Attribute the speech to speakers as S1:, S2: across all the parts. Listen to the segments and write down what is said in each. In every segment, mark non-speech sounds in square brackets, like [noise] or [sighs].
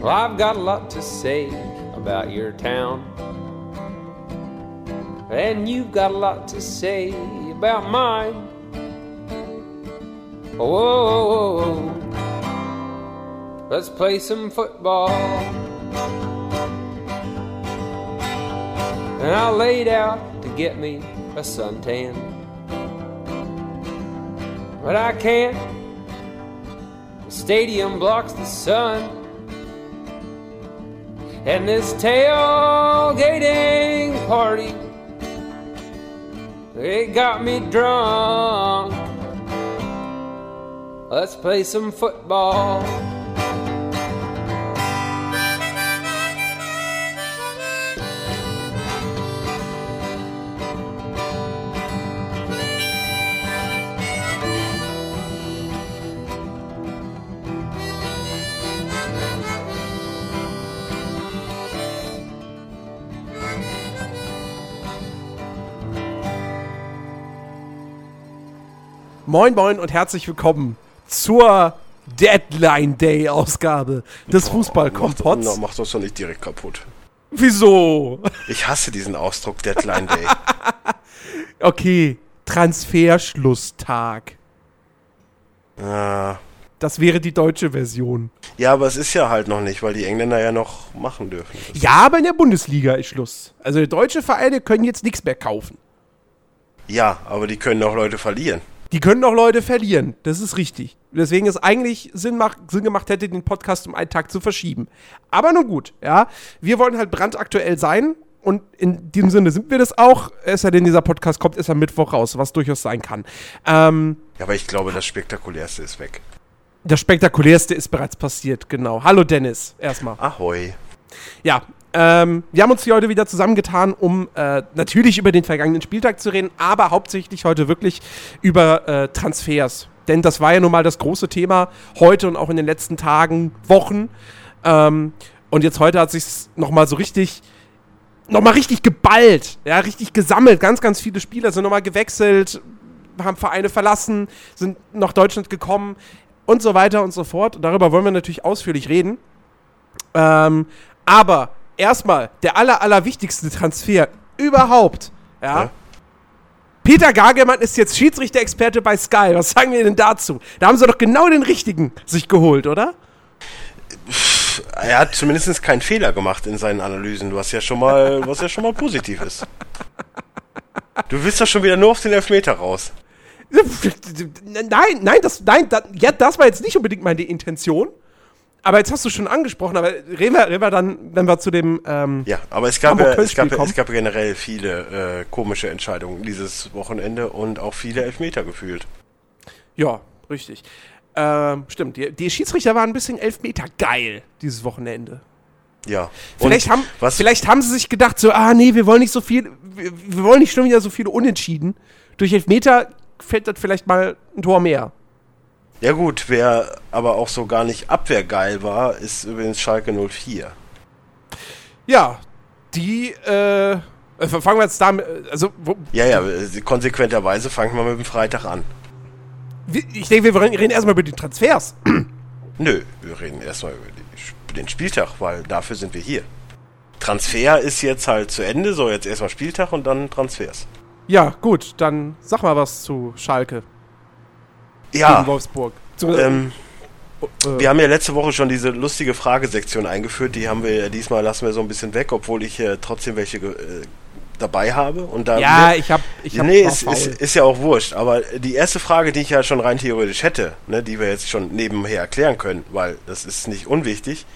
S1: Well, I've got a lot to say about your town. And you've got a lot to say about mine. Whoa, whoa, whoa. let's play some football. And I laid out to get me a suntan. But I can't. The stadium blocks the sun. And this tailgating party, it got me drunk. Let's play some football.
S2: Moin Moin und herzlich willkommen zur Deadline Day Ausgabe des
S3: Mach,
S2: Fußballkompotts.
S3: mach das doch nicht direkt kaputt.
S2: Wieso?
S3: Ich hasse diesen Ausdruck Deadline Day. [laughs]
S2: Okay, Transferschlusstag.
S3: Ah.
S2: Das wäre die deutsche Version.
S3: ja, aber es ist ja halt noch nicht, weil die Engländer ja noch machen dürfen.
S2: Ja, aber in der Bundesliga ist Schluss. Also deutsche Vereine können jetzt nichts mehr kaufen.
S3: Ja, aber die können auch Leute verlieren.
S2: Die können auch Leute verlieren. Das ist richtig. Deswegen es eigentlich Sinn, macht, Sinn gemacht hätte, den Podcast um einen Tag zu verschieben. Aber nun gut, ja. Wir wollen halt brandaktuell sein. Und in diesem Sinne sind wir das auch. Es sei denn, dieser Podcast kommt erst am Mittwoch raus, was durchaus sein kann. Ähm,
S3: Ja, aber ich glaube, das Spektakulärste ist weg.
S2: das Spektakulärste ist bereits passiert, genau. Hallo Dennis, erstmal.
S3: Ahoi.
S2: Ja, ähm, wir haben uns hier heute wieder zusammengetan, um äh, natürlich über den vergangenen Spieltag zu reden, aber hauptsächlich heute wirklich über äh, Transfers. Denn das war ja nun mal das große Thema heute und auch in den letzten Tagen, Wochen. Ähm, und jetzt heute hat sich nochmal so richtig, nochmal richtig geballt, ja, richtig gesammelt. Ganz, ganz viele Spieler sind nochmal gewechselt, haben Vereine verlassen, sind nach Deutschland gekommen und so weiter und so fort. Darüber wollen wir natürlich ausführlich reden. Ähm, aber erstmal der aller, aller wichtigste Transfer überhaupt. Ja.
S3: Ja.
S2: Peter Gagelmann ist jetzt Schiedsrichter-Experte bei Sky. Was sagen wir denn dazu? Da haben sie doch genau den richtigen sich geholt, oder?
S3: Er hat zumindest keinen Fehler gemacht in seinen Analysen, was ja schon mal, [laughs] was ja schon mal positiv ist. Du willst doch schon wieder nur auf den Elfmeter raus.
S2: Nein, nein, das, nein, das, ja, das war jetzt nicht unbedingt meine Intention. Aber jetzt hast du schon angesprochen, aber reden wir, reden wir dann, wenn wir zu dem. Ähm,
S3: Ja, aber es gab, ja, es, gab, es gab generell viele äh, komische Entscheidungen dieses Wochenende und auch viele Elfmeter gefühlt.
S2: Ja, richtig. Ähm, stimmt, die, die Schiedsrichter waren ein bisschen Elfmeter geil dieses Wochenende.
S3: Ja.
S2: Vielleicht
S3: Und
S2: haben,
S3: was,
S2: vielleicht haben sie sich gedacht, so, ah nee, wir wollen nicht so viel, wir, wir wollen nicht schon wieder so viele Unentschieden. Durch Elfmeter fällt das vielleicht mal ein Tor mehr.
S3: Ja gut, wer aber auch so gar nicht abwehrgeil war, ist übrigens Schalke 04.
S2: Ja, die, äh, äh, fangen wir jetzt damit, äh, also, wo,
S3: Ja, ja, äh, konsequenterweise fangen wir mit dem Freitag an.
S2: ich denke, [clears throat] wir reden erstmal über die Transfers.
S3: Nö, wir reden erstmal über den Spieltag, weil dafür sind wir hier. Transfer ist jetzt halt zu Ende, so jetzt erstmal Spieltag und dann Transfers.
S2: Ja, gut, dann sag mal was zu Schalke
S3: Ja,
S2: gegen Wolfsburg. Zu,
S3: ähm,
S2: äh,
S3: wir haben ja letzte Woche schon diese lustige Fragesektion eingeführt, die haben wir ja diesmal lassen wir so ein bisschen weg, obwohl ich äh, trotzdem welche äh, dabei habe. Und da
S2: ja, ich hab, ich hab
S3: nee, ist, ist, ist ja auch wurscht. Aber die erste Frage, die ich ja schon rein theoretisch hätte, ne, die wir jetzt schon nebenher erklären können, weil das ist nicht unwichtig.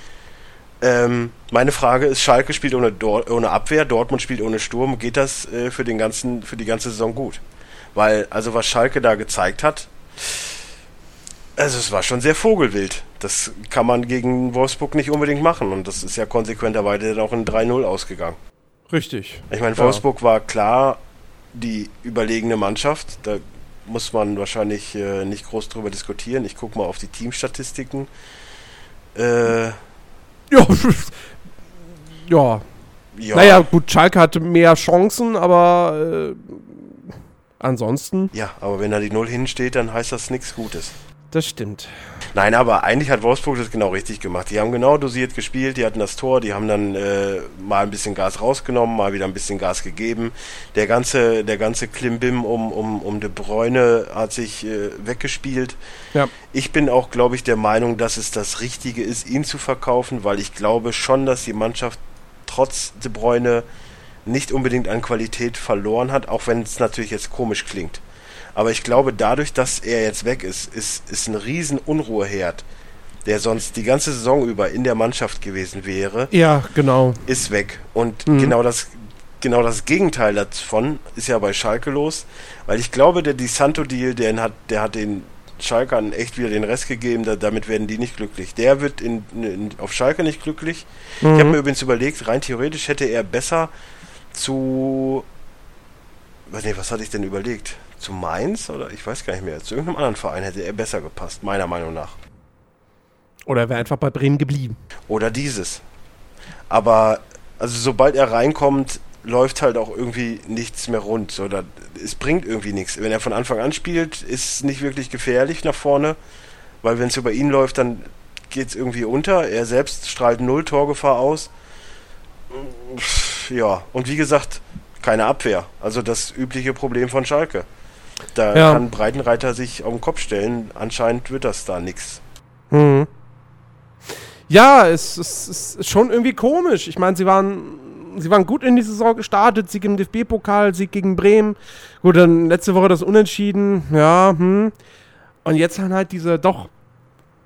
S3: Ähm, meine Frage ist: Schalke spielt ohne, Dor ohne Abwehr, Dortmund spielt ohne Sturm. Geht das äh, für den ganzen, für die ganze Saison gut? Weil also was Schalke da gezeigt hat, also es war schon sehr vogelwild. Das kann man gegen Wolfsburg nicht unbedingt machen und das ist ja konsequenterweise dann auch in 3-0 ausgegangen.
S2: Richtig.
S3: Ich meine,
S2: Ja.
S3: Wolfsburg war klar die überlegene Mannschaft. Da muss man wahrscheinlich äh, nicht groß drüber diskutieren. Ich gucke mal auf die Teamstatistiken. Äh,
S2: Ja, [laughs] ja.
S3: ja,
S2: Naja, gut, Schalke hatte mehr Chancen, aber äh, ansonsten,
S3: ja, aber wenn da die Null hinsteht, dann heißt das nichts Gutes.
S2: das stimmt.
S3: Nein, aber eigentlich hat Wolfsburg das genau richtig gemacht. Die haben genau dosiert gespielt, die hatten das Tor, die haben dann äh, mal ein bisschen Gas rausgenommen, mal wieder ein bisschen Gas gegeben. Der ganze, der ganze Klimbim um, um, um De Bräune hat sich äh, weggespielt.
S2: Ja.
S3: Ich bin auch, glaube ich, der Meinung, dass es das Richtige ist, ihn zu verkaufen, weil ich glaube schon, dass die Mannschaft trotz De Bräune nicht unbedingt an Qualität verloren hat, auch wenn es natürlich jetzt komisch klingt. Aber ich glaube, dadurch, dass er jetzt weg ist, ist, ist ein riesen Unruheherd, der sonst die ganze Saison über in der Mannschaft gewesen wäre,
S2: Ja, genau.
S3: ist weg. Und
S2: Mhm.
S3: genau das genau das Gegenteil davon ist ja bei Schalke los, weil ich glaube, der Di Santo-Deal, der hat, der hat den Schalkern echt wieder den Rest gegeben, da, damit werden die nicht glücklich. Der wird in, in, auf Schalke nicht glücklich. Ich habe mir übrigens überlegt, rein theoretisch hätte er besser zu. Was, nee, was hatte ich denn überlegt? Zu Mainz oder ich weiß gar nicht mehr. Zu irgendeinem anderen Verein hätte er besser gepasst, meiner Meinung nach.
S2: Oder er wäre einfach bei Bremen geblieben.
S3: Oder dieses. Aber also sobald er reinkommt, läuft halt auch irgendwie nichts mehr rund. Oder es bringt irgendwie nichts. Wenn er von Anfang an spielt, ist es nicht wirklich gefährlich nach vorne, weil wenn es über ihn läuft, dann geht es irgendwie unter. Er selbst strahlt null Torgefahr aus. Ja, und wie gesagt, keine Abwehr. Also das übliche Problem von Schalke. Da
S2: Ja.
S3: kann Breitenreiter sich auf den Kopf stellen. Anscheinend wird das da nichts.
S2: Mhm. Ja, es, es, es ist schon irgendwie komisch. Ich meine, sie waren, sie waren gut in die Saison gestartet. Sieg im DFB-Pokal, Sieg gegen Bremen. Gut, dann letzte Woche das Unentschieden. Ja, hm. Und jetzt dann halt diese doch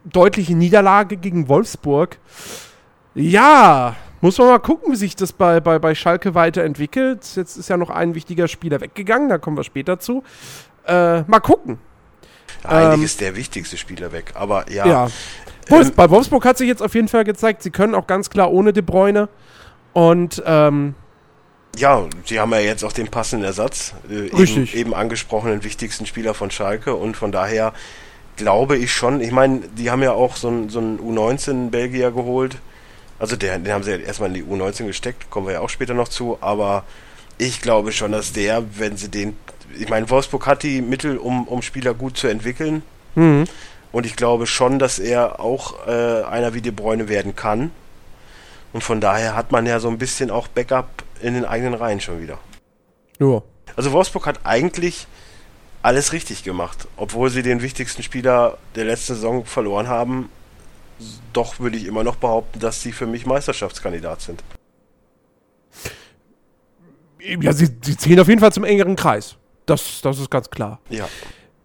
S2: deutliche Niederlage gegen Wolfsburg. Ja, muss man mal gucken, wie sich das bei, bei, bei Schalke weiterentwickelt. Jetzt ist ja noch ein wichtiger Spieler weggegangen, da kommen wir später zu. Äh, mal gucken.
S3: Eigentlich
S2: Ähm,
S3: ist der wichtigste Spieler weg. Aber ja,
S2: Ja. Wolfs bei Wolfsburg hat sich jetzt auf jeden Fall gezeigt, sie können auch ganz klar ohne De Bruyne. Und ähm,
S3: Ja, sie haben ja jetzt auch den passenden Ersatz. Äh,
S2: Richtig.
S3: Eben, eben angesprochenen wichtigsten Spieler von Schalke und von daher glaube ich schon, ich meine, die haben ja auch so einen so einen U19-Belgier geholt. Also der, den haben sie ja erstmal in die U19 gesteckt, kommen wir ja auch später noch zu, aber ich glaube schon, dass der, wenn sie den, ich meine, Wolfsburg hat die Mittel, um, um Spieler gut zu entwickeln
S2: hm,
S3: und ich glaube schon, dass er auch äh, einer wie De Bruyne werden kann. Und von daher hat man ja so ein bisschen auch Backup in den eigenen Reihen schon wieder.
S2: ja.
S3: Also Wolfsburg hat eigentlich alles richtig gemacht, obwohl sie den wichtigsten Spieler der letzten Saison verloren haben. Doch würde ich immer noch behaupten, dass sie für mich Meisterschaftskandidat sind.
S2: ja sie, sie zählen auf jeden Fall zum engeren Kreis. Das, das ist ganz klar.
S3: Ja.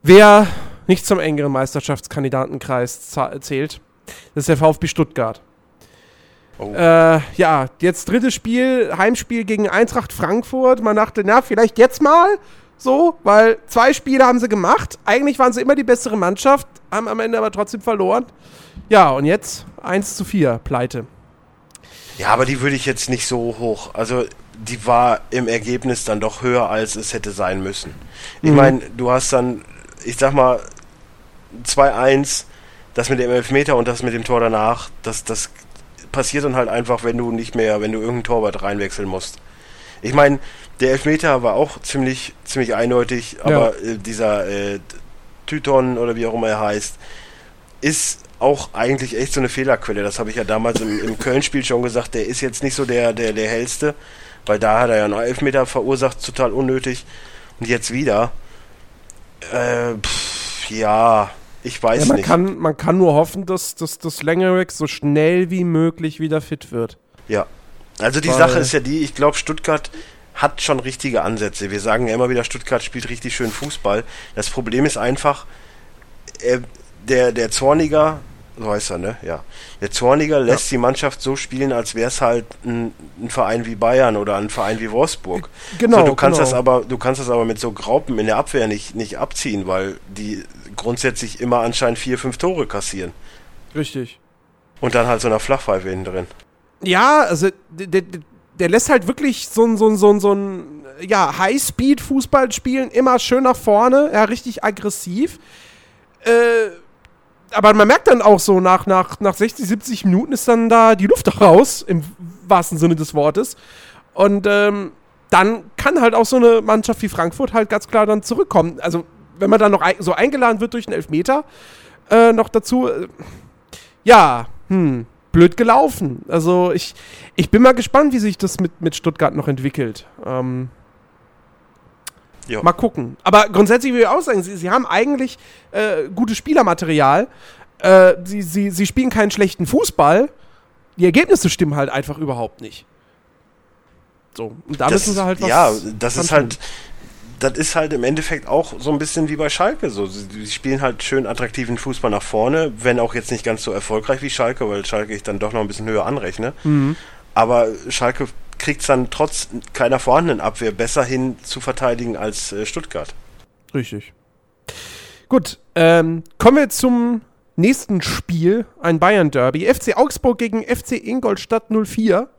S2: Wer nicht zum engeren Meisterschaftskandidatenkreis zählt, das ist der VfB Stuttgart.
S3: Oh.
S2: Äh, ja, jetzt drittes Spiel, Heimspiel gegen Eintracht Frankfurt. Man dachte, na, vielleicht jetzt mal so, weil zwei Spiele haben sie gemacht. Eigentlich waren sie immer die bessere Mannschaft, haben am Ende aber trotzdem verloren. Ja, und jetzt 1 zu 4, Pleite.
S3: ja, aber die würde ich jetzt nicht so hoch. Also die war im Ergebnis dann doch höher, als es hätte sein müssen. Ich
S2: Mhm.
S3: meine, du hast dann, ich sag mal, 2-1, das mit dem Elfmeter und das mit dem Tor danach, das, das passiert dann halt einfach, wenn du nicht mehr, wenn du irgendeinen Torwart reinwechseln musst. Ich meine, der Elfmeter war auch ziemlich, ziemlich eindeutig, aber äh, dieser äh, Tyton oder wie auch immer er heißt, ist auch eigentlich echt so eine Fehlerquelle. Das habe ich ja damals im, im Köln-Spiel schon gesagt. Der ist jetzt nicht so der, der, der hellste, weil da hat er ja noch Elfmeter verursacht, total unnötig. Und jetzt wieder. Äh, pff, ja, ich weiß
S2: Ja, man,
S3: nicht.
S2: kann, man kann nur hoffen, dass, dass, dass Langerick so schnell wie möglich wieder fit wird.
S3: Ja. Also die
S2: Weil-
S3: Sache ist ja die, ich glaube, Stuttgart hat schon richtige Ansätze. Wir sagen ja immer wieder, Stuttgart spielt richtig schön Fußball. Das Problem ist einfach, äh, der, der Zorniger, so heißt er, ne? Ja. Der Zorniger lässt die Mannschaft so spielen, als wäre es halt ein, ein Verein wie Bayern oder ein Verein wie Wolfsburg.
S2: Genau,
S3: So, du kannst
S2: genau.
S3: das aber, du kannst das aber mit so Graupen in der Abwehr nicht, nicht abziehen, weil die grundsätzlich immer anscheinend vier, fünf Tore kassieren.
S2: Richtig.
S3: Und dann halt so eine Flachpfeife hinten drin.
S2: Ja, also der, der, der lässt halt wirklich so ein, so ein, so ein, so ein ja, High-Speed-Fußball spielen, immer schön nach vorne, ja, richtig aggressiv. Äh, aber man merkt dann auch so, nach, nach, nach 60, 70 Minuten ist dann da die Luft [laughs] raus, im wahrsten Sinne des Wortes. Und ähm, dann kann halt auch so eine Mannschaft wie Frankfurt halt ganz klar dann zurückkommen. Also, wenn man dann noch ein, so eingeladen wird durch einen Elfmeter, äh, noch dazu. Äh, ja, hm, blöd gelaufen. Also ich, ich bin mal gespannt, wie sich das mit, mit Stuttgart noch entwickelt. Ähm,
S3: Ja.
S2: Mal gucken. Aber grundsätzlich will ich auch sagen, sie, sie haben eigentlich äh, gutes Spielermaterial. Äh, sie, sie, sie spielen keinen schlechten Fußball. Die Ergebnisse stimmen halt einfach überhaupt nicht. So, und da müssen sie halt was.
S3: Ja, das ist halt, das ist halt im Endeffekt auch so ein bisschen wie bei Schalke. So, sie, sie spielen halt schön attraktiven Fußball nach vorne, wenn auch jetzt nicht ganz so erfolgreich wie Schalke, weil Schalke ich dann doch noch ein bisschen höher anrechne.
S2: Mhm.
S3: Aber Schalke kriegt es dann trotz keiner vorhandenen Abwehr besser hin zu verteidigen als äh, Stuttgart.
S2: Richtig. Gut, ähm, kommen wir zum nächsten Spiel, ein Bayern-Derby. FC Augsburg gegen FC Ingolstadt 04.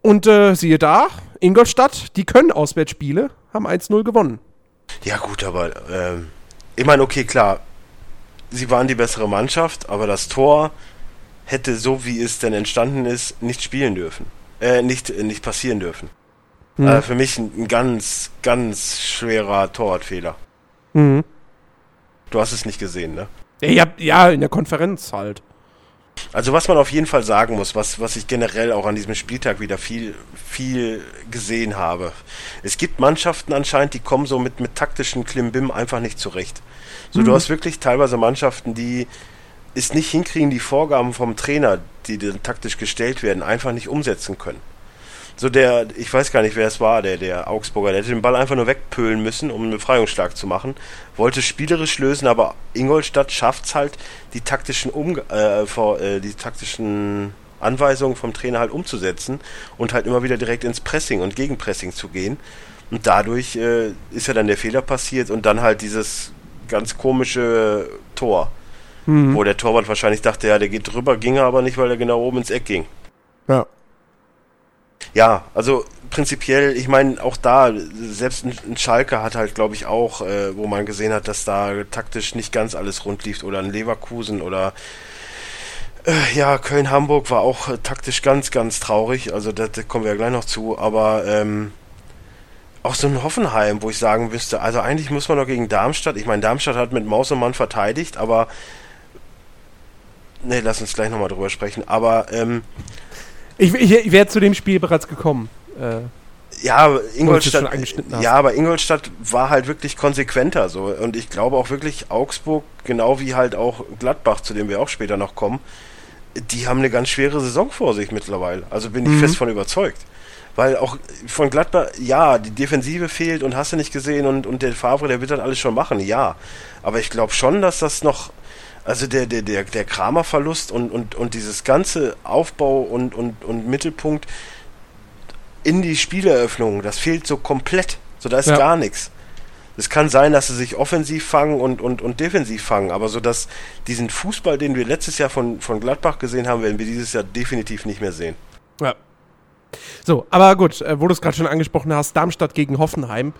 S2: Und äh, siehe da, Ingolstadt, die können Auswärtsspiele, haben 1-0 gewonnen.
S3: Ja gut, aber ähm, ich meine, okay, klar, sie waren die bessere Mannschaft, aber das Tor hätte so wie es denn entstanden ist, nicht spielen dürfen. Äh, nicht, nicht passieren dürfen.
S2: Mhm.
S3: Äh, für mich ein, ein ganz, ganz schwerer Torwartfehler.
S2: Mhm.
S3: Du hast es nicht gesehen, ne?
S2: Ja, ja, ja, in der Konferenz halt.
S3: Also was man auf jeden Fall sagen muss, was, was ich generell auch an diesem Spieltag wieder viel, viel gesehen habe. Es gibt Mannschaften anscheinend, die kommen so mit, mit taktischen Klimbim einfach nicht zurecht. So, du hast wirklich teilweise Mannschaften, die es nicht hinkriegen, die Vorgaben vom Trainer, die dann taktisch gestellt werden, einfach nicht umsetzen können. So der, ich weiß gar nicht, wer es war, der, der Augsburger, der hätte den Ball einfach nur wegpölen müssen, um einen Befreiungsschlag zu machen. Wollte spielerisch lösen, aber Ingolstadt schafft's halt, die taktischen um, äh, vor, äh, die taktischen Anweisungen vom Trainer halt umzusetzen und halt immer wieder direkt ins Pressing und Gegenpressing zu gehen. Und dadurch äh, ist ja dann der Fehler passiert und dann halt dieses ganz komische Tor,
S2: Mhm.
S3: wo der Torwart wahrscheinlich dachte, ja, der geht drüber, ging er aber nicht, weil er genau oben ins Eck ging.
S2: Ja.
S3: Ja, also prinzipiell, ich meine, auch da, selbst ein, Schalke hat halt, glaube ich, auch, äh, wo man gesehen hat, dass da taktisch nicht ganz alles rund lief, oder ein Leverkusen oder äh, ja, Köln-Hamburg war auch äh, taktisch ganz, ganz traurig, also da, da kommen wir ja gleich noch zu, aber ähm, auch so ein Hoffenheim, wo ich sagen müsste, also eigentlich muss man doch gegen Darmstadt, ich meine, Darmstadt hat mit Maus und Mann verteidigt, aber ne, lass uns gleich nochmal drüber sprechen, aber ähm,
S2: Ich, ich, ich wäre zu dem Spiel bereits gekommen. Äh,
S3: Ja, Ingolstadt, ja, aber Ingolstadt war halt wirklich konsequenter so und ich glaube auch wirklich Augsburg, genau wie halt auch Gladbach, zu dem wir auch später noch kommen, die haben eine ganz schwere Saison vor sich mittlerweile. Also bin ich
S2: Mhm.
S3: fest von überzeugt. Weil auch von Gladbach, ja, die Defensive fehlt und hast du nicht gesehen und, und der Favre, der wird das alles schon machen, ja. Aber ich glaube schon, dass das noch, also der, der, der, der Kramer-Verlust und, und, und dieses ganze Aufbau und, und, und Mittelpunkt in die Spieleröffnung, das fehlt so komplett. So, da ist
S2: Ja.
S3: gar nichts. Es kann sein, dass sie sich offensiv fangen und, und, und defensiv fangen, aber so dass diesen Fußball, den wir letztes Jahr von, von Gladbach gesehen haben, werden wir dieses Jahr definitiv nicht mehr sehen.
S2: ja. So, aber gut, äh, wo du es gerade schon angesprochen hast, Darmstadt gegen Hoffenheim.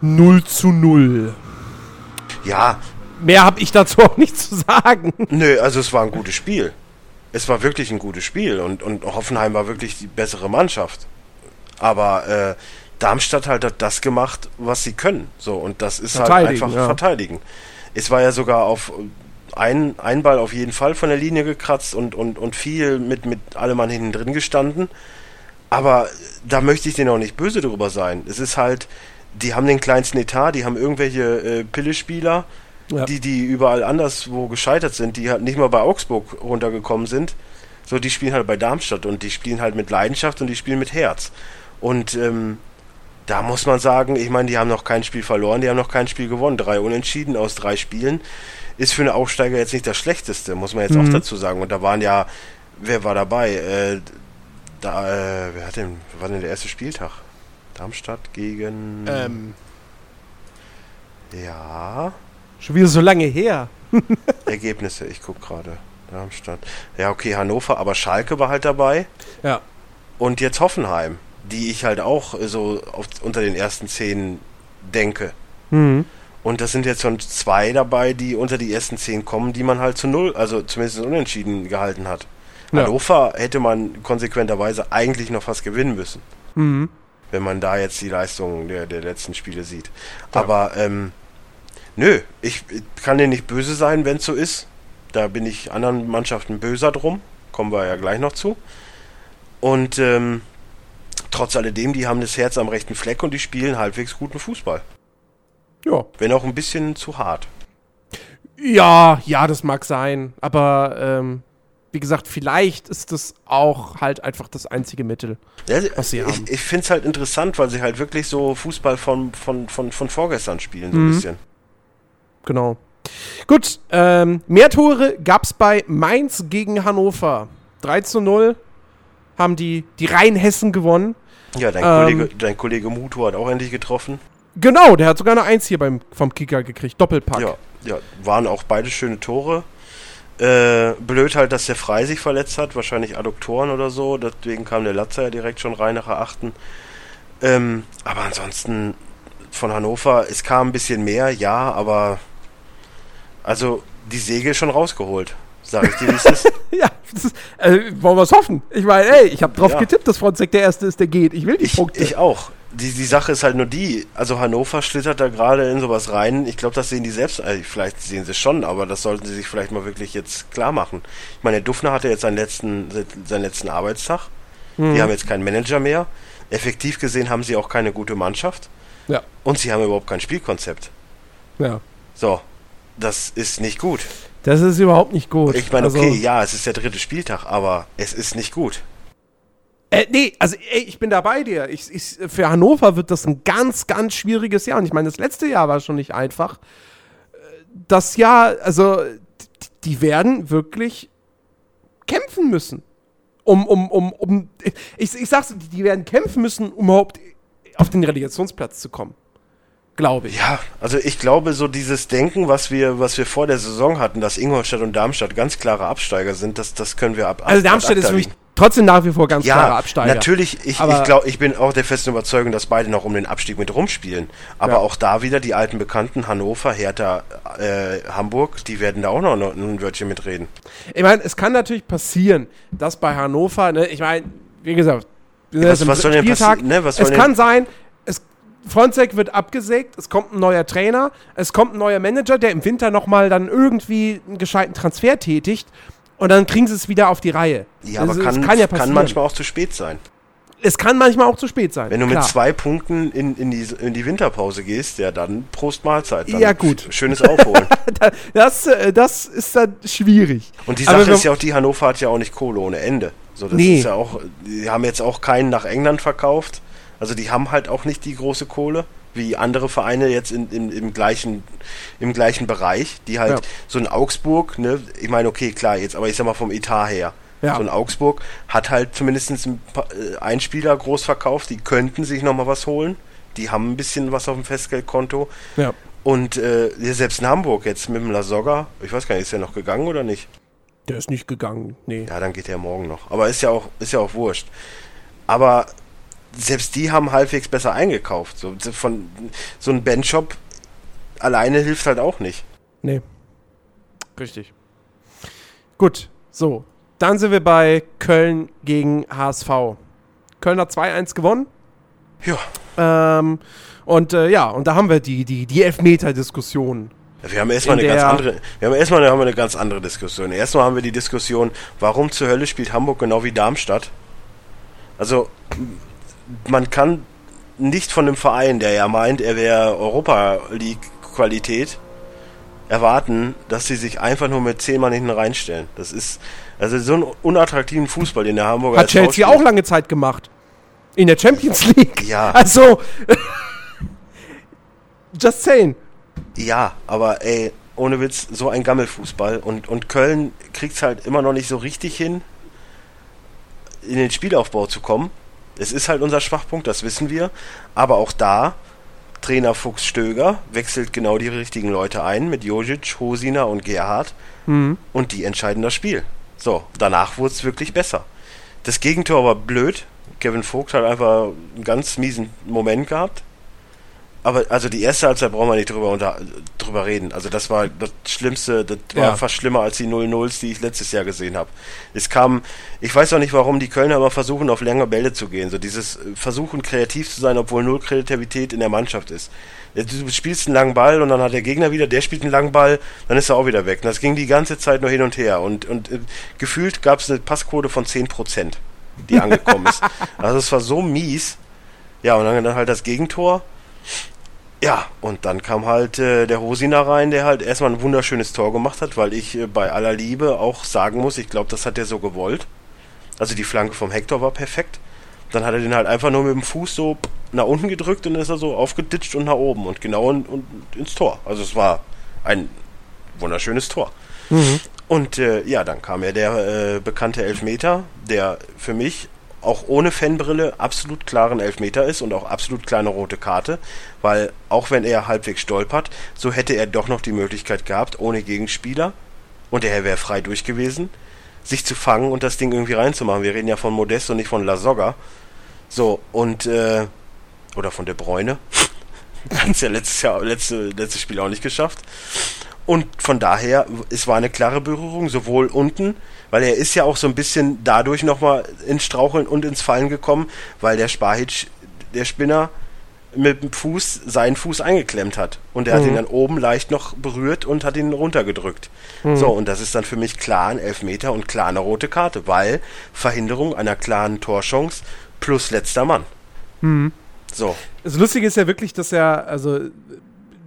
S2: 0 zu 0.
S3: Ja,
S2: Mehr habe ich dazu auch nicht zu sagen.
S3: nö, also es war ein gutes Spiel. Es war wirklich ein gutes Spiel und, und Hoffenheim war wirklich die bessere Mannschaft. Aber äh, Darmstadt halt hat das gemacht, was sie können. So, und das ist halt einfach
S2: ja.
S3: verteidigen. Es war ja sogar auf ein, ein Ball auf jeden Fall von der Linie gekratzt und, und, und viel mit, mit allem Mann hinten drin gestanden. Aber da möchte ich denen auch nicht böse drüber sein. Es ist halt, die haben den kleinsten Etat, die haben irgendwelche äh, Pillespieler,
S2: Ja.
S3: die, die überall anderswo gescheitert sind, die halt nicht mal bei Augsburg runtergekommen sind. So, die spielen halt bei Darmstadt und die spielen halt mit Leidenschaft und die spielen mit Herz. Und ähm, da muss man sagen, ich meine, die haben noch kein Spiel verloren, die haben noch kein Spiel gewonnen. Drei Unentschieden aus drei Spielen ist für eine Aufsteiger jetzt nicht das Schlechteste, muss man jetzt auch
S2: Mhm.
S3: dazu sagen. Und da waren ja, wer war dabei? Äh, da, äh, wer hat denn, war denn der erste Spieltag? Darmstadt gegen.
S2: Ähm,
S3: Ja.
S2: Schon wieder so lange her. [laughs]
S3: Ergebnisse, ich guck gerade. Darmstadt. Ja, okay, Hannover, aber Schalke war halt dabei.
S2: Ja.
S3: Und jetzt Hoffenheim, die ich halt auch äh, so auf, unter den ersten zehn denke.
S2: Mhm.
S3: Und das sind jetzt schon zwei dabei, die unter die ersten zehn kommen, die man halt zu null, also zumindest unentschieden gehalten hat.
S2: Ja.
S3: Hannover hätte man konsequenterweise eigentlich noch fast gewinnen müssen,
S2: Mhm.
S3: wenn man da jetzt die Leistungen der, der letzten Spiele sieht.
S2: Ja.
S3: Aber ähm, Nö, ich kann dir nicht böse sein, wenn es so ist. Da bin ich anderen Mannschaften böser drum. Kommen wir ja gleich noch zu. Und ähm, trotz alledem, die haben das Herz am rechten Fleck und die spielen halbwegs guten Fußball.
S2: Ja.
S3: Wenn auch ein bisschen zu hart.
S2: Ja, ja, das mag sein. Aber ähm, wie gesagt, vielleicht ist das auch halt einfach das einzige Mittel.
S3: Ja,
S2: Was sie haben.
S3: ich ich finde es halt interessant, weil sie halt wirklich so Fußball von, von, von, von vorgestern spielen, so
S2: Mhm.
S3: ein bisschen.
S2: Genau. Gut, ähm, mehr Tore gab es bei Mainz gegen Hannover. 3 zu 0 haben die, die Rheinhessen gewonnen.
S3: Ja, dein,
S2: Ähm.
S3: Kollege, dein Kollege Mutu hat auch endlich getroffen.
S2: Genau, der hat sogar eine Eins hier beim, vom Kicker gekriegt. Doppelpack.
S3: Ja, ja, waren auch beide schöne Tore. Äh, blöd halt, dass der Frei sich verletzt hat, wahrscheinlich Adduktoren oder so. Deswegen kam der Latzer ja direkt schon rein nach achten. Ähm, aber ansonsten von Hannover, es kam ein bisschen mehr, ja, aber also die Segel schon rausgeholt. Sag ich dir, wie es ist. [laughs]
S2: Ja, das ist, äh, wollen wir es hoffen. Ich meine, ey, ich habe drauf
S3: Ja.
S2: getippt, dass Fronzek der Erste ist, der geht. Ich will die
S3: Ich,
S2: Punkte.
S3: ich auch. Die, die Sache ist halt nur die, also Hannover schlittert da gerade in sowas rein. Ich glaube, das sehen die selbst, also vielleicht sehen sie es schon, aber das sollten sie sich vielleicht mal wirklich jetzt klar machen. Ich meine, der Dufner hatte jetzt seinen letzten, seinen letzten Arbeitstag.
S2: Mhm.
S3: Die haben jetzt keinen Manager mehr. Effektiv gesehen haben sie auch keine gute Mannschaft.
S2: ja,
S3: Und sie haben überhaupt kein Spielkonzept.
S2: ja.
S3: So, das ist nicht gut.
S2: Das ist überhaupt nicht gut.
S3: Ich meine,
S2: Also-
S3: okay, ja, es ist der dritte Spieltag, aber es ist nicht gut.
S2: Äh, nee, also ey, ich bin da bei dir. Ich, ich, für Hannover wird das ein ganz, ganz schwieriges Jahr. Und ich meine, das letzte Jahr war schon nicht einfach. Äh, Das Jahr, also, die werden wirklich kämpfen müssen. Um, um, um, um. Ich, ich sag's, die werden kämpfen müssen, um überhaupt auf den Relegationsplatz zu kommen. Glaube ich.
S3: Ja, also ich glaube, so dieses Denken, was wir, was wir vor der Saison hatten, dass Ingolstadt und Darmstadt ganz klare Absteiger sind, das, das können wir ab.
S2: Also
S3: ab-
S2: Darmstadt
S3: ad
S2: ist
S3: legen.
S2: trotzdem nach wie vor ganz
S3: ja,
S2: klarer Absteiger.
S3: natürlich. Ich, ich glaube, ich bin auch der festen Überzeugung, dass beide noch um den Abstieg mit rumspielen. Aber
S2: Ja.
S3: auch da wieder die alten Bekannten Hannover, Hertha, äh, Hamburg, die werden da auch noch ein Wörtchen mitreden.
S2: Ich meine, es kann natürlich passieren, dass bei Hannover, ne, ich meine, wie gesagt,
S3: Was-
S2: im
S3: was soll denn
S2: Spieltag.
S3: passi- ne,
S2: es kann sein, Fronzek wird abgesägt, es kommt ein neuer Trainer, es kommt ein neuer Manager, der im Winter nochmal dann irgendwie einen gescheiten Transfer tätigt und dann kriegen sie es wieder auf die Reihe.
S3: Ja, aber
S2: Das-
S3: kann,
S2: das kann ja
S3: kann manchmal auch zu spät sein.
S2: es kann manchmal auch zu spät sein.
S3: Wenn du
S2: klar.
S3: mit zwei Punkten in, in, die, in die Winterpause gehst, ja, dann Prost Mahlzeit. Dann
S2: Ja, gut.
S3: Schönes Aufholen. [laughs]
S2: das, äh, das ist dann schwierig.
S3: Und die
S2: Aber
S3: Sache
S2: wir-
S3: ist ja auch, die Hannover hat ja auch nicht Kohle ohne Ende. So, das
S2: Nee.
S3: ist ja auch, die haben jetzt auch keinen nach England verkauft. Also die haben halt auch nicht die große Kohle, wie andere Vereine jetzt in, in, im, gleichen, im gleichen Bereich, die halt
S2: Ja.
S3: so ein Augsburg, ne, ich meine, okay, klar, jetzt, aber ich sag mal vom Etat her.
S2: Ja.
S3: So ein Augsburg hat halt zumindest ein paar, äh, einen Spieler groß verkauft, die könnten sich nochmal was holen. Die haben ein bisschen was auf dem Festgeldkonto.
S2: Ja.
S3: Und äh, selbst in Hamburg jetzt mit dem Lasogga, ich weiß gar nicht, ist der noch gegangen oder nicht?
S2: Der ist nicht gegangen, nee.
S3: Ja, dann geht er morgen noch. Aber ist ja auch, ist ja auch wurscht. Aber selbst die haben halbwegs besser eingekauft. So, von, so ein Bandshop alleine hilft halt auch nicht.
S2: Nee. Richtig. Gut, so. Dann sind wir bei Köln gegen HSV. Köln hat 2-1 gewonnen.
S3: Ja.
S2: Ähm, und äh, ja, und da haben wir die, die, die Elfmeter-Diskussion.
S3: Wir haben erstmal
S2: In
S3: eine ganz
S2: der-
S3: andere, wir haben erstmal haben wir eine ganz andere Diskussion. Erstmal haben wir die Diskussion, warum zur Hölle spielt Hamburg genau wie Darmstadt? Also, man kann nicht von einem Verein, der ja meint, er wäre Europa League Qualität, erwarten, dass sie sich einfach nur mit zehn Mann hinten reinstellen. Das ist, also so einen unattraktiven Fußball, den der Hamburger
S2: Hat
S3: SV
S2: Chelsea
S3: spielt.
S2: auch lange Zeit gemacht. In der Champions League.
S3: Ja. [laughs]
S2: Also. just saying.
S3: Ja, aber ey, ohne Witz, so ein Gammelfußball. Und, und Köln kriegt's halt immer noch nicht so richtig hin, in den Spielaufbau zu kommen. Es ist halt unser Schwachpunkt, das wissen wir. Aber auch da, Trainer Fuchs Stöger wechselt genau die richtigen Leute ein mit Jojic, Hosina und Gerhard. Und die entscheiden das Spiel. So, danach wurde es wirklich besser. Das Gegentor war blöd. Kevin Vogt hat einfach einen ganz miesen Moment gehabt. Aber also die erste Halbzeit brauchen wir nicht drüber, unter, drüber reden. Also das war das Schlimmste, das war
S2: Ja.
S3: fast schlimmer als die 0-0s, die ich letztes Jahr gesehen habe. Es kam, ich weiß auch nicht, warum die Kölner immer versuchen, auf lange Bälle zu gehen. So dieses äh, Versuchen, kreativ zu sein, obwohl null Kreativität in der Mannschaft ist. Du spielst einen langen Ball und dann hat der Gegner wieder, der spielt einen langen Ball, dann ist er auch wieder weg. Und das ging die ganze Zeit nur hin und her. Und, und äh, gefühlt gab es eine Passquote von 10%, die angekommen ist. [laughs] Also es war so mies. Ja, und dann halt das Gegentor. Ja, und dann kam halt äh, der Hosina rein, der halt erstmal ein wunderschönes Tor gemacht hat, weil ich äh, bei aller Liebe auch sagen muss, ich glaube, das hat er so gewollt. Also die Flanke vom Hector war perfekt. Dann hat er den halt einfach nur mit dem Fuß so nach unten gedrückt und ist er so aufgeditscht und nach oben und genau in, und ins Tor. Also es war ein wunderschönes Tor. Mhm. Und äh, ja, dann kam ja der äh, bekannte Elfmeter, der für mich auch ohne Fanbrille absolut klaren Elfmeter ist und auch absolut kleine rote Karte, weil auch wenn er halbwegs stolpert, so hätte er doch noch die Möglichkeit gehabt, ohne Gegenspieler, und er wäre frei durch gewesen, sich zu fangen und das Ding irgendwie reinzumachen. Wir reden ja von Modest und nicht von La Soga. So, und, äh, oder von der Bräune. [laughs] Hat ja letztes Jahr, letzte, letztes Spiel auch nicht geschafft. Und von daher, es war eine klare Berührung, sowohl unten, weil er ist ja auch so ein bisschen dadurch nochmal ins Straucheln und ins Fallen gekommen, weil der Spahic, der Spinner, mit dem Fuß seinen Fuß eingeklemmt hat. Und er mhm. hat ihn dann oben leicht noch berührt und hat ihn runtergedrückt. Mhm. So, und das ist dann für mich klar ein Elfmeter und klar eine rote Karte, weil Verhinderung einer klaren Torchance plus letzter Mann.
S2: Mhm. So. Das Lustige ist ja wirklich, dass er, also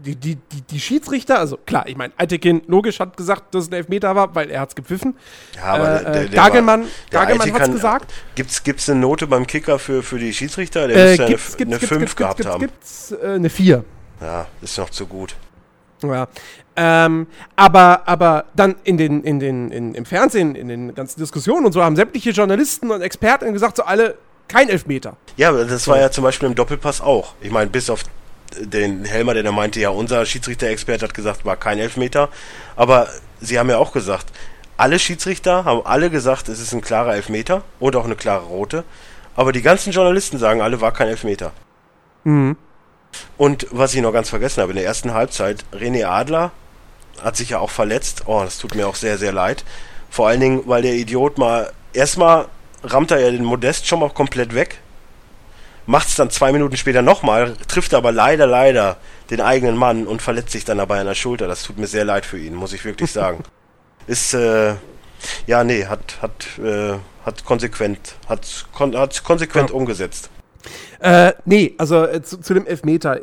S2: die, die, die, die Schiedsrichter, also klar, ich meine, Altekin logisch hat gesagt, dass es ein Elfmeter war, weil er hat es gepfiffen.
S3: Ja, aber
S2: äh, der, der Gagelmann, Gagelmann hat es gesagt.
S3: Gibt's, gibt's eine Note beim Kicker für, für die Schiedsrichter?
S2: Der äh, müsste gibt's, eine, gibt's, eine 5 gehabt gibt's, haben. Gibt's äh, eine 4.
S3: Ja, ist noch zu gut.
S2: Ja. Ähm, aber, aber dann in den, in den, in, im Fernsehen, in den ganzen Diskussionen und so haben sämtliche Journalisten und Experten gesagt, so alle kein Elfmeter.
S3: Ja, das war ja zum Beispiel im Doppelpass auch. Ich meine, bis auf den Helmer, der da meinte, ja, unser Schiedsrichter-Experte hat gesagt, war kein Elfmeter. Aber sie haben ja auch gesagt, alle Schiedsrichter haben alle gesagt, es ist ein klarer Elfmeter und auch eine klare rote. Aber die ganzen Journalisten sagen alle, war kein Elfmeter. Mhm. Und was ich noch ganz vergessen habe, in der ersten Halbzeit, René Adler hat sich ja auch verletzt. Oh, das tut mir auch sehr, sehr leid. Vor allen Dingen, weil der Idiot mal erstmal rammt er ja den Modest schon mal komplett weg. Macht es dann zwei Minuten später nochmal, trifft aber leider, leider den eigenen Mann und verletzt sich dann dabei an der Schulter. Das tut mir sehr leid für ihn, muss ich wirklich [laughs] sagen. Ist, äh, ja, nee, hat, hat, äh, hat konsequent, hat, kon hat konsequent ja. umgesetzt.
S2: Äh, nee, also äh, zu, zu, dem Elfmeter.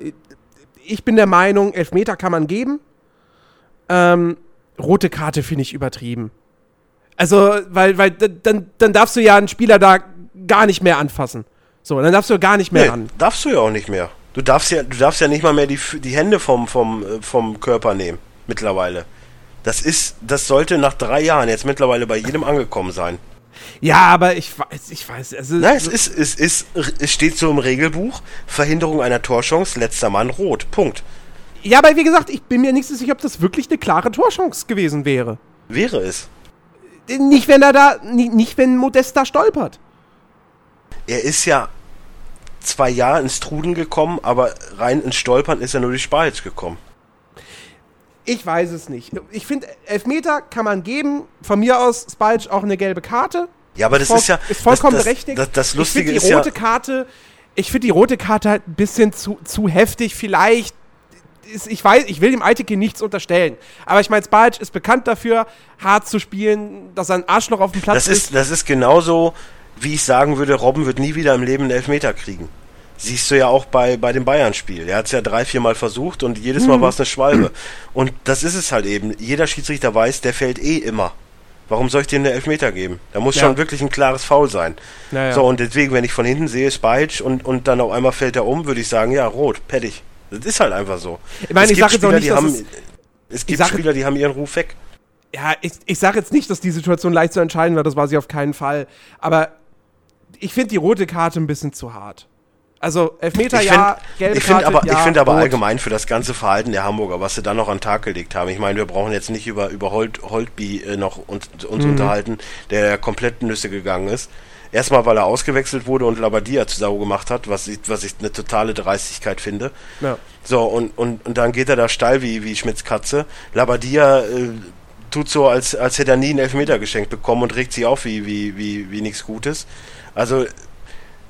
S2: Ich bin der Meinung, Elfmeter kann man geben. Ähm, rote Karte finde ich übertrieben. Also, weil, weil dann, dann darfst du ja einen Spieler da gar nicht mehr anfassen. So, dann darfst du gar nicht mehr nee, ran.
S3: Darfst du ja auch nicht mehr. Du darfst ja, du darfst ja nicht mal mehr die, die Hände vom, vom, äh, vom Körper nehmen, mittlerweile. Das ist, das sollte nach drei Jahren jetzt mittlerweile bei jedem angekommen sein.
S2: Ja, aber ich weiß, ich weiß.
S3: Also, Nein, es ist, es ist, es steht so im Regelbuch: Verhinderung einer Torchance, letzter Mann rot. Punkt.
S2: Ja, aber wie gesagt, ich bin mir nicht so sicher, ob das wirklich eine klare Torchance gewesen wäre.
S3: Wäre es.
S2: Nicht, wenn er da, nicht, nicht wenn Modest da stolpert.
S3: Er ist ja zwei Jahre ins Trudeln gekommen, aber rein ins Stolpern ist er nur durch Spalic gekommen.
S2: Ich weiß es nicht. Ich finde, Elfmeter kann man geben. Von mir aus Spalic auch eine gelbe Karte.
S3: Ja, aber das ist ja.
S2: Ist vollkommen das, berechtigt.
S3: Das, das Lustige
S2: ich ist die rote ja. Karte. Ich finde die rote Karte halt ein bisschen zu, zu heftig. Vielleicht ist, ich weiß, ich will dem Aitike nichts unterstellen. Aber ich meine, Spalic ist bekannt dafür, hart zu spielen, dass er ein Arschloch auf dem Platz
S3: das ist. Das ist genauso, wie ich sagen würde, Robben wird nie wieder im Leben einen Elfmeter kriegen. Siehst du ja auch bei, bei dem Bayern-Spiel. Er hat es ja drei, vier Mal versucht und jedes Mal mhm. war es eine Schwalbe. Und das ist es halt eben. Jeder Schiedsrichter weiß, der fällt eh immer. Warum soll ich dem eine Elfmeter geben? Da muss ja. schon wirklich ein klares Foul sein. Ja, So, und deswegen, wenn ich von hinten sehe, Spahic und, und dann auf einmal fällt er um, würde ich sagen, ja, rot, pettig. Das ist halt einfach so.
S2: Ich meine, ich sage jetzt auch nicht,
S3: haben, es, es gibt Spieler, die haben ihren Ruf weg.
S2: Ja, ich, ich sage jetzt nicht, dass die Situation leicht zu entscheiden war, das war sie auf keinen Fall. Aber ich finde die rote Karte ein bisschen zu hart. Also Elfmeter
S3: ich
S2: ja,
S3: find, gelbe ich Karte aber, ja, Ich finde aber rot. allgemein für das ganze Verhalten der Hamburger, was sie dann noch an den Tag gelegt haben. Ich meine, wir brauchen jetzt nicht über, über Holt, Holtby äh, noch uns, uns mhm. unterhalten, der ja komplett Nüsse gegangen ist. Erstmal, weil er ausgewechselt wurde und Labadia zu Sau gemacht hat, was ich, was ich eine totale Dreistigkeit finde. Ja. So, und, und, und dann geht er da steil wie, wie Schmitz Katze. Labadia äh, tut so, als, als hätte er nie einen Elfmeter geschenkt bekommen und regt sich auf wie, wie, wie, wie nichts Gutes. Also,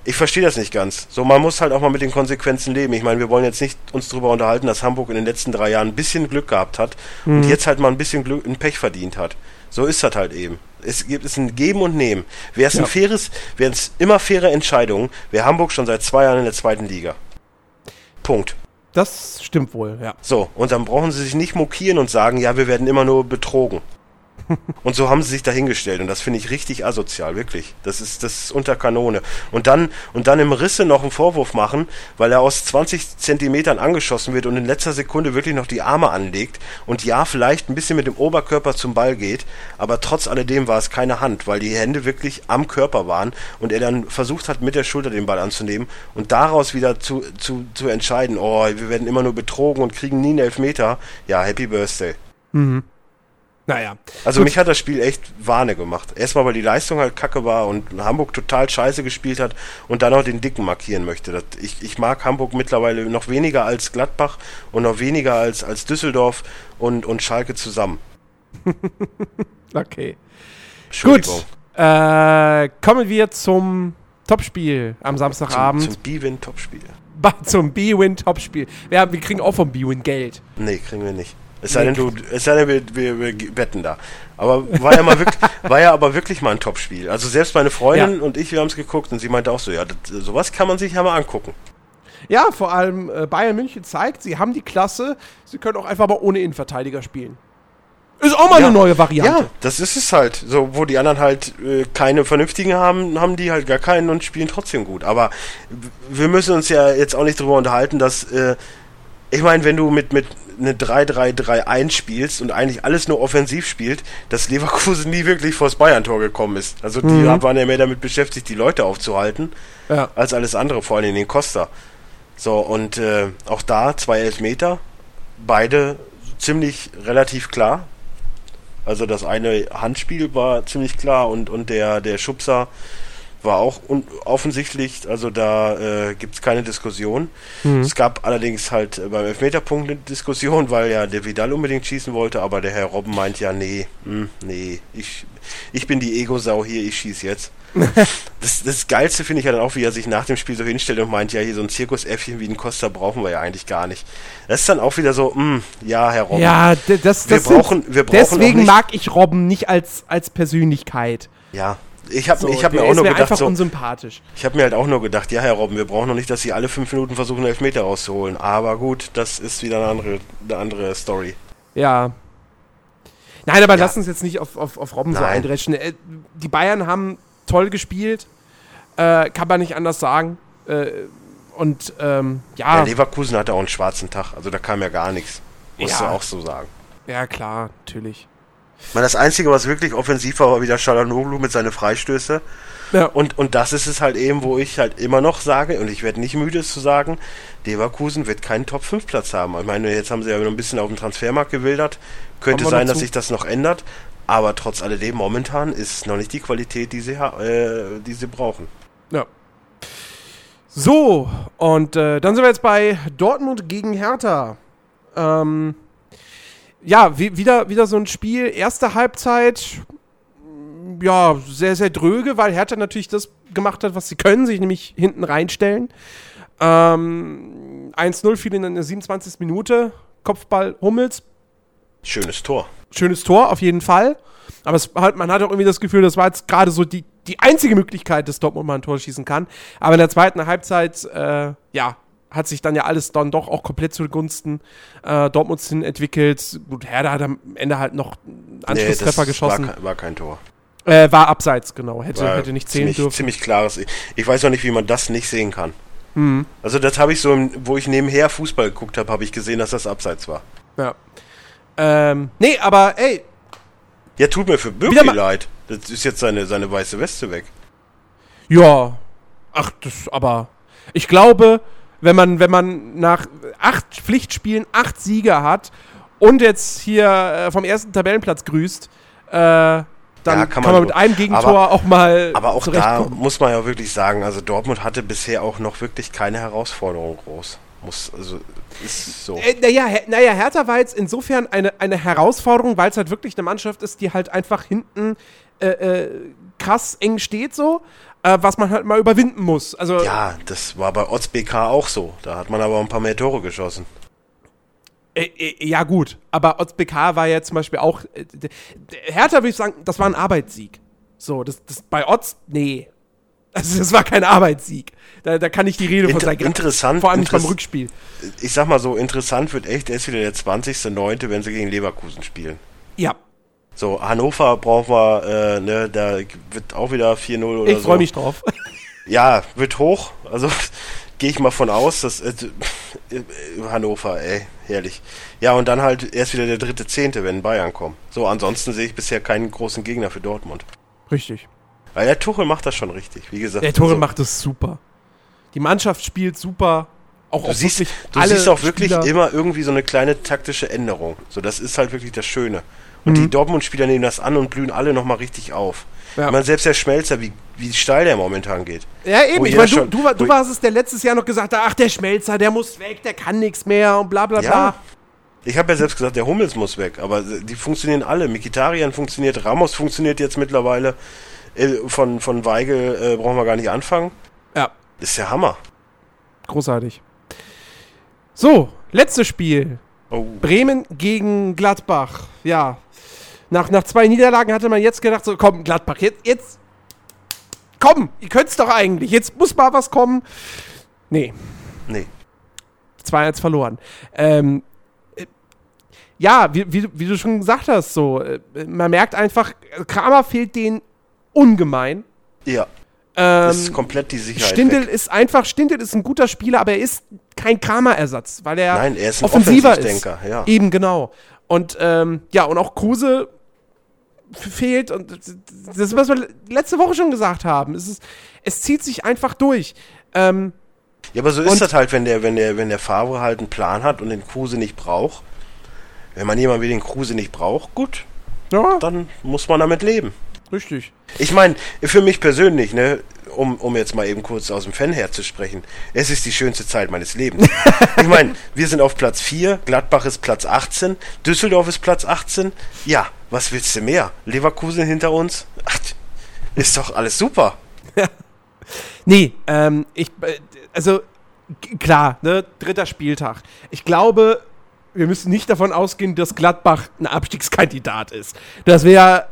S3: ich verstehe das nicht ganz. So, man muss halt auch mal mit den Konsequenzen leben. Ich meine, wir wollen jetzt nicht uns darüber unterhalten, dass Hamburg in den letzten drei Jahren ein bisschen Glück gehabt hat
S2: Mhm.
S3: und jetzt halt mal ein bisschen Glück, ein Pech verdient hat. So ist das halt eben. Es gibt es ein Geben und Nehmen. Wäre es
S2: Ja.
S3: ein faires, wären es immer faire Entscheidungen, wäre Hamburg schon seit zwei Jahren in der zweiten Liga. Punkt.
S2: Das stimmt wohl, ja.
S3: So, und dann brauchen sie sich nicht mokieren und sagen, ja, wir werden immer nur betrogen. [laughs] und so haben sie sich dahingestellt und das finde ich richtig asozial, wirklich. Das ist das ist unter Kanone. Und dann und dann im Risse noch einen Vorwurf machen, weil er aus 20 Zentimetern angeschossen wird und in letzter Sekunde wirklich noch die Arme anlegt und ja, vielleicht ein bisschen mit dem Oberkörper zum Ball geht, aber trotz alledem war es keine Hand, weil die Hände wirklich am Körper waren und er dann versucht hat, mit der Schulter den Ball anzunehmen und daraus wieder zu, zu, zu entscheiden, oh, wir werden immer nur betrogen und kriegen nie einen Elfmeter. Ja, Happy Birthday.
S2: Naja.
S3: Also
S2: Gut.
S3: mich hat das Spiel echt Wahne gemacht. Erstmal, weil die Leistung halt kacke war und Hamburg total scheiße gespielt hat und dann noch den Dicken markieren möchte. Das, ich, ich mag Hamburg mittlerweile noch weniger als Gladbach und noch weniger als, als Düsseldorf und, und Schalke zusammen. [laughs]
S2: Okay. Gut. Äh, kommen wir zum Topspiel am Samstagabend.
S3: Zum, zum B-Win-Topspiel.
S2: Zum B-Win-Topspiel. Wir, haben- wir kriegen auch vom B-Win Geld.
S3: Nee, kriegen wir nicht. Es sei denn, du, es sei denn wir, wir, wir wetten da. Aber war ja mal wirklich, [laughs] war ja aber wirklich mal ein Topspiel. Also selbst meine Freundin und ich, wir haben es geguckt und sie meinte auch so, ja, das, sowas kann man sich ja mal angucken.
S2: Ja, vor allem äh, Bayern München zeigt, sie haben die Klasse, sie können auch einfach mal ohne Innenverteidiger spielen. Ist auch mal
S3: Ja.
S2: eine neue Variante.
S3: Ja, das ist es halt. So, wo die anderen halt äh, keine vernünftigen haben, haben die halt gar keinen und spielen trotzdem gut. Aber wir müssen uns ja jetzt auch nicht drüber unterhalten, dass, äh, ich meine, wenn du mit, mit eine 3-3-3-1 spielst und eigentlich alles nur offensiv spielt, dass Leverkusen nie wirklich vors Bayern-Tor gekommen ist. Also die
S2: Mhm.
S3: waren ja mehr damit beschäftigt, die Leute aufzuhalten,
S2: Ja.
S3: als alles andere, vor allem den Costa. So, und äh, auch da zwei Elfmeter, beide ziemlich relativ klar. Also das eine Handspiel war ziemlich klar und, und der, der Schubser war auch un offensichtlich, also da äh, gibt es keine Diskussion. Es gab allerdings halt äh, beim Elfmeterpunkt eine Diskussion, weil ja der Vidal unbedingt schießen wollte, aber der Herr Robben meint ja, nee, hm, nee, ich, ich bin die Ego-Sau hier, ich schieß jetzt. [laughs] das, das Geilste finde ich ja dann auch, wie er sich nach dem Spiel so hinstellt und meint, ja, hier so ein Zirkusäffchen wie ein Costa brauchen wir ja eigentlich gar nicht. Das ist dann auch wieder so, hm, ja, Herr Robben.
S2: Ja, d- das,
S3: Wir
S2: das
S3: brauchen- wir brauchen auch
S2: deswegen mag ich Robben nicht als, als Persönlichkeit.
S3: Ja, ich habe
S2: So,
S3: ich hab mir auch nur
S2: mir
S3: gedacht, so,
S2: unsympathisch.
S3: ich habe mir halt auch nur gedacht, ja, Herr Robben, wir brauchen noch nicht, dass Sie alle fünf Minuten versuchen, einen Elfmeter rauszuholen. Aber gut, das ist wieder eine andere, eine andere Story.
S2: Ja. Nein, aber
S3: Ja.
S2: lass uns jetzt nicht auf, auf, auf Robben so
S3: Nein.
S2: eindreschen. Äh, Die Bayern haben toll gespielt. Äh, kann man nicht anders sagen. Äh, und ähm,
S3: Ja,
S2: ja,
S3: Leverkusen hatte auch einen schwarzen Tag, also da kam ja gar nichts. Musst
S2: Ja.
S3: du auch so sagen.
S2: ja, klar, natürlich.
S3: Meine, das Einzige, was wirklich offensiv war, war wieder Shalanoglu mit seinen Freistöße.
S2: Ja.
S3: Und, und das ist es halt eben, wo ich halt immer noch sage, und ich werde nicht müde es zu sagen, Leverkusen wird keinen Top-5-Platz haben. Ich meine, jetzt haben sie ja noch ein bisschen auf dem Transfermarkt gewildert. Könnte sein,
S2: dazu.
S3: dass sich das noch ändert. Aber trotz alledem, momentan ist es noch nicht die Qualität, die sie, äh, die sie brauchen.
S2: Ja. So, und äh, dann sind wir jetzt bei Dortmund gegen Hertha. Ähm, ja, wie, wieder, wieder so ein Spiel. Erste Halbzeit, ja, sehr, sehr dröge, weil Hertha natürlich das gemacht hat, was sie können, sich nämlich hinten reinstellen. Ähm, 1-0 fiel in der 27. Minute. Kopfball Hummels,
S3: Schönes Tor.
S2: schönes Tor auf jeden Fall. Aber es hat, man hat auch irgendwie das Gefühl, das war jetzt gerade so die, die einzige Möglichkeit, dass Dortmund mal ein Tor schießen kann. Aber in der zweiten Halbzeit, äh, ja, hat sich dann ja alles dann doch auch komplett zugunsten äh, Dortmunds hin entwickelt. Gut, Herder hat am Ende halt noch einen Anschlusstreffer geschossen.
S3: War, war kein Tor.
S2: äh, war abseits, genau. Hätte,
S3: War
S2: hätte nicht zählen
S3: ziemlich,
S2: dürfen.
S3: Ziemlich klares. Ich weiß noch nicht, wie man das nicht sehen kann.
S2: Mhm.
S3: Also das habe ich so, wo ich nebenher Fußball geguckt habe, habe ich gesehen, dass das abseits war.
S2: Ja. Ähm, nee, aber ey,
S3: Ja, tut mir für Birki leid. Das ist jetzt seine, seine weiße Weste weg.
S2: Ja. Ach, das, aber ich glaube, wenn man, wenn man nach acht Pflichtspielen acht Siege hat und jetzt hier äh, vom ersten Tabellenplatz grüßt, äh, dann
S3: Ja,
S2: kann,
S3: kann
S2: man,
S3: man
S2: mit einem Gegentor
S3: Aber-
S2: auch mal
S3: Aber auch da muss man ja wirklich sagen, also Dortmund hatte bisher auch noch wirklich keine Herausforderung groß. Muss, also, ist so.
S2: Äh, naja, Her naja, Hertha war jetzt insofern eine, eine Herausforderung, weil es halt wirklich eine Mannschaft ist, die halt einfach hinten äh, äh, krass eng steht so. Äh, was man halt mal überwinden muss. Also,
S3: Ja, das war bei Otz BK auch so. Da hat man aber ein paar mehr Tore geschossen.
S2: Äh, äh, ja, gut. Aber Otz BK war ja zum Beispiel auch. Äh, Hertha würde ich sagen, das war ein Arbeitssieg. So, das, das bei Otz, nee. Also, das war kein Arbeitssieg. Da, da kann ich die Rede von
S3: Inter
S2: sein.
S3: interessant,
S2: Vor allem nicht beim Rückspiel.
S3: Ich sag mal so, interessant wird echt erst wieder der 20.09., wenn sie gegen Leverkusen spielen.
S2: Ja,
S3: So, Hannover brauchen wir, äh, ne, da wird auch wieder 4-0 oder
S2: ich
S3: so.
S2: freue mich drauf. [laughs]
S3: Ja, wird hoch. Also [laughs] gehe ich mal von aus, dass äh, äh, Hannover, ey, herrlich. Ja, und dann halt erst wieder der dritte Zehnte, wenn Bayern kommen. So, ansonsten sehe ich bisher keinen großen Gegner für Dortmund.
S2: Richtig.
S3: Weil der Tuchel macht das schon richtig, wie gesagt.
S2: Der Tore
S3: also,
S2: macht es super. Die Mannschaft spielt super. Auch
S3: Du siehst, du siehst auch wirklich
S2: Spieler.
S3: immer irgendwie so eine kleine taktische Änderung. So, das ist halt wirklich das Schöne. Und
S2: Mhm.
S3: die Dortmund-Spieler nehmen das an und blühen alle nochmal richtig auf.
S2: Ja.
S3: Ich meine, selbst der Schmelzer, wie, wie steil der momentan geht.
S2: Ja, eben.
S3: Wo
S2: Ich meine, du,
S3: schon-
S2: du, du warst es, der letztes Jahr noch gesagt hat, ach, der Schmelzer, der muss weg, der kann nichts mehr und bla bla bla.
S3: Ja. Ich habe ja selbst gesagt, der Hummels muss weg, aber die funktionieren alle. Mikitarian funktioniert, Ramos funktioniert jetzt mittlerweile. Äh, Von, von Weigel äh, brauchen wir gar nicht anfangen.
S2: Ja,
S3: ist ja Hammer.
S2: großartig. So, letztes Spiel.
S3: Oh.
S2: Bremen gegen Gladbach. Ja. Nach, nach zwei Niederlagen hatte man jetzt gedacht, so, komm, Gladbach, jetzt, jetzt, komm, ihr könnt's doch eigentlich, jetzt muss mal was kommen. Nee,
S3: Nee.
S2: 2-1 verloren. Ähm, äh, ja, wie, wie, du- wie du schon gesagt hast, so, äh, man merkt einfach, Kramer fehlt denen ungemein.
S3: Ja,
S2: Ähm,
S3: das ist komplett die Sicherheit.
S2: Stindel
S3: weg.
S2: ist einfach, Stindel ist ein guter Spieler, aber er ist kein Kramer-Ersatz, weil er,
S3: Nein, er ist ein
S2: offensiver ist.
S3: Ja.
S2: Eben genau. Und ähm, ja, und auch Kruse fehlt und das ist, was wir letzte Woche schon gesagt haben. Es, ist, es zieht sich einfach durch. Ähm,
S3: Ja, aber so ist das halt, wenn der, wenn der, wenn der Favre halt einen Plan hat und den Kruse nicht braucht. Wenn man jemanden wie den Kruse nicht braucht, gut,
S2: ja,
S3: dann muss man damit leben.
S2: richtig.
S3: Ich meine, für mich persönlich, ne, um, um jetzt mal eben kurz aus dem Fanherz zu sprechen, es ist die schönste Zeit meines Lebens. [laughs] ich meine, wir sind auf Platz 4, Gladbach ist Platz 18, Düsseldorf ist Platz 18. Ja, was willst du mehr? Leverkusen hinter uns? Ach, ist doch alles super.
S2: Nee, ähm, ich, äh, also, klar, ne, dritter Spieltag. Ich glaube, wir müssen nicht davon ausgehen, dass Gladbach ein Abstiegskandidat ist. Das wäre,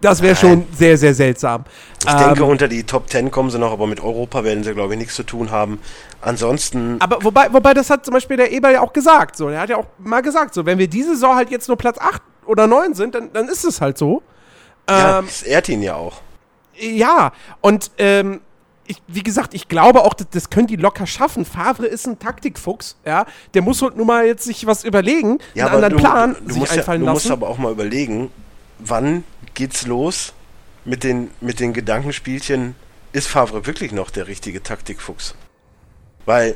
S2: das wäre schon sehr, sehr seltsam.
S3: Ich denke, unter die Top 10 kommen sie noch, aber mit Europa werden sie, glaube ich, nichts zu tun haben. Ansonsten,
S2: Aber wobei, wobei, das hat zum Beispiel der Eber ja auch gesagt. So, der hat ja auch mal gesagt, so, wenn wir diese Saison halt jetzt nur Platz 8 oder 9 sind, dann, dann ist es halt so.
S3: ja,
S2: Ähm,
S3: es ehrt ihn ja auch.
S2: ja, und ähm, ich, wie gesagt, ich glaube auch, das, das können die locker schaffen. Favre ist ein Taktikfuchs, ja. Der muss halt nur mal jetzt sich was überlegen,
S3: Ja,
S2: einen anderen
S3: du,
S2: Plan
S3: du,
S2: sich
S3: musst ja,
S2: einfallen
S3: du musst
S2: lassen.
S3: aber auch mal überlegen, wann geht's los mit den, mit den Gedankenspielchen, ist Favre wirklich noch der richtige Taktikfuchs? Weil,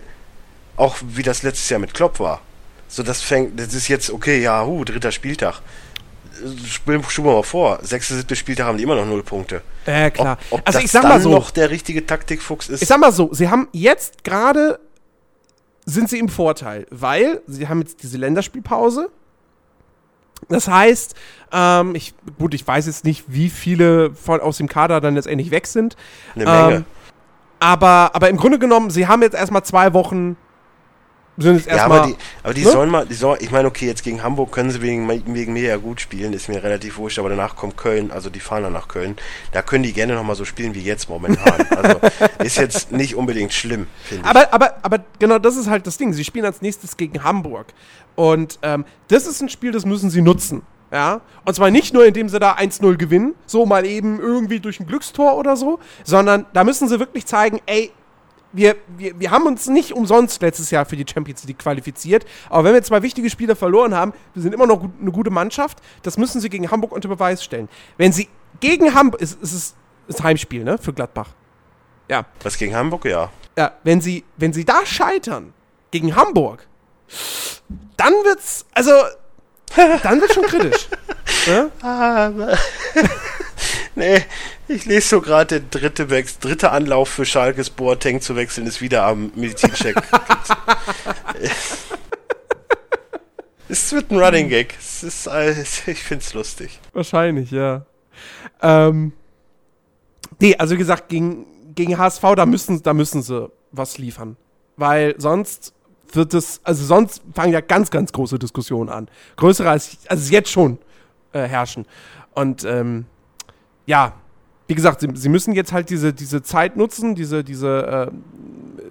S3: auch wie das letztes Jahr mit Klopp war, so das fängt, das ist jetzt, okay, ja, hu, dritter Spieltag. Spielen wir mal vor, sechste, siebte Spieltag haben die immer noch null Punkte.
S2: äh, klar.
S3: Ob, ob
S2: also
S3: das
S2: ich sag mal so,
S3: noch der richtige Taktikfuchs ist,
S2: ich sag mal so, sie haben jetzt gerade sind sie im Vorteil, weil sie haben jetzt diese Länderspielpause. Das heißt, ähm, ich, gut, ich weiß jetzt nicht, wie viele von, aus dem Kader dann letztendlich weg sind.
S3: eine Menge.
S2: Ähm, aber, aber im Grunde genommen, sie haben jetzt erstmal zwei Wochen, sind jetzt
S3: Ja,
S2: erstmal.
S3: aber die, aber die
S2: ne?
S3: sollen mal, die sollen, ich meine, okay, jetzt gegen Hamburg können sie wegen, wegen mir ja gut spielen, ist mir relativ wurscht, aber danach kommt Köln, also die fahren dann nach Köln. Da können die gerne nochmal so spielen wie jetzt momentan. [laughs] Also ist jetzt nicht unbedingt schlimm, finde ich.
S2: Aber, aber, aber genau das ist halt das Ding. Sie spielen als nächstes gegen Hamburg. Und ähm, das ist ein Spiel, das müssen sie nutzen. Ja? Und zwar nicht nur, indem sie da 1-0 gewinnen, so mal eben irgendwie durch ein Glückstor oder so, sondern da müssen sie wirklich zeigen, ey, wir, wir, wir haben uns nicht umsonst letztes Jahr für die Champions League qualifiziert. Aber wenn wir zwei wichtige Spiele verloren haben, wir sind immer noch gut, eine gute Mannschaft, das müssen sie gegen Hamburg unter Beweis stellen. Wenn sie gegen Hamburg, es ist, ist, ist Heimspiel, ne, für Gladbach. Ja,
S3: Was gegen Hamburg, ja.
S2: ja, wenn sie, wenn sie da scheitern gegen Hamburg, dann wird's, also, [laughs] dann wird's schon kritisch. ne? [laughs] [laughs]
S3: Nee, ich lese so gerade, der dritte, Wex dritte Anlauf für Schalkes Boateng zu wechseln ist wieder am Medizincheck. [laughs] es wird ein Running Gag. Es ist, [laughs] ich find's lustig.
S2: Wahrscheinlich, ja. Ähm, nee, also wie gesagt, gegen, gegen HSV, da müssen, da müssen sie was liefern. Weil sonst wird es, also sonst fangen ja ganz, ganz große Diskussionen an. Größere als, als es jetzt schon äh, herrschen. Und ähm, ja, wie gesagt, sie, sie, müssen jetzt halt diese, diese Zeit nutzen, diese, diese, äh,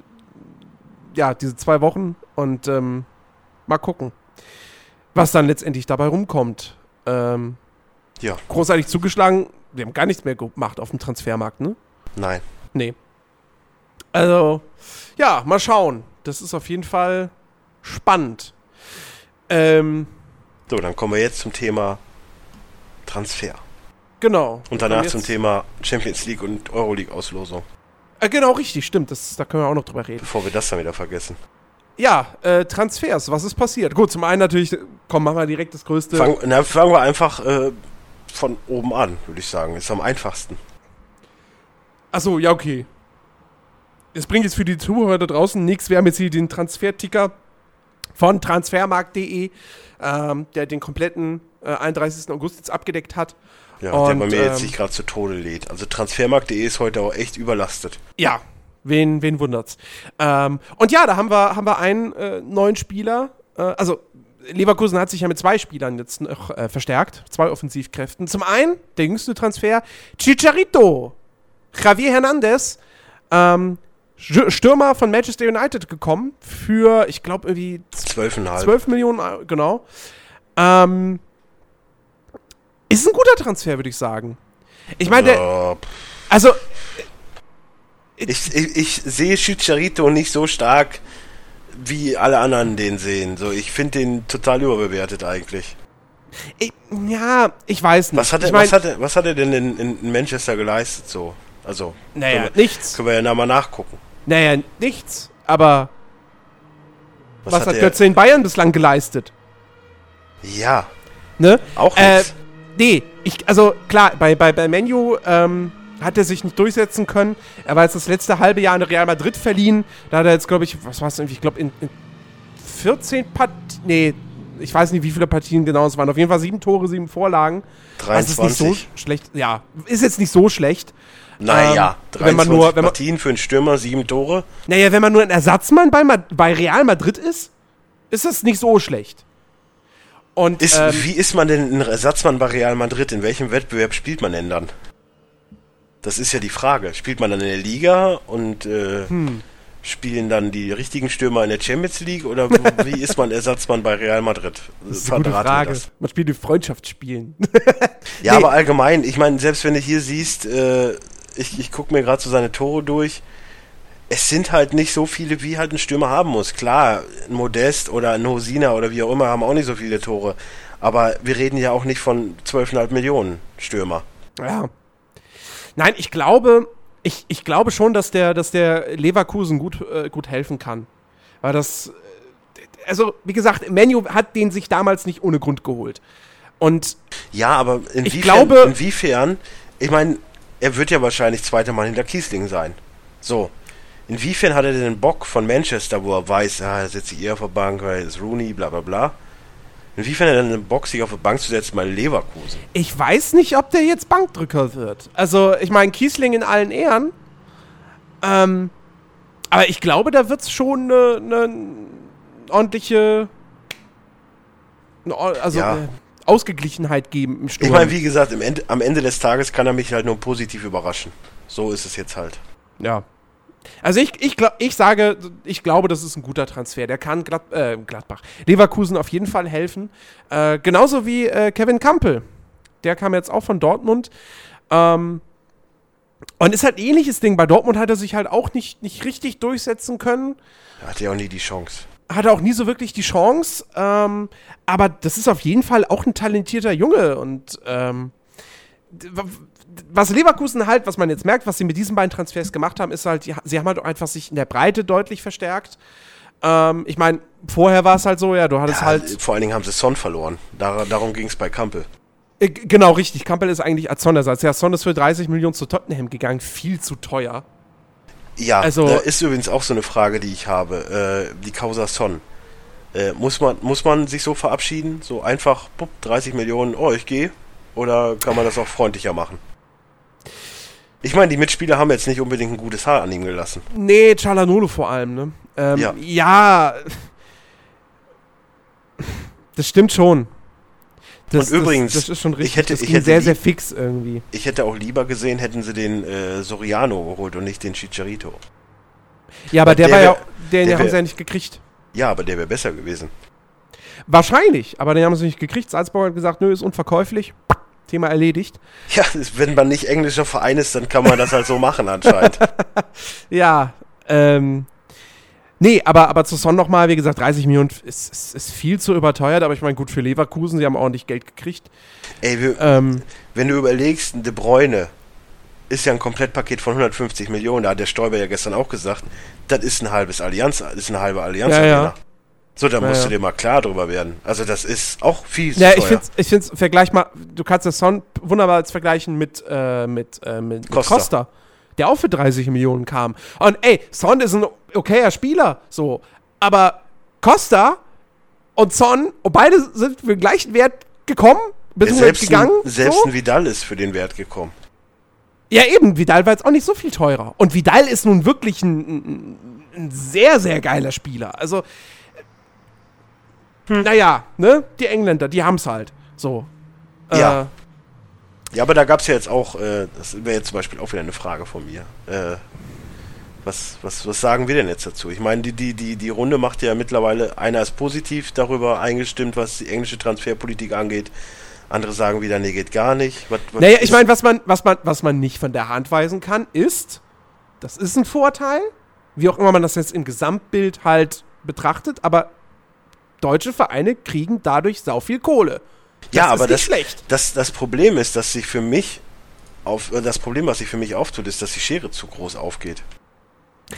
S2: ja, diese zwei Wochen und ähm, mal gucken, was dann letztendlich dabei rumkommt. Ähm,
S3: ja.
S2: Großartig zugeschlagen, wir haben gar nichts mehr gemacht auf dem Transfermarkt, ne?
S3: Nein.
S2: Nee. Also, ja, mal schauen. Das ist auf jeden Fall spannend. Ähm,
S3: so, dann kommen wir jetzt zum Thema Transfer.
S2: Genau.
S3: Und danach zum Thema Champions League und Euroleague-Auslosung.
S2: Äh, genau, richtig, stimmt. Das, da können wir auch noch drüber reden.
S3: Bevor wir das dann wieder vergessen.
S2: Ja, äh, Transfers, was ist passiert? Gut, zum einen natürlich, komm, machen wir direkt das größte.
S3: Fang, na, fangen wir einfach äh, von oben an, würde ich sagen. Ist am einfachsten.
S2: Achso, ja, okay. Es bringt jetzt für die Zuhörer da draußen nichts. Wir haben jetzt hier den Transferticker von transfermarkt.de, ähm, der den kompletten äh, 31. August jetzt abgedeckt hat.
S3: Ja, und, der bei mir ähm, jetzt nicht gerade zu Tode lädt. Also transfermarkt.de ist heute auch echt überlastet.
S2: Ja, wen, wen wundert's. Ähm, und ja, da haben wir, haben wir einen äh, neuen Spieler. Äh, also Leverkusen hat sich ja mit zwei Spielern jetzt noch äh, verstärkt, zwei Offensivkräften. Zum einen der jüngste Transfer, Chicharito. Javier Hernandez, ähm, Stürmer von Manchester United gekommen für, ich glaube, irgendwie
S3: 12,5.
S2: 12 Millionen, äh, genau. Ähm, ist ein guter Transfer, würde ich sagen. Ich meine,
S3: ja.
S2: also.
S3: Äh, ich, ich, ich sehe Chicharito nicht so stark, wie alle anderen den sehen. So, ich finde den total überbewertet eigentlich.
S2: Ich, ja, ich weiß nicht.
S3: Was hat, er,
S2: ich mein,
S3: was, hat er, was hat er denn in, in Manchester geleistet so? Also,
S2: naja,
S3: können wir,
S2: nichts.
S3: Können wir ja mal nachgucken.
S2: Naja, nichts. Aber was, was hat,
S3: hat
S2: Götze in Bayern bislang geleistet?
S3: Ja.
S2: Ne?
S3: Auch
S2: äh,
S3: nichts.
S2: Nee, ich, also klar, bei, bei, bei Menu ähm, hat er sich nicht durchsetzen können. Er war jetzt das letzte halbe Jahr in Real Madrid verliehen. Da hat er jetzt, glaube ich, was war es irgendwie, ich glaube, in, in 14 Partien, nee, ich weiß nicht, wie viele Partien genau es waren. Auf jeden Fall sieben Tore, sieben Vorlagen.
S3: 23.
S2: Also ist nicht so schlecht. Ja, ist jetzt nicht so schlecht.
S3: Naja,
S2: ähm, wenn man nur, wenn man,
S3: Partien für einen Stürmer, sieben Tore.
S2: Naja, wenn man nur ein Ersatzmann bei, bei Real Madrid ist, ist das nicht so schlecht. Und,
S3: ist,
S2: ähm,
S3: wie ist man denn ein Ersatzmann bei Real Madrid? In welchem Wettbewerb spielt man denn dann? Das ist ja die Frage. Spielt man dann in der Liga und äh, hm. spielen dann die richtigen Stürmer in der Champions League oder [laughs] wie ist man Ersatzmann bei Real Madrid?
S2: Das ist eine gute Frage. Man spielt die Freundschaftsspielen. [laughs]
S3: ja, nee. aber allgemein, ich meine, selbst wenn du hier siehst, äh, ich, ich gucke mir gerade so seine Tore durch, es sind halt nicht so viele, wie halt ein Stürmer haben muss. Klar, ein Modest oder ein Hosina oder wie auch immer haben auch nicht so viele Tore. Aber wir reden ja auch nicht von 12,5 Millionen Stürmer.
S2: Ja. Nein, ich glaube, ich, ich glaube schon, dass der, dass der Leverkusen gut, äh, gut helfen kann. Weil das, äh, also wie gesagt, Menu hat den sich damals nicht ohne Grund geholt. Und
S3: ja, aber inwiefern,
S2: ich glaube,
S3: inwiefern, ich meine, er wird ja wahrscheinlich zweiter Mann hinter Kiesling sein. So, Inwiefern hat er denn Bock von Manchester, wo er weiß, ah, er setzt sich eher auf der Bank, weil er ist Rooney, bla bla bla. Inwiefern hat er denn Bock, sich auf die Bank zu setzen bei Leverkusen?
S2: Ich weiß nicht, ob der jetzt Bankdrücker wird. Also, ich meine, Kiesling in allen Ehren. Ähm, aber ich glaube, da wird es schon eine ne ordentliche. Ne, also, ja. äh, Ausgeglichenheit geben
S3: im Sturm. Ich meine, wie gesagt, Ende, am Ende des Tages kann er mich halt nur positiv überraschen. So ist es jetzt halt.
S2: Ja, also ich, ich, glaub, ich sage, ich glaube, das ist ein guter Transfer. Der kann Glad, äh, Gladbach, Leverkusen auf jeden Fall helfen. Äh, genauso wie äh, Kevin Campbell. Der kam jetzt auch von Dortmund. Ähm, und ist halt ein ähnliches Ding. Bei Dortmund hat er sich halt auch nicht, nicht richtig durchsetzen können.
S3: Hatte ja auch nie die Chance.
S2: Hatte auch nie so wirklich die Chance. Ähm, aber das ist auf jeden Fall auch ein talentierter Junge. Und ähm, was Leverkusen halt, was man jetzt merkt, was sie mit diesen beiden Transfers gemacht haben, ist halt, die, sie haben halt einfach sich in der Breite deutlich verstärkt. Ähm, ich meine, vorher war es halt so, ja, du hattest ja, halt.
S3: Vor allen Dingen haben sie Son verloren. Dar darum ging es bei Kampel.
S2: Äh, genau, richtig. Kampel ist eigentlich als Son-Ersatz. Ja, Son ist für 30 Millionen zu Tottenham gegangen. Viel zu teuer.
S3: Ja, also, da ist übrigens auch so eine Frage, die ich habe. Äh, die Causa Son. Äh, muss, man, muss man sich so verabschieden? So einfach, bupp, 30 Millionen, oh, ich gehe? Oder kann man das auch freundlicher machen? Ich meine, die Mitspieler haben jetzt nicht unbedingt ein gutes Haar an ihm gelassen.
S2: Nee, Chalanolo vor allem, ne? Ähm,
S3: Ja.
S2: ja. Das stimmt schon. Das,
S3: Und übrigens,
S2: das, das ist schon
S3: ich
S2: richtig.
S3: hätte-
S2: das
S3: ich hätte
S2: sehr, sehr fix irgendwie.
S3: Ich hätte auch lieber gesehen, hätten sie den äh, Soriano geholt und nicht den Chicharito.
S2: Ja, aber der,
S3: der
S2: war ja, den
S3: der
S2: haben
S3: wär-
S2: sie ja nicht gekriegt.
S3: Ja, aber der wäre besser gewesen.
S2: Wahrscheinlich, aber den haben sie nicht gekriegt. Salzburg hat gesagt, nö, ist unverkäuflich. Thema erledigt. [laughs]
S3: Ja, wenn man nicht englischer Verein ist, dann kann man das halt so machen anscheinend. [laughs]
S2: Ja, ähm. Nee, aber, aber zu Son nochmal, wie gesagt, 30 Millionen ist, ist, ist viel zu überteuert, aber ich meine, gut für Leverkusen, sie haben ordentlich Geld gekriegt.
S3: Ey, wir,
S2: Ähm,
S3: wenn du überlegst, De Bruyne ist ja ein Komplettpaket von 150 Millionen, da hat der Stoiber ja gestern auch gesagt, das ist ein halbes Allianz, ist eine halbe Allianz
S2: Ja, ja.
S3: So, da musst
S2: ja.
S3: du dir mal klar drüber werden. Also das ist auch viel zu
S2: ja,
S3: teuer.
S2: ich finde ich find's, vergleich mal, du kannst das Son wunderbar als vergleichen mit, äh, mit, äh, mit, mit
S3: Costa.
S2: Costa. der auch für 30 Millionen kam. Und ey, Son ist ein okayer Spieler, so. Aber Costa und Son, und beide sind für den gleichen Wert gekommen, beziehungsweise
S3: selbst
S2: gegangen.
S3: ein, selbst
S2: so.
S3: ein Vidal ist für den Wert gekommen.
S2: Ja, eben, Vidal war jetzt auch nicht so viel teurer. Und Vidal ist nun wirklich ein, ein, ein sehr, sehr geiler Spieler. Also,
S3: Hm.
S2: naja, ne? Die Engländer, die haben's halt. So.
S3: Ja.
S2: Äh,
S3: Ja, aber da gab es ja jetzt auch, äh, das wäre jetzt zum Beispiel auch wieder eine Frage von mir. Äh, was, was, was sagen wir denn jetzt dazu? Ich meine, die, die, die, die Runde macht ja mittlerweile, einer ist positiv darüber eingestimmt, was die englische Transferpolitik angeht. Andere sagen wieder, nee, geht gar nicht. Was, was
S2: naja, ich meine, was man, was, man, was man nicht von der Hand weisen kann, ist, das ist ein Vorteil, wie auch immer man das jetzt im Gesamtbild halt betrachtet, aber deutsche Vereine kriegen dadurch sau viel Kohle.
S3: ja,
S2: das
S3: aber
S2: ist nicht
S3: das,
S2: schlecht.
S3: Das, das Problem ist, dass sich für mich auf, äh, das Problem, was sich für mich auftut, ist, dass die Schere zu groß aufgeht.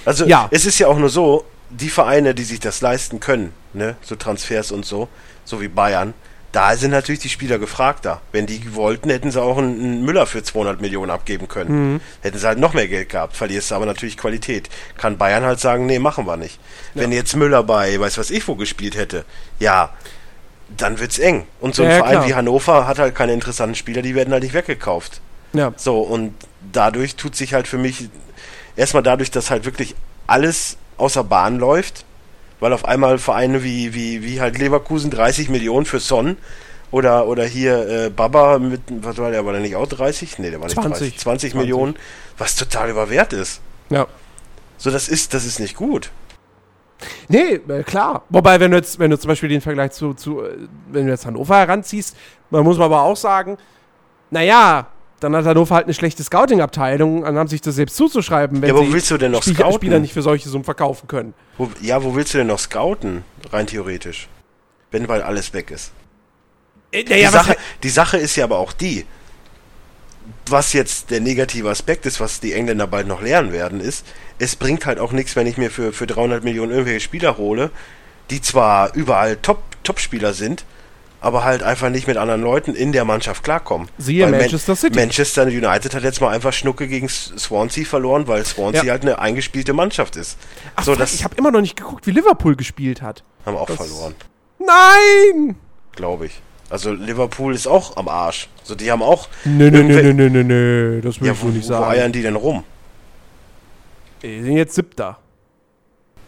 S3: Also
S2: Ja.
S3: es ist ja auch nur so, die Vereine, die sich das leisten können, ne, so Transfers und so, so wie Bayern, da sind natürlich die Spieler gefragter. Wenn die wollten, hätten sie auch einen, Müller für 200 Millionen abgeben können. Hätten sie halt noch mehr Geld gehabt. Verlierst du aber natürlich Qualität. Kann Bayern halt sagen, nee, machen wir nicht. Wenn jetzt Müller bei, weiß was ich wo gespielt hätte, ja, dann wird's eng. Und so ein
S2: Ja, ja,
S3: Verein
S2: klar.
S3: wie Hannover hat halt keine interessanten Spieler, die werden halt nicht weggekauft.
S2: Ja.
S3: So, und dadurch tut sich halt für mich, erstmal dadurch, dass halt wirklich alles außer Bahn läuft, weil auf einmal Vereine wie, wie, wie halt Leverkusen 30 Millionen für Son oder, oder hier äh, Baba mit, was war der, war der nicht auch 30? Nee, der war nicht
S2: 20.
S3: 30. 20
S2: 20.
S3: Millionen, was total überwert ist.
S2: Ja.
S3: So, das ist, das ist nicht gut.
S2: Nee, äh, klar. Wobei, wenn du jetzt, wenn du zum Beispiel den Vergleich zu, zu äh, wenn du jetzt Hannover heranziehst, dann muss man aber auch sagen, naja, dann hat Hannover halt eine schlechte Scouting-Abteilung, dann haben sich das selbst zuzuschreiben, wenn
S3: Ja, wo willst du denn noch
S2: Spieler,
S3: scouten?
S2: Spieler nicht für solche Summen verkaufen können.
S3: Wo, ja, wo willst du denn noch scouten, rein theoretisch? Wenn weil alles weg ist.
S2: Äh,
S3: Die,
S2: naja, was
S3: Sache, die Sache ist ja aber auch die, was jetzt der negative Aspekt ist, was die Engländer bald noch lernen werden, ist, es bringt halt auch nichts, wenn ich mir für, für 300 Millionen irgendwelche Spieler hole, die zwar überall Top, Top-Spieler sind, aber halt einfach nicht mit anderen Leuten in der Mannschaft klarkommen.
S2: Siehe
S3: Weil Man-
S2: Manchester City.
S3: Manchester United hat jetzt mal einfach Schnucke gegen Swansea verloren, weil Swansea
S2: Ja.
S3: halt eine eingespielte Mannschaft ist.
S2: Ach,
S3: so, das
S2: ich habe immer noch nicht geguckt, wie Liverpool gespielt hat.
S3: haben auch
S2: das-
S3: verloren,
S2: Nein!
S3: glaube ich. Also Liverpool ist auch am Arsch. So, die haben auch.
S2: Nö, nö, nö, nö, nö, nö, das will
S3: Ja,
S2: ich
S3: wo,
S2: wohl nicht
S3: wo
S2: sagen.
S3: eiern die denn rum?
S2: Die sind jetzt siebter.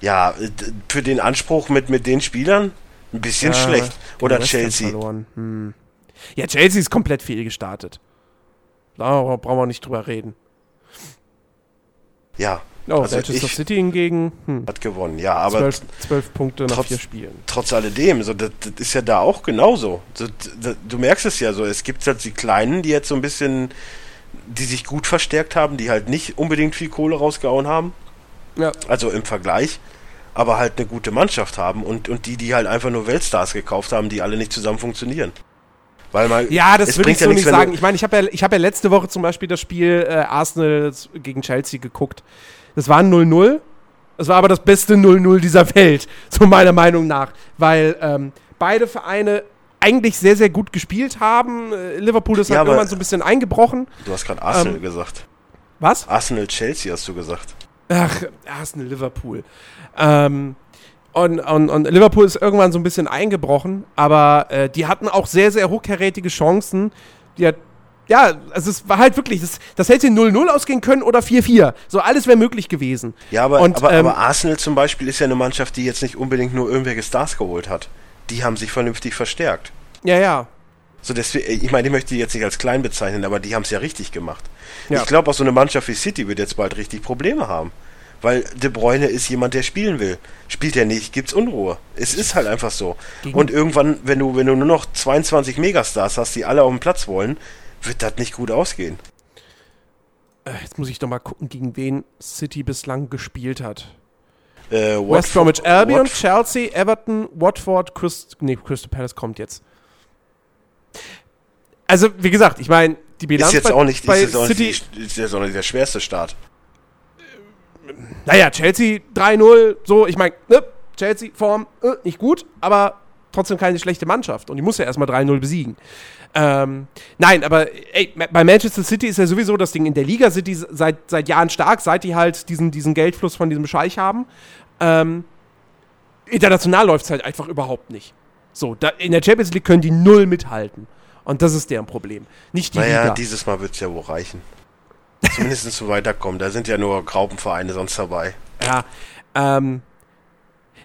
S3: Ja, für den Anspruch mit, mit den Spielern ein bisschen
S2: Ja,
S3: schlecht.
S2: gegen
S3: Oder Chelsea.
S2: Hm. Ja, Chelsea ist komplett fehlgestartet. Da brauchen wir nicht drüber reden.
S3: Ja,
S2: Oh,
S3: Also
S2: Manchester City hingegen, hm,
S3: hat gewonnen. Ja, aber
S2: zwölf, zwölf Punkte nach
S3: trotz-
S2: vier Spielen.
S3: trotz alledem, so, das, das ist ja da auch genauso. So, d- d- du merkst es ja so, es gibt halt die Kleinen, die jetzt so ein bisschen, die sich gut verstärkt haben, die halt nicht unbedingt viel Kohle rausgehauen haben,
S2: Ja.
S3: also im Vergleich, aber halt eine gute Mannschaft haben und, und die, die halt einfach nur Weltstars gekauft haben, die alle nicht zusammen funktionieren. Weil man,
S2: Ja, das würde ich
S3: ja
S2: so
S3: nichts,
S2: nicht sagen. Ich meine, ich habe ja, ich hab ja letzte Woche zum Beispiel das Spiel äh, Arsenal gegen Chelsea geguckt. Das war ein 0-0. Das war aber das beste 0-0 dieser Welt, [laughs] so meiner Meinung nach. Weil ähm, beide Vereine eigentlich sehr, sehr gut gespielt haben. Äh, Liverpool ist
S3: Ja,
S2: halt irgendwann so ein bisschen eingebrochen.
S3: Du hast gerade Arsenal
S2: Ähm,
S3: gesagt.
S2: Was?
S3: Arsenal Chelsea hast du gesagt.
S2: Ach, Arsenal, Liverpool. Ähm, und, und, und Liverpool ist irgendwann so ein bisschen eingebrochen, aber äh, die hatten auch sehr, sehr hochkarätige Chancen. Die hat ja, also es war halt wirklich, das, das hätte 0-0 ausgehen können oder 4-4. So, alles wäre möglich gewesen.
S3: Ja, aber,
S2: Und,
S3: aber,
S2: ähm,
S3: aber Arsenal zum Beispiel ist ja eine Mannschaft, die jetzt nicht unbedingt nur irgendwelche Stars geholt hat. Die haben sich vernünftig verstärkt.
S2: Ja, ja.
S3: So deswegen, ich meine, ich möchte die jetzt nicht als klein bezeichnen, aber die haben es ja richtig gemacht.
S2: Ja.
S3: Ich glaube, auch so eine Mannschaft wie City wird jetzt bald richtig Probleme haben. Weil De Bruyne ist jemand, der spielen will. Spielt er nicht, gibt's Unruhe. Es ist halt einfach so.
S2: Gegen-
S3: Und irgendwann, wenn du, wenn du nur noch 22 Megastars hast, die alle auf dem Platz wollen, wird das nicht gut ausgehen.
S2: Äh, Jetzt muss ich doch mal gucken, gegen wen City bislang gespielt hat.
S3: Äh,
S2: West Bromwich Albion,
S3: Watf-
S2: Chelsea, Everton, Watford, Christ nee, Crystal Palace kommt jetzt. Also, wie gesagt, ich meine, die Bilanz
S3: ist jetzt
S2: bei,
S3: auch nicht,
S2: bei
S3: ist
S2: City,
S3: nicht, die- ist jetzt auch nicht der schwerste Start.
S2: naja, Chelsea 3-0, so, ich meine, ne, Chelsea Form äh, nicht gut, aber trotzdem keine schlechte Mannschaft und die muss ja erstmal 3-0 besiegen. Ähm, nein, aber ey, bei Manchester City ist ja sowieso das Ding. In der Liga sind die seit, seit Jahren stark, seit die halt diesen, diesen Geldfluss von diesem Scheich haben. Ähm, international läuft es halt einfach überhaupt nicht. So, da, in der Champions League können die null mithalten. Und das ist deren Problem. Nicht die
S3: Naja,
S2: Liga.
S3: dieses Mal wird's ja wohl reichen. Zumindest zu weiterkommen. Da sind ja nur Graupenvereine sonst dabei.
S2: Ja, ähm.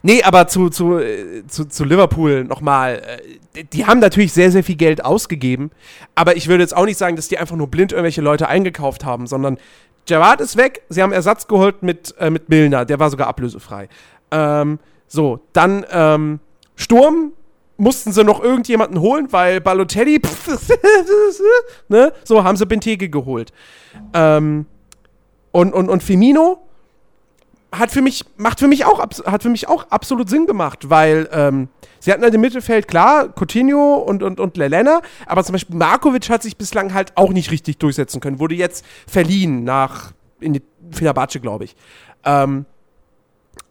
S2: Nee, aber zu, zu, äh, zu, zu Liverpool nochmal. Äh, die- die haben natürlich sehr, sehr viel Geld ausgegeben. Aber ich würde jetzt auch nicht sagen, dass die einfach nur blind irgendwelche Leute eingekauft haben, sondern Gerard ist weg. Sie haben Ersatz geholt mit, äh, mit Milner. Der war sogar ablösefrei. Ähm, so, dann ähm, Sturm mussten sie noch irgendjemanden holen, weil Balotelli, [laughs] ne, so haben sie Benteke geholt. Ähm, und, und, und Firmino hat für mich, macht für mich auch, hat für mich auch absolut Sinn gemacht, weil ähm, sie hatten halt im Mittelfeld, klar, Coutinho und, und, und Lelena, aber zum Beispiel Markovic hat sich bislang halt auch nicht richtig durchsetzen können, wurde jetzt verliehen nach, in die glaube ich. Ähm,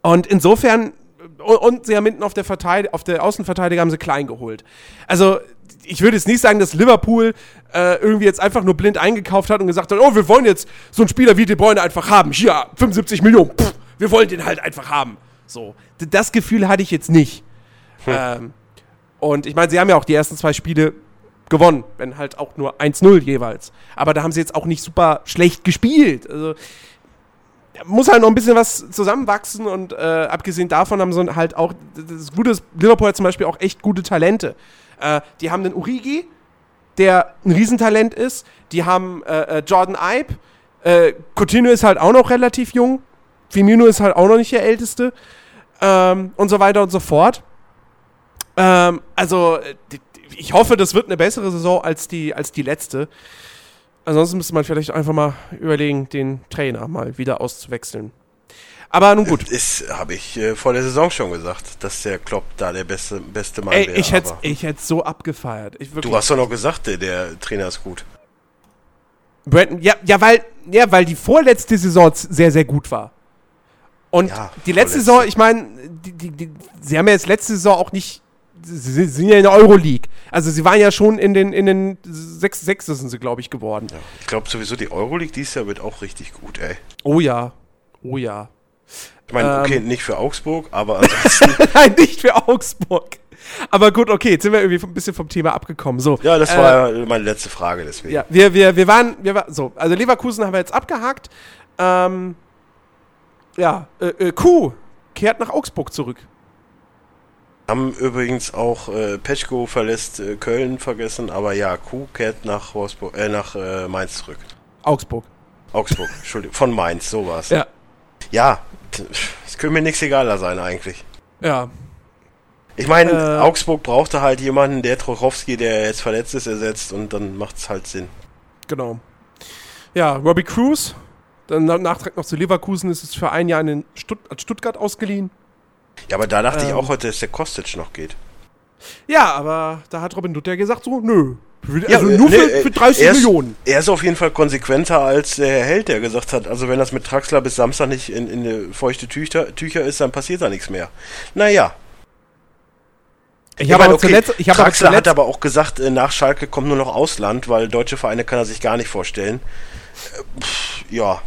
S2: und insofern, und, und sie haben hinten auf der, Verteid auf der Außenverteidiger haben sie klein geholt. Also, ich würde jetzt nicht sagen, dass Liverpool äh, irgendwie jetzt einfach nur blind eingekauft hat und gesagt hat, oh, wir wollen jetzt so einen Spieler wie De Bruyne einfach haben. Hier, 75 Millionen, pff, wir wollen den halt einfach haben. So, das Gefühl hatte ich jetzt nicht. Ähm, und ich meine, sie haben ja auch die ersten zwei Spiele gewonnen, wenn halt auch nur 1-0 jeweils. Aber da haben sie jetzt auch nicht super schlecht gespielt. Also, muss halt noch ein bisschen was zusammenwachsen und äh, abgesehen davon haben sie halt auch, das Gute ist, Liverpool hat zum Beispiel auch echt gute Talente. Äh, die haben den Urigi, der ein Riesentalent ist. Die haben äh, äh, Jordan Ibe. Äh, Coutinho ist halt auch noch relativ jung. Firmino ist halt auch noch nicht der Älteste. Ähm, und so weiter und so fort. Ähm, also, ich hoffe, das wird eine bessere Saison als die, als die letzte. Ansonsten müsste man vielleicht einfach mal überlegen, den Trainer mal wieder auszuwechseln. Aber nun gut.
S3: Ist, habe ich äh, vor der Saison schon gesagt, dass der Klopp da der beste, beste Mann wäre.
S2: ich hätte ich so abgefeiert. Ich
S3: Du hast doch noch gesagt, der, der Trainer ist gut.
S2: Brandon, ja, ja, weil, ja, weil die vorletzte Saison sehr, sehr gut war. Und
S3: Ja,
S2: die letzte
S3: vorletzte.
S2: Saison, ich meine, die, die, die, sie haben ja jetzt letzte Saison auch nicht, sie, sind ja in der Euroleague. Also sie waren ja schon in den, in den sechs, sechs sind sie, glaube ich, geworden.
S3: Ja. Ich glaube sowieso, die Euroleague dieses Jahr wird auch richtig gut, ey.
S2: Oh ja, oh ja.
S3: Ich meine,
S2: Ähm.
S3: okay, nicht für Augsburg, aber [laughs] ansonsten,
S2: Nein, nicht für Augsburg. Aber gut, okay, jetzt sind wir irgendwie ein bisschen vom Thema abgekommen. So,
S3: ja, das
S2: äh,
S3: war ja meine letzte Frage, deswegen.
S2: Ja, wir, wir, wir waren, wir waren, so, also Leverkusen haben wir jetzt abgehakt. Ähm, ja, äh, äh, Kuh kehrt nach Augsburg zurück.
S3: Haben übrigens auch äh, Petschko verlässt äh, Köln vergessen, aber ja, Kuh kehrt nach Wolfsburg, äh, nach äh, Mainz zurück.
S2: Augsburg.
S3: Augsburg, [laughs] Entschuldigung, von Mainz, so war's.
S2: Ja.
S3: Ja, es könnte mir nichts egaler sein eigentlich.
S2: Ja.
S3: Ich meine,
S2: Äh.
S3: Augsburg brauchte halt jemanden, der Trochowski, der jetzt verletzt ist, ersetzt und dann macht's halt Sinn.
S2: Genau. Ja, Robbie Cruz. Dann na- Nachtrag noch zu Leverkusen ist es für ein Jahr in Stutt an Stuttgart ausgeliehen.
S3: Ja, aber da dachte ich
S2: Ähm.
S3: auch heute, dass der Kostic noch geht.
S2: Ja, aber da hat Robin Dutter gesagt so, nö. Für-
S3: Ja,
S2: Also nur
S3: nee,
S2: für, für 30
S3: er ist-
S2: Millionen.
S3: Er ist auf jeden Fall konsequenter als der Herr Held, der gesagt hat, also wenn das mit Traxler bis Samstag nicht in, in feuchte Tücher, Tücher ist, dann passiert da nichts mehr. Naja.
S2: Ich habe
S3: meine,
S2: aber zuletzt, ich aber
S3: Traxler hat aber auch gesagt, äh, nach Schalke kommt nur noch Ausland, weil deutsche Vereine kann er sich gar nicht vorstellen. Äh, pff, ja.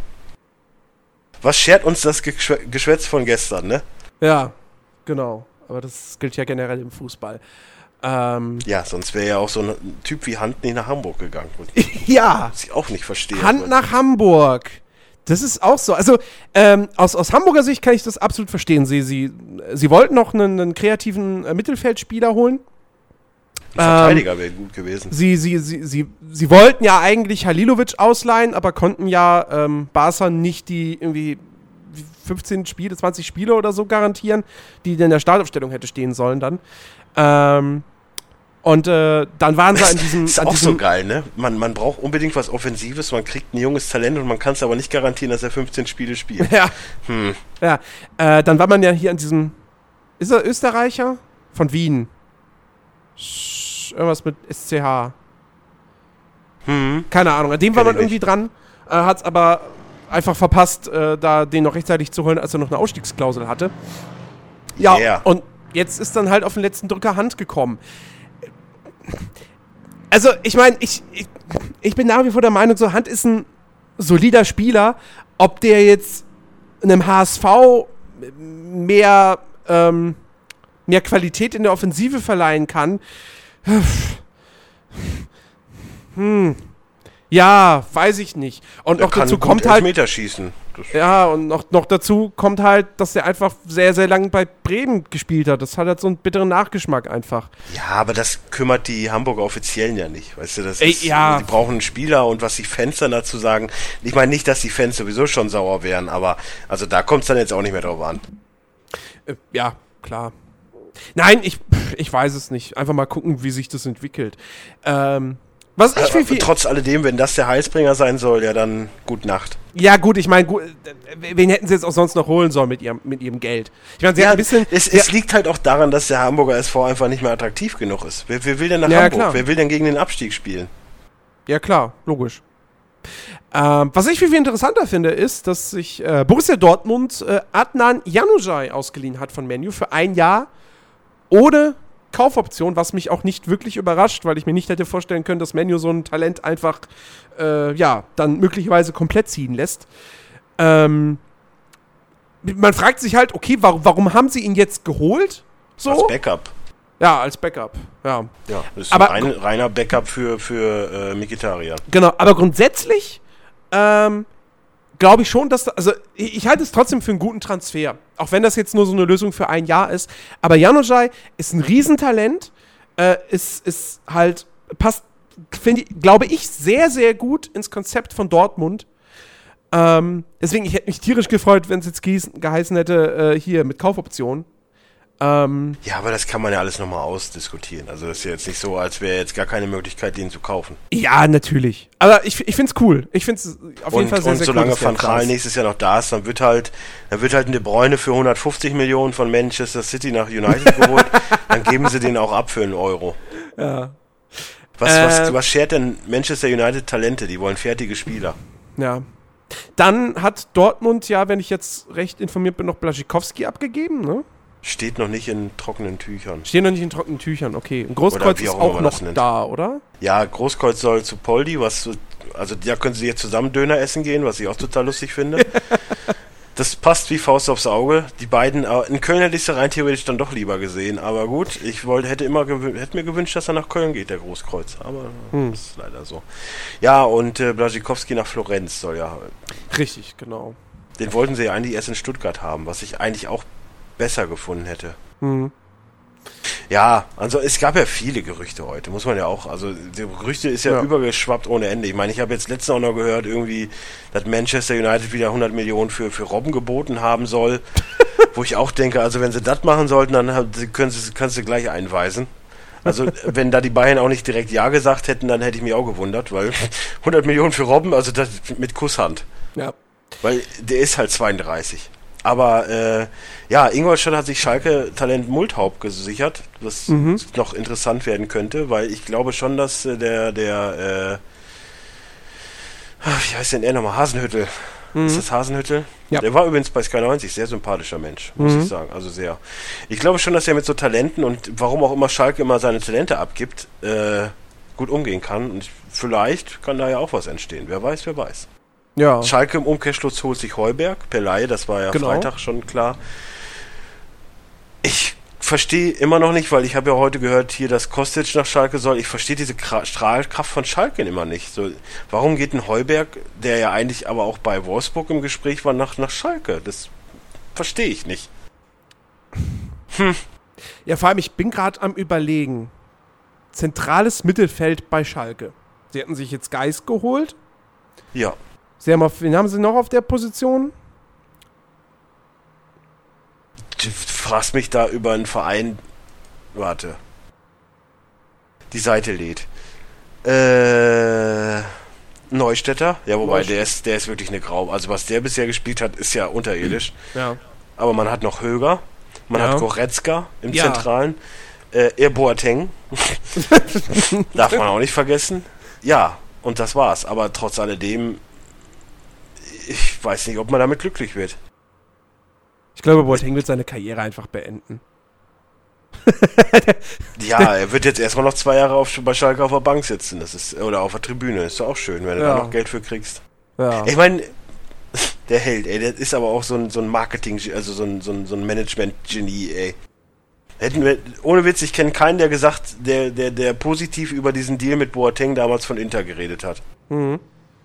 S3: Was schert uns das Geschwä- Geschwätz von gestern, ne?
S2: ja, genau. Aber das gilt ja generell im Fußball. Ähm,
S3: Ja, sonst wäre ja auch so ein Typ wie Hand nicht nach Hamburg gegangen. [laughs]
S2: ja,
S3: Was ich auch nicht verstehe.
S2: Hand nach Hamburg. Das ist auch so. Also ähm, aus, aus Hamburger Sicht kann ich das absolut verstehen. Sie, sie, sie wollten noch einen, einen kreativen äh, Mittelfeldspieler holen.
S3: Verteidiger wäre gut gewesen.
S2: Sie, sie, sie, sie, sie wollten ja eigentlich Halilovic ausleihen, aber konnten ja ähm, Barca nicht die irgendwie 15 Spiele, 20 Spiele oder so garantieren, die in der Startaufstellung hätte stehen sollen dann. Ähm, und äh, dann waren sie [laughs] an diesem.
S3: ist
S2: an
S3: auch
S2: diesem
S3: so geil, ne? Man, man braucht unbedingt was Offensives, man kriegt ein junges Talent und man kann es aber nicht garantieren, dass er 15 Spiele spielt. [laughs]
S2: Ja,
S3: Hm.
S2: ja. Äh, dann war man ja hier an diesem. Ist er Österreicher? Von Wien. Sch irgendwas mit SCH.
S3: Hm.
S2: Keine Ahnung. An dem war man irgendwie dran, äh, hat es aber einfach verpasst, äh, da den noch rechtzeitig zu holen, als er noch eine Ausstiegsklausel hatte. Ja,
S3: Yeah.
S2: und jetzt ist dann halt auf den letzten Drücker Hand gekommen. Also, ich meine, ich, ich, ich bin nach wie vor der Meinung, so Hand ist ein solider Spieler. Ob der jetzt einem HSV mehr, ähm, mehr Qualität in der Offensive verleihen kann, [sighs] hm. Ja, weiß ich nicht. Und
S3: Er
S2: noch
S3: kann
S2: dazu kommt halt.
S3: Elfmeter schießen. Das,
S2: Ja, und noch, noch dazu kommt halt, dass der einfach sehr, sehr lange bei Bremen gespielt hat. Das hat halt so einen bitteren Nachgeschmack einfach.
S3: ja, aber das kümmert die Hamburger Offiziellen ja nicht. Weißt du, das
S2: Ey,
S3: ist,
S2: ja.
S3: die brauchen einen Spieler und was die Fans dann dazu sagen. Ich meine nicht, dass die Fans sowieso schon sauer wären, aber also da kommt es dann jetzt auch nicht mehr drauf an.
S2: Äh, ja, klar. Nein, ich, ich weiß es nicht. Einfach mal gucken, wie sich das entwickelt. Ähm, was ich viel,
S3: Aber
S2: viel.
S3: trotz alledem, wenn das der Heilsbringer sein soll, ja dann gut Nacht.
S2: Ja, gut, ich meine, wen hätten sie jetzt auch sonst noch holen sollen mit ihrem, mit ihrem Geld? Ich meine, sie
S3: Ja,
S2: ein bisschen.
S3: es,
S2: ja,
S3: es liegt halt auch daran, dass der Hamburger SV einfach nicht mehr attraktiv genug ist. Wer, wer will denn nach
S2: Ja,
S3: Hamburg?
S2: klar.
S3: Wer will denn gegen den Abstieg spielen?
S2: Ja, klar, logisch. Ähm, was ich viel, viel interessanter finde, ist, dass sich äh, Borussia Dortmund äh, Adnan Januzaj ausgeliehen hat von Menu für ein Jahr ohne Kaufoption, was mich auch nicht wirklich überrascht, weil ich mir nicht hätte vorstellen können, dass Menu so ein Talent einfach, äh, ja, dann möglicherweise komplett ziehen lässt. Ähm, man fragt sich halt, okay, warum, warum haben sie ihn jetzt geholt? So?
S3: Als Backup.
S2: ja, als Backup. Ja.
S3: Ja, das ist
S2: Aber-
S3: ein reiner Backup für, für äh, Mikitarian.
S2: Genau, aber grundsätzlich ähm, glaube ich schon, dass da, also ich, halte es trotzdem für einen guten Transfer. Auch wenn das jetzt nur so eine Lösung für ein Jahr ist. Aber Januzaj ist ein Riesentalent, äh, ist, ist halt, passt, ich, glaube ich, sehr, sehr gut ins Konzept von Dortmund. Ähm, deswegen, ich hätte mich tierisch gefreut, wenn es jetzt geheißen hätte, äh, hier mit Kaufoption. Ähm,
S3: Ja, aber das kann man ja alles nochmal ausdiskutieren. Also das ist ja jetzt nicht so, als wäre jetzt gar keine Möglichkeit, den zu kaufen.
S2: ja, natürlich. Aber ich, ich finde es cool. Ich finde es auf jeden
S3: Und,
S2: Fall sehr,
S3: und
S2: sehr
S3: solange
S2: cool. der
S3: Van Gaal nächstes Jahr noch da ist, dann wird halt, dann wird halt eine Bräune für 150 Millionen von Manchester City nach United [laughs] geholt. dann geben sie den auch ab für einen Euro.
S2: Ja.
S3: Was,
S2: Äh,
S3: was, was schert denn Manchester United Talente? Die wollen fertige Spieler.
S2: Ja. Dann hat Dortmund ja, wenn ich jetzt recht informiert bin, noch Blaschikowski abgegeben, ne?
S3: Steht noch nicht in trockenen Tüchern.
S2: Stehen noch nicht in trockenen Tüchern, okay. Ein Großkreuz
S3: wie
S2: ist
S3: auch
S2: auch noch da, oder?
S3: Ja, Großkreuz soll zu Poldi, was, so- also da können sie jetzt zusammen Döner essen gehen, was ich auch total lustig finde. [laughs] das passt wie Faust aufs Auge. Die beiden, äh, in Köln hätte ich sie rein theoretisch dann doch lieber gesehen, aber gut, ich wollte, hätte immer hätte mir gewünscht, dass er nach Köln geht, der Großkreuz, aber
S2: Hm.
S3: das ist leider so. Ja, und äh, Blasikowski nach Florenz soll ja,
S2: Richtig, genau.
S3: den wollten sie ja eigentlich erst in Stuttgart haben, was ich eigentlich auch besser gefunden hätte.
S2: Hm.
S3: Ja, also es gab ja viele Gerüchte heute, muss man ja auch, also die Gerüchte ist ja,
S2: Ja.
S3: übergeschwappt ohne Ende. Ich meine, ich habe jetzt letztens auch noch gehört, irgendwie, dass Manchester United wieder 100 Millionen für, für Robben geboten haben soll, [laughs] wo ich auch denke, also wenn sie das machen sollten, dann können sie, kannst du gleich einweisen. Also [laughs] wenn da die Bayern auch nicht direkt Ja gesagt hätten, dann hätte ich mich auch gewundert, weil 100 Millionen für Robben, also das mit Kusshand.
S2: Ja.
S3: Weil der ist halt 32. Aber äh, ja, Ingolstadt hat sich Schalke-Talent Multhaupt gesichert, was
S2: Mhm.
S3: noch interessant werden könnte, weil ich glaube schon, dass äh, der, der, äh, ah, wie heißt denn er nochmal? Hasenhüttel. Ist das Hasenhüttel?
S2: Mhm. Ja.
S3: Der war übrigens bei Sky 90, sehr sympathischer Mensch, muss
S2: Mhm.
S3: ich sagen. Also sehr. Ich glaube schon, dass er mit so Talenten und warum auch immer Schalke immer seine Talente abgibt, äh, gut umgehen kann. Und vielleicht kann da ja auch was entstehen. Wer weiß, wer weiß.
S2: Ja.
S3: Schalke im Umkehrschluss holt sich Heuberg per Laie, das war ja
S2: Genau.
S3: Freitag schon klar. Ich verstehe immer noch nicht, weil ich habe ja heute gehört, hier, dass Kostic nach Schalke soll. Ich verstehe diese Kra Strahlkraft von Schalke immer nicht. So, warum geht ein Heuberg, der ja eigentlich aber auch bei Wolfsburg im Gespräch war, nach, nach Schalke? Das verstehe ich nicht.
S2: Ja, vor allem, ich bin gerade am Überlegen. Zentrales Mittelfeld bei Schalke. Sie hätten sich jetzt Geist geholt.
S3: Ja.
S2: Sie haben auf, wen haben sie noch auf der Position?
S3: Du fragst mich da über einen Verein. Warte. Die Seite lädt. Äh. Neustädter? Ja, wobei
S2: Neustädter.
S3: der ist, der ist wirklich eine Grau. Also was der bisher gespielt hat, ist ja unterirdisch.
S2: Ja.
S3: Aber man hat noch Höger, man
S2: Ja.
S3: hat Goretzka im
S2: Ja.
S3: Zentralen, äh, er Boateng. [laughs] Darf man auch nicht vergessen. Ja, und das war's. Aber trotz alledem, ich weiß nicht, ob man damit glücklich wird.
S2: Ich glaube, Boateng wird seine Karriere einfach beenden. [laughs]
S3: Ja, er wird jetzt erstmal noch zwei Jahre auf, bei Schalke auf der Bank sitzen. Das ist, oder auf der Tribüne. Ist doch auch schön, wenn du
S2: Ja.
S3: da noch Geld für kriegst.
S2: Ja.
S3: Ich meine, [laughs] der Held, ey, der ist aber auch so ein, so ein Marketing, also so ein, so ein, so ein Management-Genie, ey. Hätten wir, ohne Witz, ich kenne keinen, der gesagt, der, der, der positiv über diesen Deal mit Boateng damals von Inter geredet hat.
S2: Mhm.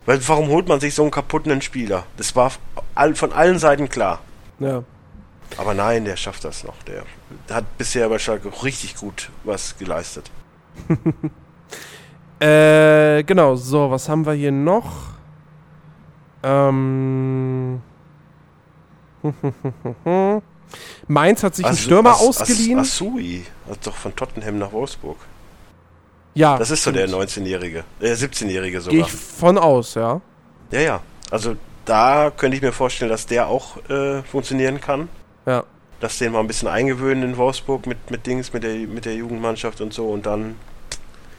S3: Weil warum holt man sich so einen kaputten Spieler? Das war von allen Seiten klar.
S2: ja.
S3: Aber nein, der schafft das noch. Der hat bisher bei Schalke richtig gut was geleistet. [laughs]
S2: Äh, genau, so, was haben wir hier noch? Ähm. [laughs] Mainz hat sich einen
S3: Asu-
S2: Stürmer
S3: As- As-
S2: ausgeliehen.
S3: Asui, hat doch von Tottenham nach Wolfsburg.
S2: Ja,
S3: Das ist so der
S2: stimmt.
S3: 19-Jährige, äh, 17-Jährige
S2: Gehe
S3: sogar.
S2: ich von aus, ja.
S3: Ja, ja. Also da könnte ich mir vorstellen, dass der auch äh, funktionieren kann.
S2: Ja.
S3: Dass den mal ein bisschen eingewöhnen in Wolfsburg mit, mit Dings, mit der, mit der Jugendmannschaft und so und dann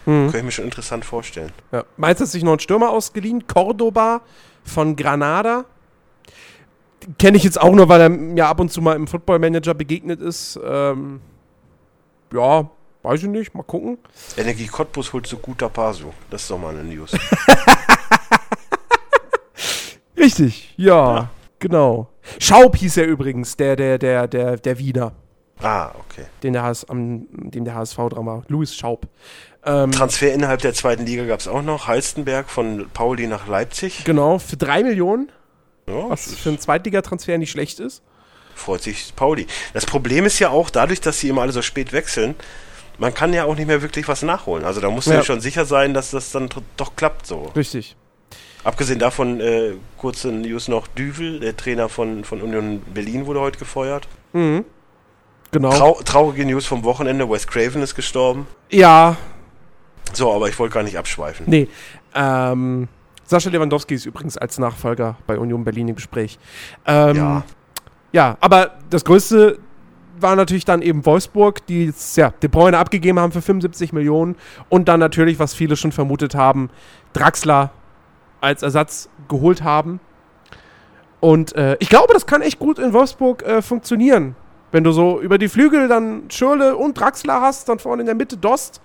S2: Mhm.
S3: könnte ich mir schon interessant vorstellen.
S2: ja. Mainz hat sich noch einen Stürmer ausgeliehen. Cordoba von Granada. Kenne ich jetzt auch nur, weil er mir ab und zu mal im Football Manager begegnet ist. Ähm, ja, weiß ich nicht. Mal gucken.
S3: Energie Cottbus holt so guter Pasu. Das ist doch mal eine News. [laughs]
S2: Richtig, ja,
S3: Ja.
S2: genau. Schaub hieß er übrigens, der, der, der, der, der Wiener,
S3: ah, okay.
S2: den der, HS, am, dem der HSV dran war. Louis Schaub. Ähm,
S3: Transfer innerhalb der zweiten Liga gab es auch noch. Halstenberg von Pauli nach Leipzig.
S2: genau, für drei Millionen,
S3: Ja,
S2: was für einen Zweitligatransfer nicht schlecht ist.
S3: freut sich Pauli. Das Problem ist ja auch, dadurch, dass sie immer alle so spät wechseln, man kann ja auch nicht mehr wirklich was nachholen. Also da musst du
S2: Ja.
S3: schon sicher sein, dass das dann doch klappt so.
S2: Richtig.
S3: Abgesehen davon, äh, kurze News noch, Düvel, der Trainer von, von Union Berlin, wurde heute gefeuert.
S2: Mhm. Genau.
S3: Trau traurige News vom Wochenende, Wes Craven ist gestorben.
S2: ja,
S3: So, aber ich wollte gar nicht abschweifen.
S2: nee. Ähm, Sascha Lewandowski ist übrigens als Nachfolger bei Union Berlin im Gespräch. Ähm,
S3: Ja.
S2: Ja, aber das Größte war natürlich dann eben Wolfsburg, die ja, De Bruyne abgegeben haben für 75 Millionen und dann natürlich, was viele schon vermutet haben, Draxler als Ersatz geholt haben. Und äh, ich glaube, das kann echt gut in Wolfsburg äh, funktionieren. Wenn du so über die Flügel dann Schürle und Draxler hast, dann vorne in der Mitte Dost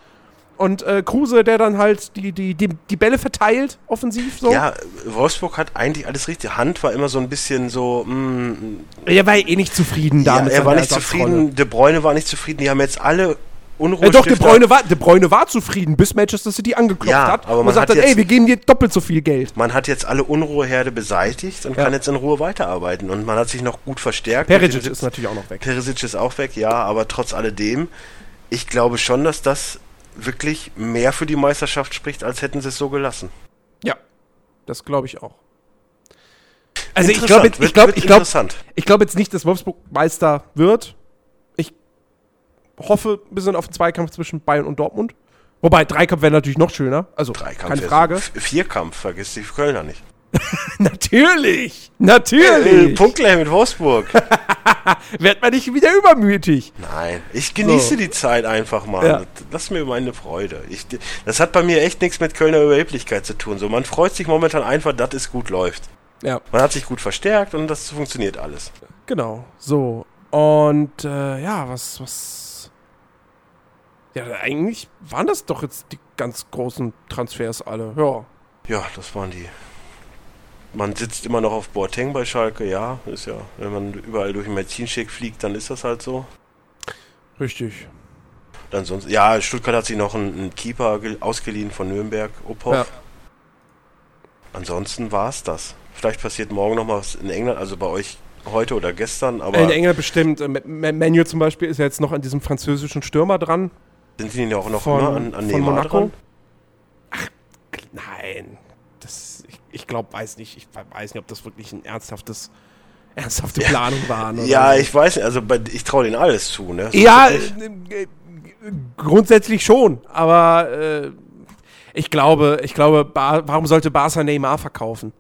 S2: und äh, Kruse, der dann halt die, die, die, die Bälle verteilt, offensiv so.
S3: Ja, Wolfsburg hat eigentlich alles richtig. Hand war immer so ein bisschen so, mm,
S2: Er war eh nicht zufrieden
S3: ja,
S2: damit.
S3: er war nicht zufrieden, De Bruyne war nicht zufrieden, die haben jetzt alle Unruhe
S2: Ja, doch, De Bruyne, war, De Bruyne war zufrieden, bis Manchester City angeklopft
S3: Ja,
S2: hat
S3: aber
S2: und
S3: man
S2: gesagt
S3: hat
S2: hat, ey,
S3: jetzt-
S2: wir geben dir doppelt so viel Geld.
S3: Man hat jetzt alle Unruheherde beseitigt und
S2: Ja.
S3: kann jetzt in Ruhe weiterarbeiten. Und man hat sich noch gut verstärkt.
S2: Perisic ist natürlich auch noch weg.
S3: Perisic ist auch weg, ja, aber trotz alledem, ich glaube schon, dass das wirklich mehr für die Meisterschaft spricht, als hätten sie es so gelassen.
S2: Ja, das glaube ich auch. Also ich glaube jetzt, ich glaub,
S3: wird
S2: ich glaub,
S3: interessant.
S2: ich glaub jetzt nicht, dass Wolfsburg Meister wird. Ich hoffe ein bisschen auf den Zweikampf zwischen Bayern und Dortmund. Wobei, Dreikampf wäre natürlich noch schöner. Also,
S3: Dreikampf
S2: keine Frage.
S3: so- Vierkampf, vergiss die Kölner nicht. [laughs]
S2: natürlich!
S3: Äh,
S2: Natürlich!
S3: Punktgleich mit Wolfsburg. [laughs]
S2: Wird man nicht wieder übermütig.
S3: Nein, ich genieße
S2: So.
S3: die Zeit einfach mal.
S2: Ja.
S3: Lass mir meine Freude. Ich, das hat bei mir echt nichts mit Kölner Überheblichkeit zu tun. So, man freut sich momentan einfach, dass es gut läuft.
S2: Ja.
S3: Man hat sich gut verstärkt und das funktioniert alles.
S2: Genau, so. Und äh, ja, was, was. Ja, eigentlich waren das doch jetzt die ganz großen Transfers alle. Ja.
S3: Ja, das waren die. Man sitzt immer noch auf Boateng bei Schalke, ja, ist ja, wenn man überall durch den Medizinschick fliegt, dann ist das halt so.
S2: Richtig.
S3: Ansonsten, ja, Stuttgart hat sich noch einen, einen Keeper ge- ausgeliehen von Nürnberg, Uphoff.
S2: Ja.
S3: Ansonsten war es das. Vielleicht passiert morgen noch mal was in England, also bei euch heute oder gestern, aber
S2: In England bestimmt. Äh, Manu zum Beispiel ist ja jetzt noch an diesem französischen Stürmer dran.
S3: sind die ja auch noch
S2: von,
S3: immer an, an
S2: von Monaco.
S3: dran?
S2: Ach, nein. Das, ich ich glaube, weiß nicht. Ich weiß nicht, ob das wirklich ein ernsthaftes, [laughs] ernsthafte
S3: Ja.
S2: Planung waren. oder
S3: Ja,
S2: so.
S3: ich weiß nicht, also ich traue denen alles zu, ne? So
S2: Ja, äh, äh, grundsätzlich schon, aber äh, ich glaube, ich glaube, Bar warum sollte Barca Neymar verkaufen?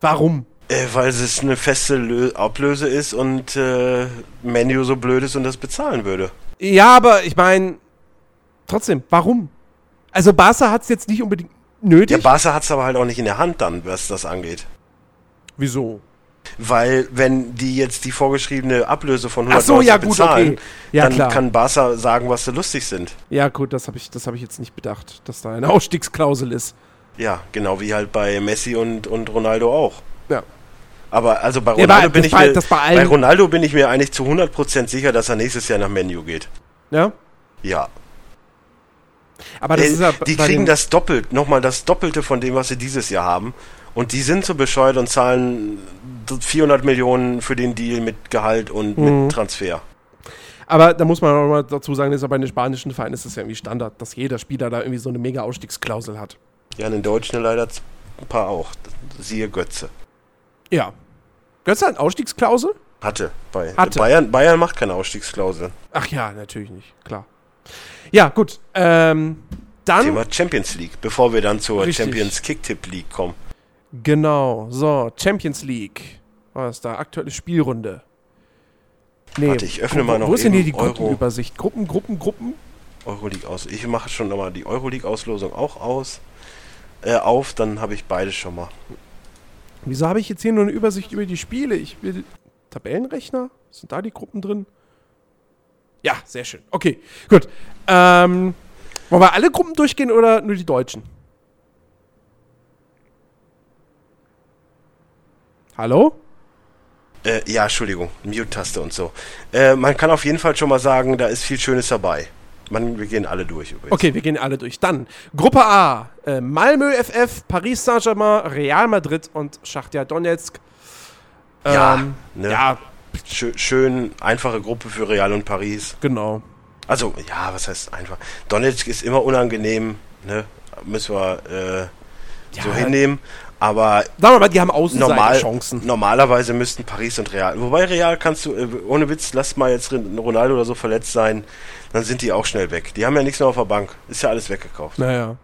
S2: Warum?
S3: Äh, weil es eine feste Lö Ablöse ist und äh, Menu so blöd ist und das bezahlen würde.
S2: Ja, aber ich meine, trotzdem, warum? Also Barca hat es jetzt nicht unbedingt
S3: Ja,
S2: nötig.
S3: Barca hat es aber halt auch nicht in der Hand dann, was das angeht.
S2: Wieso?
S3: Weil, wenn die jetzt die vorgeschriebene Ablöse von
S2: Ach
S3: 190
S2: so, ja, gut,
S3: bezahlen,
S2: okay. Ja,
S3: dann
S2: klar.
S3: kann Barca sagen, was sie lustig sind.
S2: Ja, gut, das habe ich, das hab ich jetzt nicht bedacht, dass da eine [laughs] Ausstiegsklausel ist.
S3: Ja, genau wie halt bei Messi und, und Ronaldo auch.
S2: Ja.
S3: Aber also bei
S2: Ja,
S3: Ronaldo
S2: bei-
S3: bin ich
S2: bei-
S3: mir,
S2: bei
S3: bei Ronaldo bin ich mir eigentlich zu 100% sicher, dass er nächstes Jahr nach Menu geht.
S2: Ja?
S3: Ja.
S2: Aber das
S3: Äh,
S2: ist ja
S3: die kriegen das doppelt, nochmal das Doppelte von dem, was sie dieses Jahr haben. Und die sind so bescheuert und zahlen 400 Millionen für den Deal mit Gehalt und
S2: Mhm.
S3: mit Transfer.
S2: Aber da muss man auch mal dazu sagen, dass ja bei den spanischen Vereinen ist es ja irgendwie Standard, dass jeder Spieler da irgendwie so eine mega Ausstiegsklausel hat.
S3: Ja, in den Deutschen leider ein paar auch. Siehe Götze.
S2: Ja. Götze hat eine Ausstiegsklausel?
S3: Hatte. Bei
S2: Hatte.
S3: Bayern, Bayern macht keine Ausstiegsklausel.
S2: Ach ja, natürlich nicht, klar. Ja, gut. Ähm, dann.
S3: Thema Champions League, bevor wir dann zur
S2: Richtig.
S3: Champions Kicktipp League kommen.
S2: Genau. So, Champions League. Was ist da? Aktuelle Spielrunde. Nee,
S3: Warte, ich öffne
S2: wo,
S3: mal noch
S2: Wo ist denn hier die. Gruppenübersicht? Gruppen, Gruppen, Gruppen?
S3: Euroleague aus. Ich mache schon nochmal die Euroleague-Auslosung auch aus. Äh, auf, dann habe ich beide schon mal.
S2: Wieso habe ich jetzt hier nur eine Übersicht über die Spiele? Ich will. Tabellenrechner? Sind da die Gruppen drin? Ja, sehr schön. Okay, gut. Ähm, wollen wir alle Gruppen durchgehen oder nur die Deutschen? Hallo?
S3: Äh, ja, Entschuldigung, Mute-Taste und so. Äh, man kann auf jeden Fall schon mal sagen, da ist viel Schönes dabei. Man, wir gehen alle durch übrigens.
S2: Okay, wir gehen alle durch. Dann Gruppe A: äh, Malmö FF, Paris Saint-Germain, Real Madrid und Schachtja Donetsk.
S3: Ja,
S2: Ähm,
S3: ne?
S2: ja,
S3: schön, einfache Gruppe für Real und Paris.
S2: genau.
S3: Also, ja, was heißt einfach? Donetsk ist immer unangenehm, ne? Müssen wir äh, so
S2: Ja.
S3: hinnehmen. Aber
S2: Sagen wir mal, die haben
S3: normal,
S2: Außenseiterchancen.
S3: normalerweise müssten Paris und Real. Wobei Real kannst du, äh, ohne Witz, lass mal jetzt Ronaldo oder so verletzt sein, dann sind die auch schnell weg. Die haben ja nichts mehr auf der Bank. Ist ja alles weggekauft.
S2: Naja.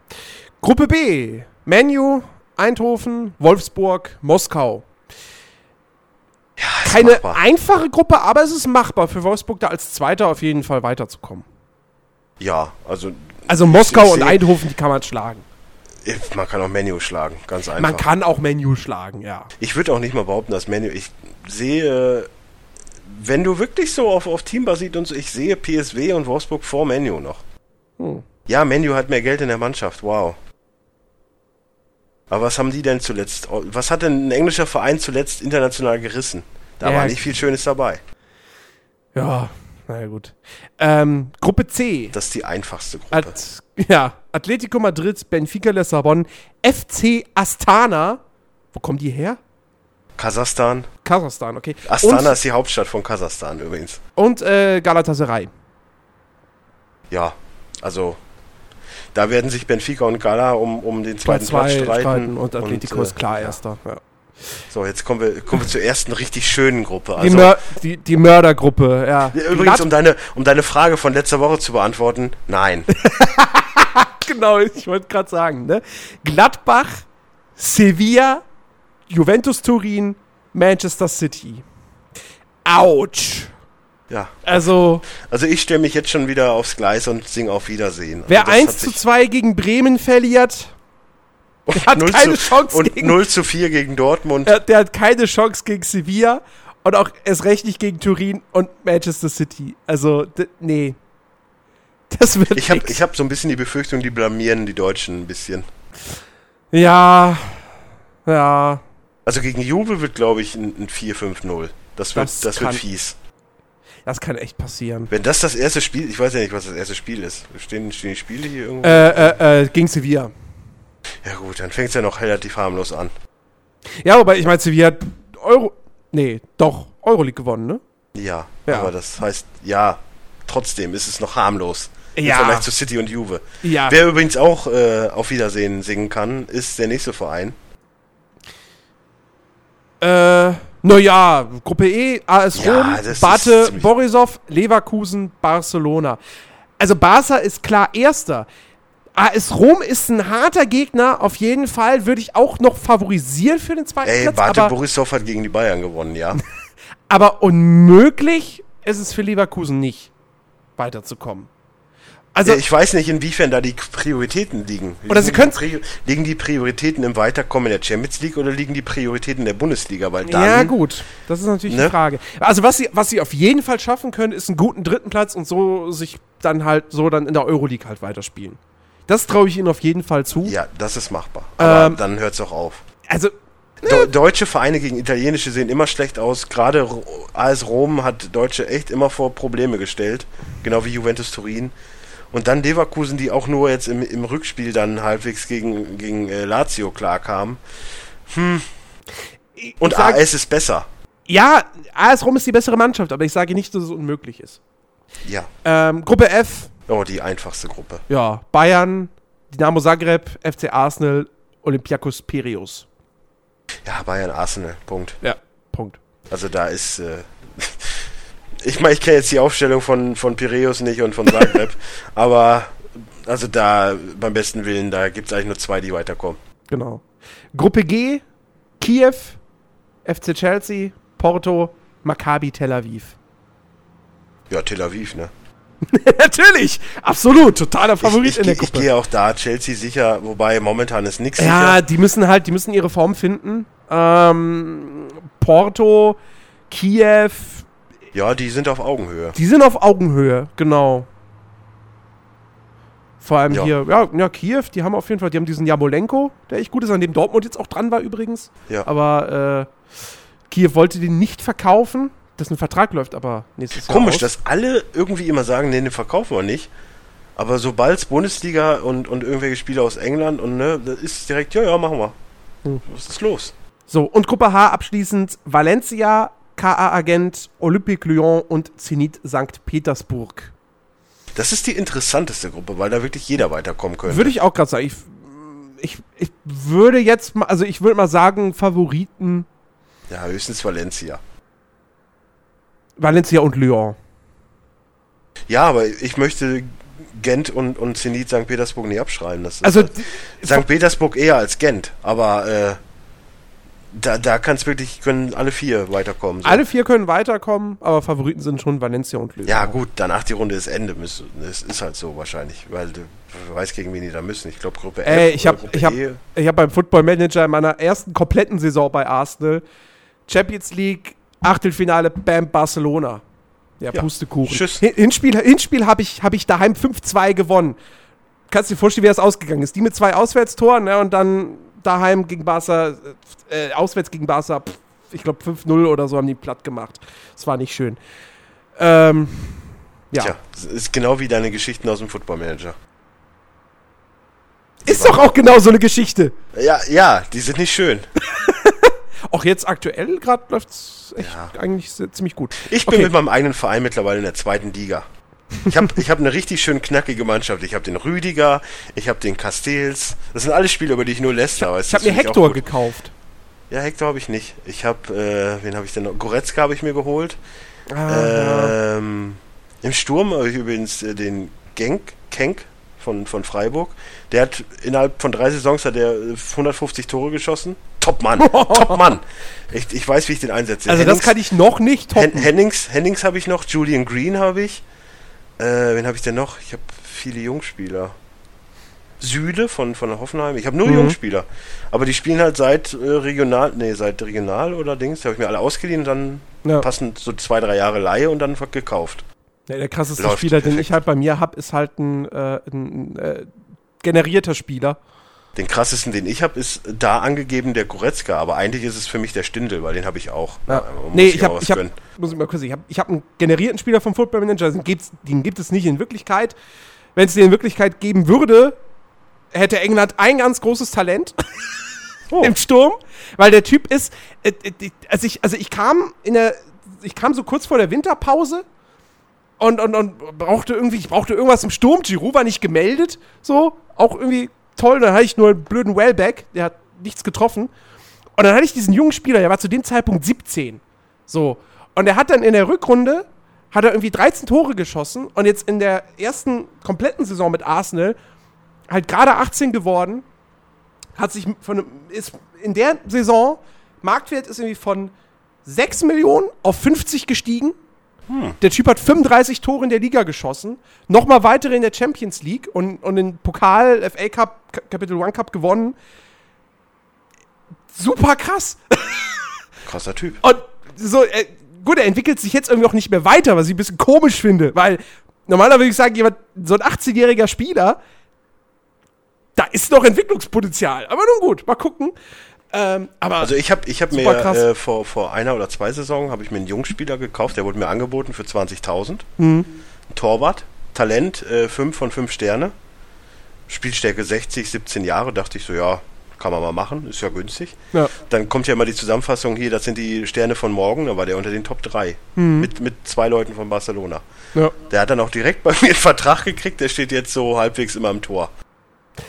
S2: Gruppe B: Menu, Eindhoven, Wolfsburg, Moskau.
S3: Ja,
S2: Keine
S3: machbar.
S2: einfache Gruppe, aber es ist machbar für Wolfsburg da als Zweiter auf jeden Fall weiterzukommen.
S3: Ja, also
S2: Also Moskau
S3: ich
S2: und
S3: seh-
S2: Eindhoven, die kann man schlagen.
S3: man kann auch Menu schlagen, ganz einfach.
S2: Man kann auch Menu schlagen, ja.
S3: Ich würde auch nicht mal behaupten, dass Menu. Ich sehe, wenn du wirklich so auf, auf Team basiert und so, ich sehe PSW und Wolfsburg vor Menu noch.
S2: Hm.
S3: Ja, Menu hat mehr Geld in der Mannschaft, wow. Aber was haben die denn zuletzt? Was hat denn ein englischer Verein zuletzt international gerissen? Da
S2: Ja,
S3: war nicht viel Schönes dabei.
S2: Ja, naja, gut. Ähm, Gruppe C.
S3: Das ist die einfachste Gruppe.
S2: At, ja, Atletico Madrid, Benfica Lissabon, FC Astana. Wo kommen die her?
S3: Kasachstan.
S2: Kasachstan, okay.
S3: Astana ist die Hauptstadt von Kasachstan übrigens.
S2: Und, und äh, Galatasaray.
S3: Ja, also da werden sich Benfica und Gala um, um den zweiten
S2: zwei
S3: Platz streiten.
S2: streiten und Atletico
S3: äh,
S2: ist klar
S3: ja.
S2: erster. Ja.
S3: So, jetzt kommen wir, kommen wir zur ersten richtig schönen Gruppe.
S2: Die,
S3: Also,
S2: Mör die, die Mördergruppe, ja.
S3: Übrigens, um deine, um deine Frage von letzter Woche zu beantworten, nein. [laughs]
S2: genau, ich wollte gerade sagen, ne? Gladbach, Sevilla, Juventus Turin, Manchester City. Autsch.
S3: Ja.
S2: Also,
S3: Also ich stelle mich jetzt schon wieder aufs Gleis und sing auf Wiedersehen.
S2: wer
S3: also das
S2: 1
S3: hat
S2: zu
S3: sich-
S2: 2 gegen Bremen verliert,
S3: und
S2: hat
S3: 0
S2: keine
S3: zu,
S2: Chance
S3: Und
S2: gegen-
S3: 0 zu 4 gegen Dortmund.
S2: der, der hat keine Chance gegen Sevilla und auch erst recht nicht gegen Turin und Manchester City. Also, nee. Das wird
S3: Ich habe hab so ein bisschen die Befürchtung, die blamieren die Deutschen ein bisschen.
S2: Ja. Ja.
S3: Also gegen Juve wird, glaube ich, ein, ein 4-5-0. Das wird,
S2: Das
S3: das, wird fies.
S2: Das kann echt passieren.
S3: Wenn das das erste Spiel, ich weiß ja nicht, was das erste Spiel ist. Stehen, stehen die Spiele hier irgendwo?
S2: Äh, äh, äh, gegen Sevilla.
S3: Ja gut, dann fängt es ja noch relativ harmlos an.
S2: Ja, wobei ich meine, Sevilla hat Euro. Nee, doch, Euroleague gewonnen, ne?
S3: Ja,
S2: Ja.
S3: aber das heißt, ja, trotzdem ist es noch harmlos. Im
S2: Ja.
S3: Vergleich zu City und Juve.
S2: Ja.
S3: Wer übrigens auch äh, auf Wiedersehen singen kann, ist der nächste Verein.
S2: Äh, naja, Gruppe E, AS
S3: Ja,
S2: Rom, Bate, Borisov, Leverkusen, Barcelona. Also Barca ist klar Erster. AS Rom ist ein harter Gegner, auf jeden Fall würde ich auch noch favorisieren für den zweiten
S3: Ey,
S2: Platz.
S3: Bate Borisov hat gegen die Bayern gewonnen, ja. [laughs]
S2: aber unmöglich ist es für Leverkusen nicht, weiterzukommen. Also,
S3: ich weiß nicht, inwiefern da die Prioritäten liegen.
S2: Oder sie
S3: die Pri- liegen die Prioritäten im Weiterkommen in der Champions League oder liegen die Prioritäten in der Bundesliga? Weil dann,
S2: ja, gut, das ist natürlich die
S3: Ne?
S2: Frage. Also, was sie, was sie auf jeden Fall schaffen können, ist einen guten dritten Platz und so sich dann halt so dann in der Euroleague halt weiterspielen. Das traue ich ihnen auf jeden Fall zu.
S3: Ja, das ist machbar. Aber
S2: Ähm,
S3: dann hört es auch auf.
S2: Also,
S3: Do deutsche Vereine gegen italienische sehen immer schlecht aus. Gerade AS Rom hat Deutsche echt immer vor Probleme gestellt. Genau wie Juventus Turin. Und dann Leverkusen, die auch nur jetzt im, im Rückspiel dann halbwegs gegen, gegen äh, Lazio klarkamen. Und
S2: ich sag-
S3: AS ist besser.
S2: ja, AS Rom ist die bessere Mannschaft, aber ich sage nicht, dass es unmöglich ist.
S3: Ja.
S2: Ähm, Gruppe F,
S3: Oh, die einfachste Gruppe.
S2: ja, Bayern, Dynamo Zagreb, FC Arsenal, Olympiakos Piraeus.
S3: Ja, Bayern Arsenal. Punkt.
S2: Ja, Punkt.
S3: Also da ist. Äh, [laughs] ich meine, ich kenne jetzt die Aufstellung von, von Piraeus nicht und von Zagreb. [laughs] aber also da beim besten Willen, da gibt es eigentlich nur zwei, die weiterkommen.
S2: Genau. Gruppe G, Kiew, FC Chelsea, Porto, Maccabi Tel Aviv.
S3: Ja, Tel Aviv, ne? [laughs]
S2: Natürlich, absolut, totaler Favorit
S3: ich, ich,
S2: in der
S3: geh- ich
S2: Gruppe.
S3: gehe auch da, Chelsea sicher, wobei momentan ist nichts
S2: Ja,
S3: sicher.
S2: die müssen halt, die müssen ihre Form finden. Ähm, Porto, Kiew,
S3: Ja, die sind auf Augenhöhe.
S2: die sind auf Augenhöhe, genau. Vor allem
S3: Ja.
S2: hier, ja, ja, Kiew, die haben auf jeden Fall, die haben diesen Jamolenko, der echt gut ist, an dem Dortmund jetzt auch dran war übrigens.
S3: Ja.
S2: Aber äh, Kiew wollte den nicht verkaufen. Dessen Vertrag läuft aber nächstes Jahr
S3: Komisch,
S2: aus.
S3: dass alle irgendwie immer sagen, nee, den verkaufen wir nicht. Aber sobald es Bundesliga und, und irgendwelche Spieler aus England und ne, das ist direkt, ja, ja, machen wir.
S2: Hm.
S3: Was ist los?
S2: So, und Gruppe H abschließend Valencia, KA-Agent, Olympique Lyon und Zenit St. Petersburg.
S3: Das ist die interessanteste Gruppe, weil da wirklich jeder weiterkommen könnte.
S2: Würde ich auch gerade sagen. Ich, ich, ich würde jetzt mal, also ich würde mal sagen, Favoriten
S3: ja, höchstens Valencia.
S2: Valencia und Lyon.
S3: Ja, aber ich möchte Gent und, und Zenit St. Petersburg nicht abschreiben. Das ist
S2: Also,
S3: halt- St. Petersburg eher als Gent, aber äh, da, da kann es wirklich, können alle vier weiterkommen. so.
S2: alle vier können weiterkommen, aber Favoriten sind schon Valencia und Lyon.
S3: Ja, gut, danach die Runde ist Ende. Es ist halt so wahrscheinlich, weil du weißt, gegen wen die da müssen. Ich glaube, Gruppe F.
S2: Ey, ich habe ich hab,
S3: E.
S2: ich hab beim Football Manager in meiner ersten kompletten Saison bei Arsenal Champions League Achtelfinale Bam Barcelona. Ja,
S3: Ja,
S2: Pustekuchen.
S3: tschüss.
S2: Hin- Hinspiel, Hinspiel habe ich, hab ich daheim 5-2 gewonnen. Kannst dir vorstellen, wie das ausgegangen ist. Die mit zwei Auswärtstoren ne, und dann daheim gegen Barca, äh, auswärts gegen Barca, pff, ich glaube 5-0 oder so haben die platt gemacht. Das war nicht schön. Ähm, ja.
S3: Tja, das ist genau wie deine Geschichten aus dem Football Manager.
S2: Ist doch auch genau so eine Geschichte.
S3: Ja, ja, die sind nicht schön. [laughs]
S2: Auch jetzt aktuell gerade läuft es echt
S3: Ja.
S2: eigentlich ziemlich gut.
S3: Ich bin
S2: Okay.
S3: mit meinem eigenen Verein mittlerweile in der zweiten Liga. Ich habe ich hab eine richtig schön knackige Mannschaft. Ich habe den Rüdiger, ich habe den Castells. Das sind alles Spieler, über die ich nur lässt.
S2: Ich habe mir Hector gekauft.
S3: Ja, Hector habe ich nicht. Ich habe, äh, wen habe ich denn noch? Goretzka habe ich mir geholt.
S2: Ah,
S3: Ähm, Im Sturm habe ich übrigens äh, den Genk, Kenk von, von Freiburg. Der hat innerhalb von drei Saisons hat er äh, 150 Tore geschossen. Top Mann, [laughs] Top Mann. Ich, ich weiß, wie ich den einsetze.
S2: Also das kann ich noch nicht
S3: Hen. Hennings, Hennings habe ich noch, Julian Green habe ich. Äh, wen habe ich denn noch? Ich habe viele Jungspieler. Süle von, von Hoffenheim. Ich habe nur
S2: Mhm.
S3: Jungspieler. Aber die spielen halt seit äh, regional, nee, seit regional oder Dings. Die habe ich mir alle ausgeliehen und dann
S2: Ja.
S3: passen so zwei, drei Jahre Leihe und dann gekauft.
S2: Ja, der krasseste
S3: Läuft
S2: Spieler, den
S3: perfekt.
S2: ich halt bei mir habe, ist halt ein, äh, ein äh, generierter Spieler.
S3: Den krassesten, den ich habe, ist da angegeben der Goretzka, aber eigentlich ist es für mich der Stindel, weil den habe ich auch.
S2: Ja. Nee, ich
S3: auch
S2: habe, ich hab, muss ich mal kurz, ich habe ich hab einen generierten Spieler vom Football Manager, den, gibt's, den gibt es nicht in Wirklichkeit. Wenn es den in Wirklichkeit geben würde, hätte England ein ganz großes Talent [laughs]
S3: Oh.
S2: im Sturm, weil der Typ ist, äh, äh, also ich, also ich kam in der, ich kam so kurz vor der Winterpause und, und, und brauchte irgendwie, ich brauchte irgendwas im Sturm. Giroud war nicht gemeldet, so, auch irgendwie toll. Dann hatte ich nur einen blöden Wellback, der hat nichts getroffen. Und dann hatte ich diesen jungen Spieler, der war zu dem Zeitpunkt 17. So. Und er hat dann in der Rückrunde, hat er irgendwie 13 Tore geschossen und jetzt in der ersten kompletten Saison mit Arsenal halt gerade 18 geworden. Hat sich von ist in der Saison, Marktwert ist irgendwie von 6 Millionen auf 50 gestiegen. Der Typ hat 35 Tore in der Liga geschossen, nochmal weitere in der Champions League und, und den Pokal, FA Cup, Capital One Cup gewonnen. Super krass. [laughs]
S3: Krasser Typ.
S2: Und so, äh, gut, er entwickelt sich jetzt irgendwie auch nicht mehr weiter, was ich ein bisschen komisch finde, weil normalerweise würde ich sagen, jemand, so ein 18-jähriger Spieler, da ist noch Entwicklungspotenzial. Aber nun gut, mal gucken. Ähm, aber
S3: Also ich habe ich hab mir äh, vor, vor einer oder zwei Saisonen habe ich mir einen Jungspieler gekauft, der wurde mir angeboten für 20.000.
S2: Mhm.
S3: Ein Torwart, Talent, äh, 5 von 5 Sterne. Spielstärke 60, 17 Jahre, dachte ich so, ja, kann man mal machen, ist ja günstig.
S2: ja,
S3: Dann kommt ja immer die Zusammenfassung hier, das sind die Sterne von morgen, da war der unter den Top 3.
S2: Mhm.
S3: Mit, mit zwei Leuten von Barcelona.
S2: ja.
S3: Der hat dann auch direkt bei [laughs] mir einen Vertrag gekriegt, der steht jetzt so halbwegs immer im Tor.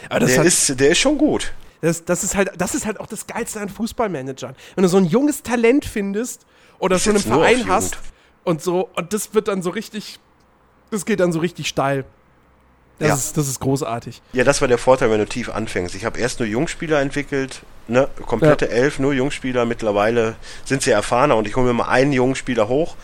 S2: Aber das, ist
S3: Der
S2: halt,
S3: ist, der ist schon gut.
S2: Das, das, ist halt, das ist halt auch das Geilste an Fußballmanagern. Wenn du so ein junges Talent findest oder
S3: Ich
S2: so einen
S3: setz nur auf
S2: Verein hast und so, und das wird dann so richtig, das geht dann so richtig steil. Das,
S3: Ja.
S2: ist, das ist großartig.
S3: Ja, das war der Vorteil, wenn du tief anfängst. Ich habe erst nur Jungspieler entwickelt, ne, komplette elf, nur Jungspieler. Mittlerweile sind sie erfahrener und ich hole mir mal einen Jungspieler hoch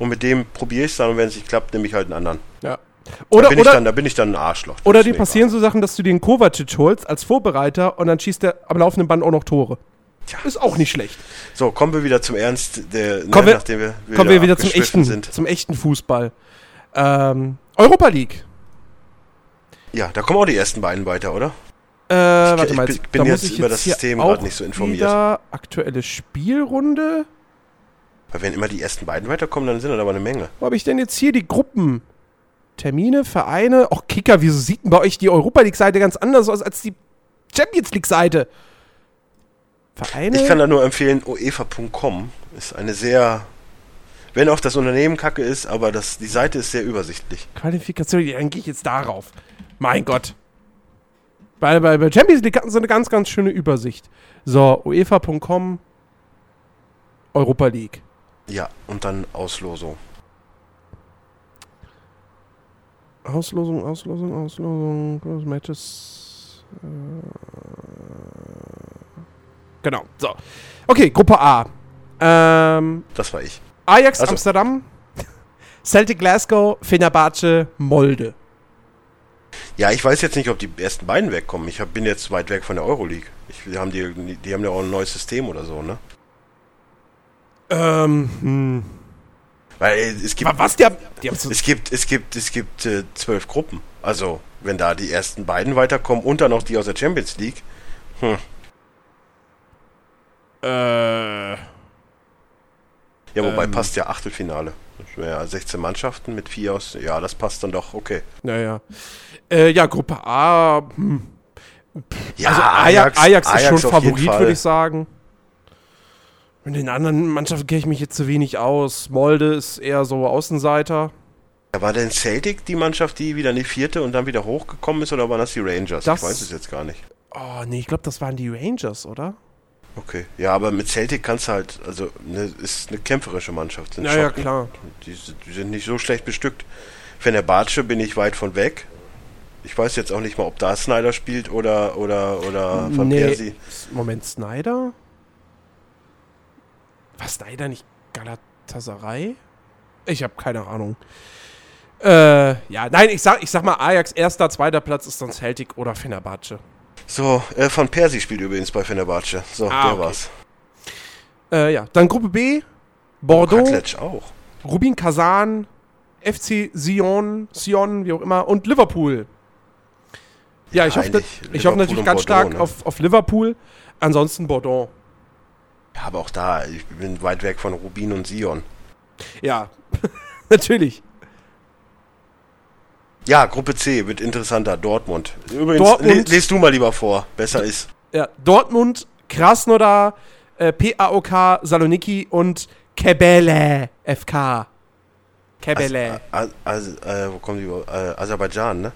S3: und mit dem probiere ich es dann und wenn es nicht klappt, nehme ich halt einen anderen.
S2: Ja.
S3: Da
S2: Oder,
S3: bin, ich
S2: oder,
S3: dann, da bin ich dann ein Arschloch.
S2: Oder dir passieren so Sachen, dass du den Kovacic holst als Vorbereiter und dann schießt er am laufenden Band auch noch Tore.
S3: Tja.
S2: Ist auch nicht schlecht.
S3: So, kommen wir wieder zum Ernst, der, ne,
S2: Kommen wir-
S3: nachdem wir,
S2: Kommen wir wieder zum echten,
S3: sind.
S2: zum echten Fußball. Ähm, Europa League.
S3: Ja, da kommen auch die ersten beiden weiter, oder?
S2: Äh, warte
S3: ich
S2: mal,
S3: bin-
S2: jetzt,
S3: bin
S2: da
S3: jetzt
S2: ich
S3: über das System grad nicht so informiert.
S2: Wieder aktuelle Spielrunde.
S3: Weil wenn immer die ersten beiden weiterkommen, dann sind das aber eine Menge.
S2: Wo habe ich denn jetzt hier die Gruppen? Termine, Vereine. Och, Kicker, wieso sieht denn bei euch die Europa League-Seite ganz anders aus als die Champions League-Seite? Vereine?
S3: Ich kann da nur empfehlen, oefa.com ist eine sehr, wenn auch das Unternehmen kacke ist, aber das, die Seite ist sehr übersichtlich.
S2: Qualifikation, dann gehe ich jetzt darauf. Mein Gott. Bei, bei, bei Champions League hatten sie eine ganz, ganz schöne Übersicht. So, UEFA.com, Europa League.
S3: Ja, und dann Auslosung.
S2: Auslosung, Auslosung, Auslosung, Gross Matches. Äh, genau, so. Okay, Gruppe A. Ähm,
S3: Das war ich.
S2: Ajax
S3: Also-
S2: Amsterdam, [laughs] Celtic Glasgow, Fenerbahce, Molde.
S3: Ja, ich weiß jetzt nicht, ob die ersten beiden wegkommen. Ich hab, bin jetzt weit weg von der Euroleague. Ich, die, haben die, die haben ja auch ein neues System oder so, ne?
S2: Ähm, hm.
S3: Weil es gibt,
S2: Wa- Was? Die haben, die haben so,
S3: es gibt, es gibt, es gibt äh, zwölf Gruppen. Also, wenn da die ersten beiden weiterkommen und dann noch die aus der Champions League. Hm.
S2: äh,
S3: Ja, wobei
S2: Ähm.
S3: passt ja Achtelfinale. Ja, 16 Mannschaften mit vier aus. Ja, das passt dann doch, okay.
S2: naja. Äh, ja, Gruppe A, hm.
S3: Ja,
S2: also Ajax, Ajax, ist schon Favorit, würde ich sagen. Mit den anderen Mannschaften kenne ich mich jetzt zu wenig aus. Molde ist eher so Außenseiter.
S3: Ja, war denn Celtic die Mannschaft, die wieder in die vierte und dann wieder hochgekommen ist, oder waren das die Rangers?
S2: Das-
S3: ich weiß es jetzt gar nicht.
S2: Oh, nee, ich glaube, das waren die Rangers, oder?
S3: Okay. Ja, aber mit Celtic kannst du halt, also, ne, ist eine kämpferische Mannschaft. Sind
S2: Ja, ja,
S3: Schotten.
S2: klar.
S3: Die, sind- die sind nicht so schlecht bestückt. Fenerbahce bin ich weit von weg. Ich weiß jetzt auch nicht mal, ob da Snyder spielt oder, oder, oder Van Persie.
S2: S- Moment, Snyder? War Snyder nicht Galatasaray? Ich habe keine Ahnung. Äh, ja, nein, ich sag, ich sag mal Ajax, erster, zweiter Platz ist dann Celtic oder Fenerbahce.
S3: So, äh, Van Persie spielt übrigens bei Fenerbahce. So,
S2: Ah,
S3: der
S2: okay.
S3: war's.
S2: Äh, ja, dann Gruppe B, Bordeaux,
S3: Katlec auch.
S2: Rubin Kazan, FC Sion, Sion, wie auch immer, und Liverpool. Ja, ich hoffe, ich hoffe natürlich ganz
S3: Bordeaux,
S2: stark
S3: ne?
S2: auf, auf Liverpool. Ansonsten Bordeaux.
S3: Ja, aber auch da, ich bin weit weg von Rubin und Sion.
S2: Ja, [laughs] natürlich.
S3: Ja, Gruppe C wird interessanter. Dortmund. Übrigens,
S2: Dortmund.
S3: le- lest du mal lieber vor. Besser ist.
S2: Ja, Dortmund, Krasnodar, äh, PAOK, Saloniki und Kebele FK. Kebele.
S3: Az- Az- äh, wo kommen die? Äh, Aserbaidschan, ne?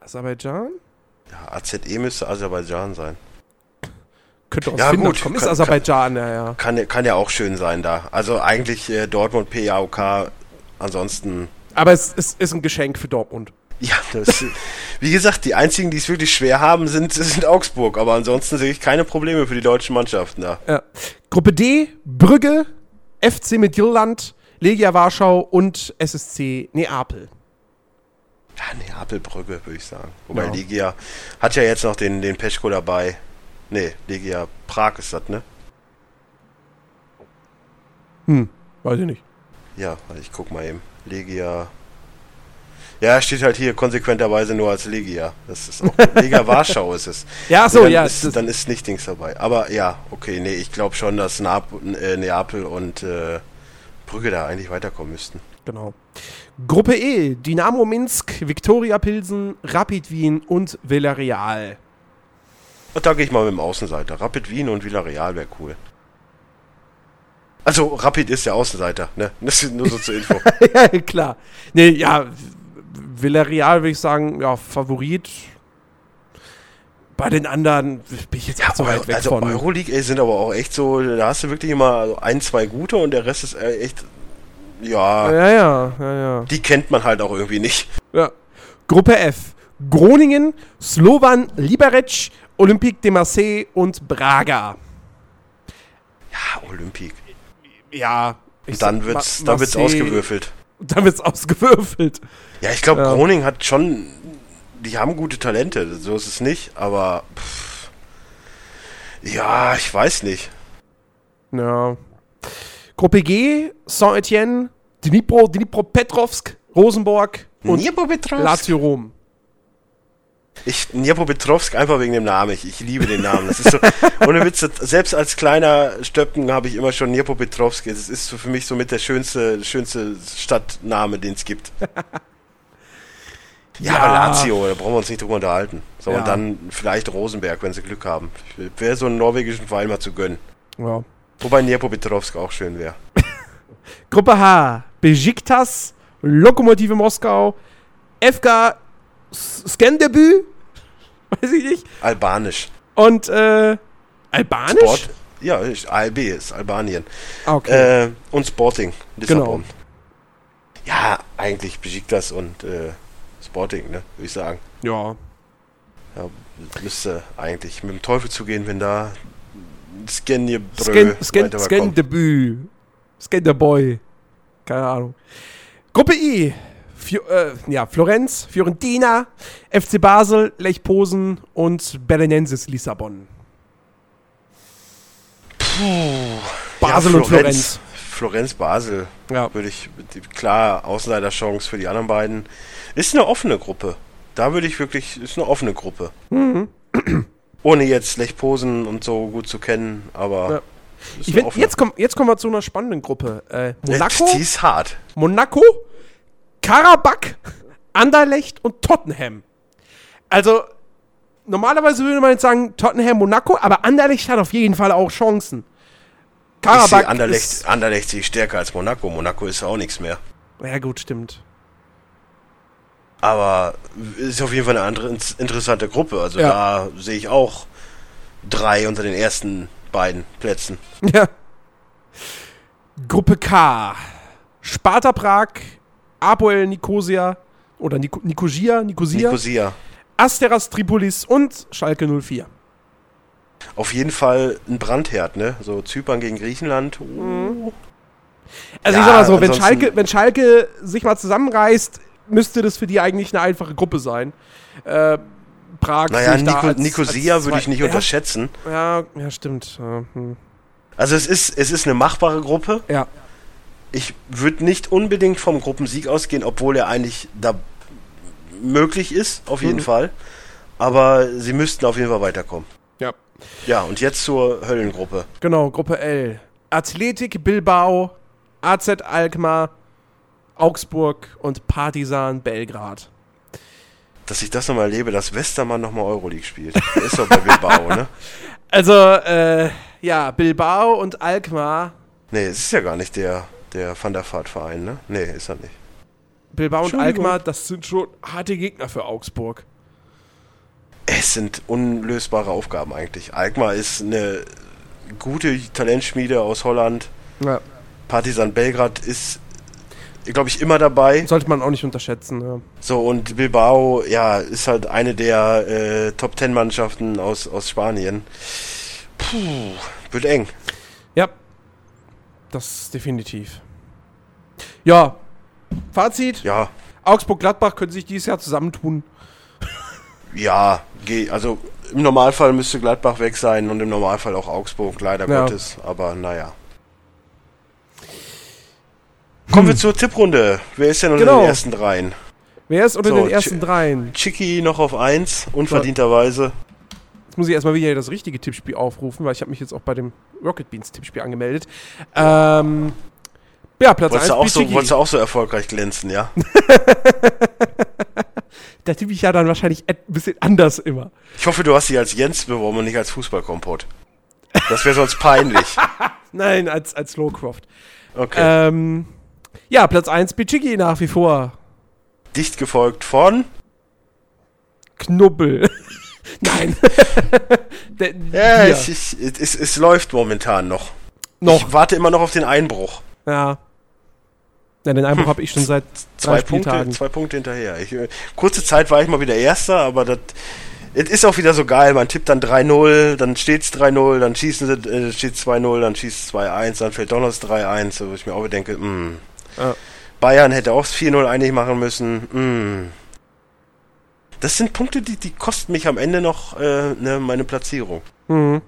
S2: Aserbaidschan?
S3: Ja, AZE müsste Aserbaidschan sein.
S2: Könnte aus
S3: Ja,
S2: Finnland
S3: gut,
S2: kommen. Ist
S3: kann-
S2: Aserbaidschan, ja, ja.
S3: Kann, kann ja auch schön sein da. Also eigentlich äh, Dortmund, PAOK. Ansonsten
S2: Aber es ist, ist ein Geschenk für Dortmund.
S3: Ja, das, wie gesagt, die einzigen, die es wirklich schwer haben, sind, sind Augsburg. Aber ansonsten sehe ich keine Probleme für die deutschen Mannschaften da.
S2: Ja. Gruppe D, Brügge, FC Midtjylland, Legia Warschau und SSC Neapel.
S3: Ja, Neapelbrücke, würde ich sagen. Wobei
S2: Ja.
S3: Legia hat ja jetzt noch den, den Peschko dabei. Nee, Legia Prag ist das, ne?
S2: Hm, weiß ich nicht.
S3: Ja, ich guck mal eben. Legia. Ja, steht halt hier konsequenterweise nur als Legia. Das ist auch [laughs] Legia Warschau ist es.
S2: Ja, so,
S3: dann
S2: ja.
S3: Ist, dann ist nicht Dings dabei. Aber ja, okay, nee, ich glaube schon, dass Nap äh, Neapel und äh, Brügge da eigentlich weiterkommen müssten.
S2: Genau. Gruppe E, Dynamo Minsk, Viktoria Pilsen, Rapid Wien und Villarreal.
S3: Und da gehe ich mal mit dem Außenseiter. Rapid Wien und Villarreal wäre cool. Also, Rapid ist der Außenseiter, ne? Das ist nur so zur Info. [laughs]
S2: ja, klar. Nee, ja, Villarreal würde ich sagen, ja, Favorit. Bei den anderen bin ich jetzt auch so weit weg
S3: also
S2: von.
S3: Euroleague ey, sind aber auch echt so, da hast du wirklich immer ein, zwei gute und der Rest ist äh, echt, ja,
S2: Ja, ja, ja, ja.
S3: die kennt man halt auch irgendwie nicht.
S2: ja. Gruppe F. Groningen, Slovan Liberec, Olympique de Marseille und Braga.
S3: Ja, Olympik.
S2: Ja.
S3: Und dann wird's,
S2: Ma-
S3: dann wird's
S2: Marseille-
S3: ausgewürfelt.
S2: Dann wird's ausgewürfelt.
S3: Ja, ich glaube,
S2: Ja.
S3: Groningen hat schon, die haben gute Talente, so ist es nicht, aber pff, ja, ich weiß nicht.
S2: Ja. Gruppe G, Saint-Etienne, Dnipro, Dnipropetrovsk, Rosenborg und? Lazio Rom.
S3: Ich, Dnipropetrovsk einfach wegen dem Namen. Ich, ich liebe den Namen. Das ist so, [laughs] ohne Witz, selbst als kleiner Stöpken habe ich immer schon Dnipropetrovsk. Das ist so für mich somit der schönste, schönste Stadtname, den es gibt. Ja,
S2: Ja.
S3: Lazio, da brauchen wir uns nicht drüber unterhalten. So,
S2: Ja.
S3: und dann vielleicht Rosenberg, wenn sie Glück haben. Wäre so einen norwegischen Verein mal zu gönnen.
S2: Ja.
S3: Wobei Dnipropetrovsk auch schön wäre.
S2: Gruppe H, Besiktas, Lokomotive Moskau, FK Skandebü, [laughs] weiß ich nicht,
S3: Albanisch.
S2: und äh, Albanisch?
S3: Sport. Ja, ALB ist Albanien.
S2: Ah, okay.
S3: Äh, und Sporting, Lissabon.
S2: Genau.
S3: Ja, eigentlich Besiktas und äh, Sporting, ne, würde ich sagen.
S2: ja.
S3: Ja, müsste eigentlich mit dem Teufel zugehen, wenn da Skenjebrö
S2: Scan, Scan. Skandebü. Skanderboy. Keine Ahnung. Gruppe I. Fi äh, ja, Florenz, Fiorentina, FC Basel, Lech Posen und Belenenses Lissabon. Basel
S3: ja,
S2: und Florenz.
S3: Florenz, Basel,
S2: Ja.
S3: würde ich, klar, Außenseiterchance für die anderen beiden. Ist eine offene Gruppe. Da würde ich wirklich, ist eine offene Gruppe.
S2: Mhm. [clears throat]
S3: Ohne jetzt Lech Posen und so gut zu kennen, aber
S2: Ja. Ich find, jetzt, komm, jetzt kommen wir zu einer spannenden Gruppe. Äh, [laughs] Monaco,
S3: Die ist hart.
S2: Monaco, Karabakh, Anderlecht und Tottenham. Also, normalerweise würde man jetzt sagen Tottenham, Monaco, aber Anderlecht hat auf jeden Fall auch Chancen.
S3: Ich
S2: Karabakh
S3: sehe Anderlecht,
S2: ist...
S3: Anderlecht sehe ich stärker als Monaco. Monaco ist auch nichts mehr.
S2: Ja gut, stimmt.
S3: Aber ist auf jeden Fall eine andere interessante Gruppe. Also
S2: Ja.
S3: da sehe ich auch drei unter den ersten beiden Plätzen. [laughs]
S2: Ja. Gruppe K. Sparta Prag, Apoel Nicosia oder Nik Nicosia, Nicosia,
S3: Nicosia.
S2: Asteras Tripolis und Schalke 04.
S3: Auf jeden Fall ein Brandherd, ne? So Zypern gegen Griechenland.
S2: Mhm. Also
S3: Ja,
S2: ich sag mal so, wenn Schalke, wenn Schalke sich mal zusammenreißt, müsste das für die eigentlich eine einfache Gruppe sein. Äh, Prag
S3: Naja, Nico, Nicosia würde ich nicht
S2: ja,
S3: unterschätzen.
S2: Ja, ja, stimmt. Ja, hm.
S3: Also es ist, es ist eine machbare Gruppe.
S2: ja.
S3: Ich würde nicht unbedingt vom Gruppensieg ausgehen, obwohl er eigentlich da möglich ist, auf jeden
S2: Mhm.
S3: Fall. Aber sie müssten auf jeden Fall weiterkommen.
S2: Ja.
S3: Ja, und jetzt zur Höllengruppe.
S2: Genau, Gruppe L. Athletik Bilbao, AZ Alkmaar, Augsburg und Partizan Belgrad.
S3: Dass ich das nochmal erlebe, dass Westermann nochmal Euroleague spielt. Der ist doch bei Bilbao, ne? [laughs]
S2: Also, äh, ja, Bilbao und Alkmaar.
S3: Nee, es ist ja gar nicht der, der Van der Vaart-Verein, ne? Nee, ist er nicht.
S2: Bilbao und. Alkmaar, das sind schon harte Gegner für Augsburg.
S3: Es sind unlösbare Aufgaben eigentlich. Alkmaar ist eine gute Talentschmiede aus Holland.
S2: Ja.
S3: Partizan Belgrad ist, glaube ich, immer dabei.
S2: Sollte man auch nicht unterschätzen. Ja.
S3: So, und Bilbao, ja, ist halt eine der äh, Top Ten Mannschaften aus, aus Spanien. Puh, wird eng.
S2: ja, das definitiv. Ja, Fazit:
S3: Ja,
S2: Augsburg-Gladbach können sich dieses Jahr zusammentun. [laughs]
S3: ja, also im Normalfall müsste Gladbach weg sein und im Normalfall auch Augsburg, leider
S2: Ja.
S3: Gottes, aber naja. Kommen wir zur Tipprunde. Wer ist denn unter
S2: Genau.
S3: den ersten dreien?
S2: Wer ist unter
S3: So,
S2: den ersten dreien?
S3: Chicky noch auf 1, unverdienterweise.
S2: Jetzt muss ich erstmal wieder das richtige Tippspiel aufrufen, weil ich habe mich jetzt auch bei dem Rocket Beans Tippspiel angemeldet. Ähm, ja, Platz 1
S3: Wolltest du, auch so, wolltest du auch so erfolgreich glänzen, ja? [laughs]
S2: Da tippe ich ja dann wahrscheinlich ein bisschen anders immer.
S3: Ich hoffe, du hast dich als Jens beworben und nicht als Fußballkompott. Das wäre sonst peinlich. [laughs]
S2: Nein, als, als Lowcroft.
S3: Okay.
S2: Ähm, ja, Platz 1 Bichigi nach wie vor.
S3: Dicht gefolgt von.
S2: Knubbel. [laughs] Nein. [laughs]
S3: Ja, es, es, es, es läuft momentan noch.
S2: noch.
S3: Ich warte immer noch auf den Einbruch.
S2: Ja. Ja, den Einbruch habe ich schon [laughs] seit
S3: Zwei
S2: drei
S3: Punkte,
S2: Spieltagen.
S3: zwei Punkte hinterher. Ich, kurze Zeit war ich mal wieder Erster, aber das es ist auch wieder so geil. Man tippt dann 3-0, dann steht's 3-0, dann schießen sie, äh, steht 2-0, dann schießt 2-1, dann fällt doch noch das 3-1, wo ich mir auch denke, mh.
S2: Ja.
S3: Bayern hätte auch das 4-0 eigentlich machen müssen. Mh. Das sind Punkte, die, die kosten mich am Ende noch äh, ne, meine Platzierung.
S2: Mhm.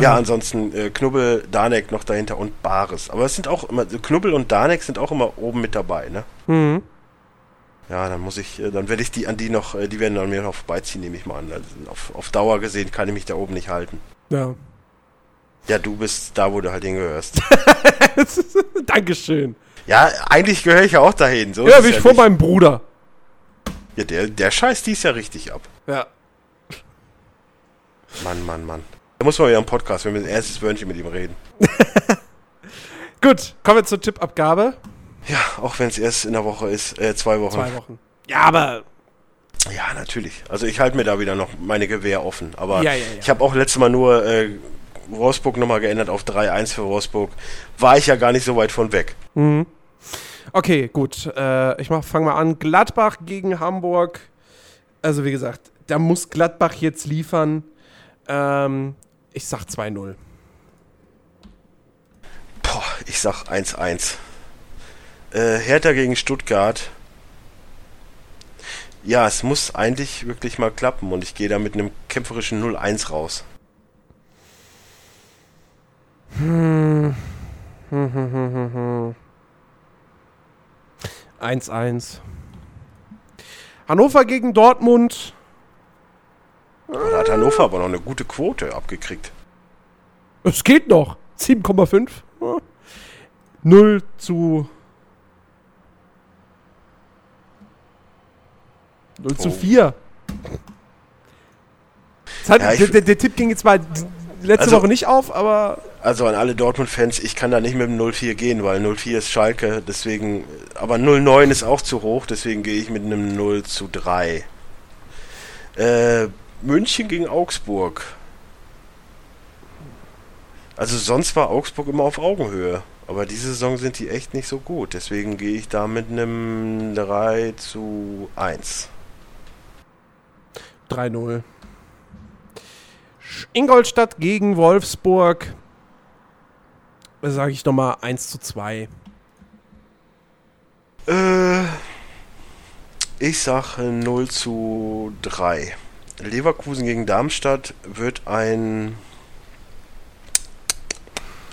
S3: Ja, ansonsten äh, Knubbel, Danek noch dahinter und Bares. Aber es sind auch immer, Knubbel und Danek sind auch immer oben mit dabei, ne?
S2: Mhm.
S3: Ja, dann muss ich, äh, dann werde ich die an die noch, äh, die werden an mir noch vorbeiziehen, nehme ich mal an. Also auf, auf Dauer gesehen kann ich mich da oben nicht halten.
S2: Ja.
S3: Ja, du bist da, wo du halt hingehörst. [laughs]
S2: Dankeschön.
S3: ja, eigentlich gehöre ich ja auch dahin. So
S2: Ja,
S3: es
S2: ich vor
S3: nicht.
S2: meinem Bruder.
S3: Ja, der, der scheißt dies ja richtig ab.
S2: Ja.
S3: Mann, Mann, Mann. Da muss man wieder im Podcast, wenn wir ein erstes Wörnchen mit ihm reden. [laughs]
S2: Gut, kommen wir zur Tippabgabe.
S3: Ja, auch wenn es erst in der Woche ist, äh, zwei Wochen.
S2: Zwei Wochen. Ja, aber
S3: Ja, natürlich. Also ich halte mir da wieder noch meine Gewehr offen. Aber
S2: Ja, ja, ja.
S3: ich habe auch letztes Mal nur äh, Wolfsburg nochmal geändert auf 3-1 für Wolfsburg. War ich ja gar nicht so weit von weg.
S2: Okay, gut. Äh, ich fange mal an. Gladbach gegen Hamburg. Also wie gesagt, da muss Gladbach jetzt liefern. Ähm, ich sag 2-0.
S3: Boah, ich sag 1-1. Äh, Hertha gegen Stuttgart. Ja, es muss eigentlich wirklich mal klappen und ich gehe da mit einem kämpferischen 0-1 raus. [laughs]
S2: 1-1. Hannover gegen Dortmund.
S3: Da hat Hannover aber noch eine gute Quote abgekriegt.
S2: Es geht noch. 7,5. Ja. 0 zu. 0 zu
S3: Oh.
S2: 4. Das hat,
S3: Ja,
S2: der, der Tipp ging jetzt mal letzte
S3: Also-
S2: Woche nicht auf, aber
S3: Also an alle Dortmund-Fans, ich kann da nicht mit dem 0-4 gehen, weil 0-4 ist Schalke, deswegen, aber 0-9 ist auch zu hoch, deswegen gehe ich mit einem 0 zu 3. Äh, München gegen Augsburg. Also sonst war Augsburg immer auf Augenhöhe, aber diese Saison sind die echt nicht so gut, deswegen gehe ich da mit einem 3 zu 1.
S2: 3-0. Sch- Ingolstadt gegen Wolfsburg. Sage ich nochmal 1 zu 2.
S3: Äh, ich sag äh, 0 zu 3. Leverkusen gegen Darmstadt wird ein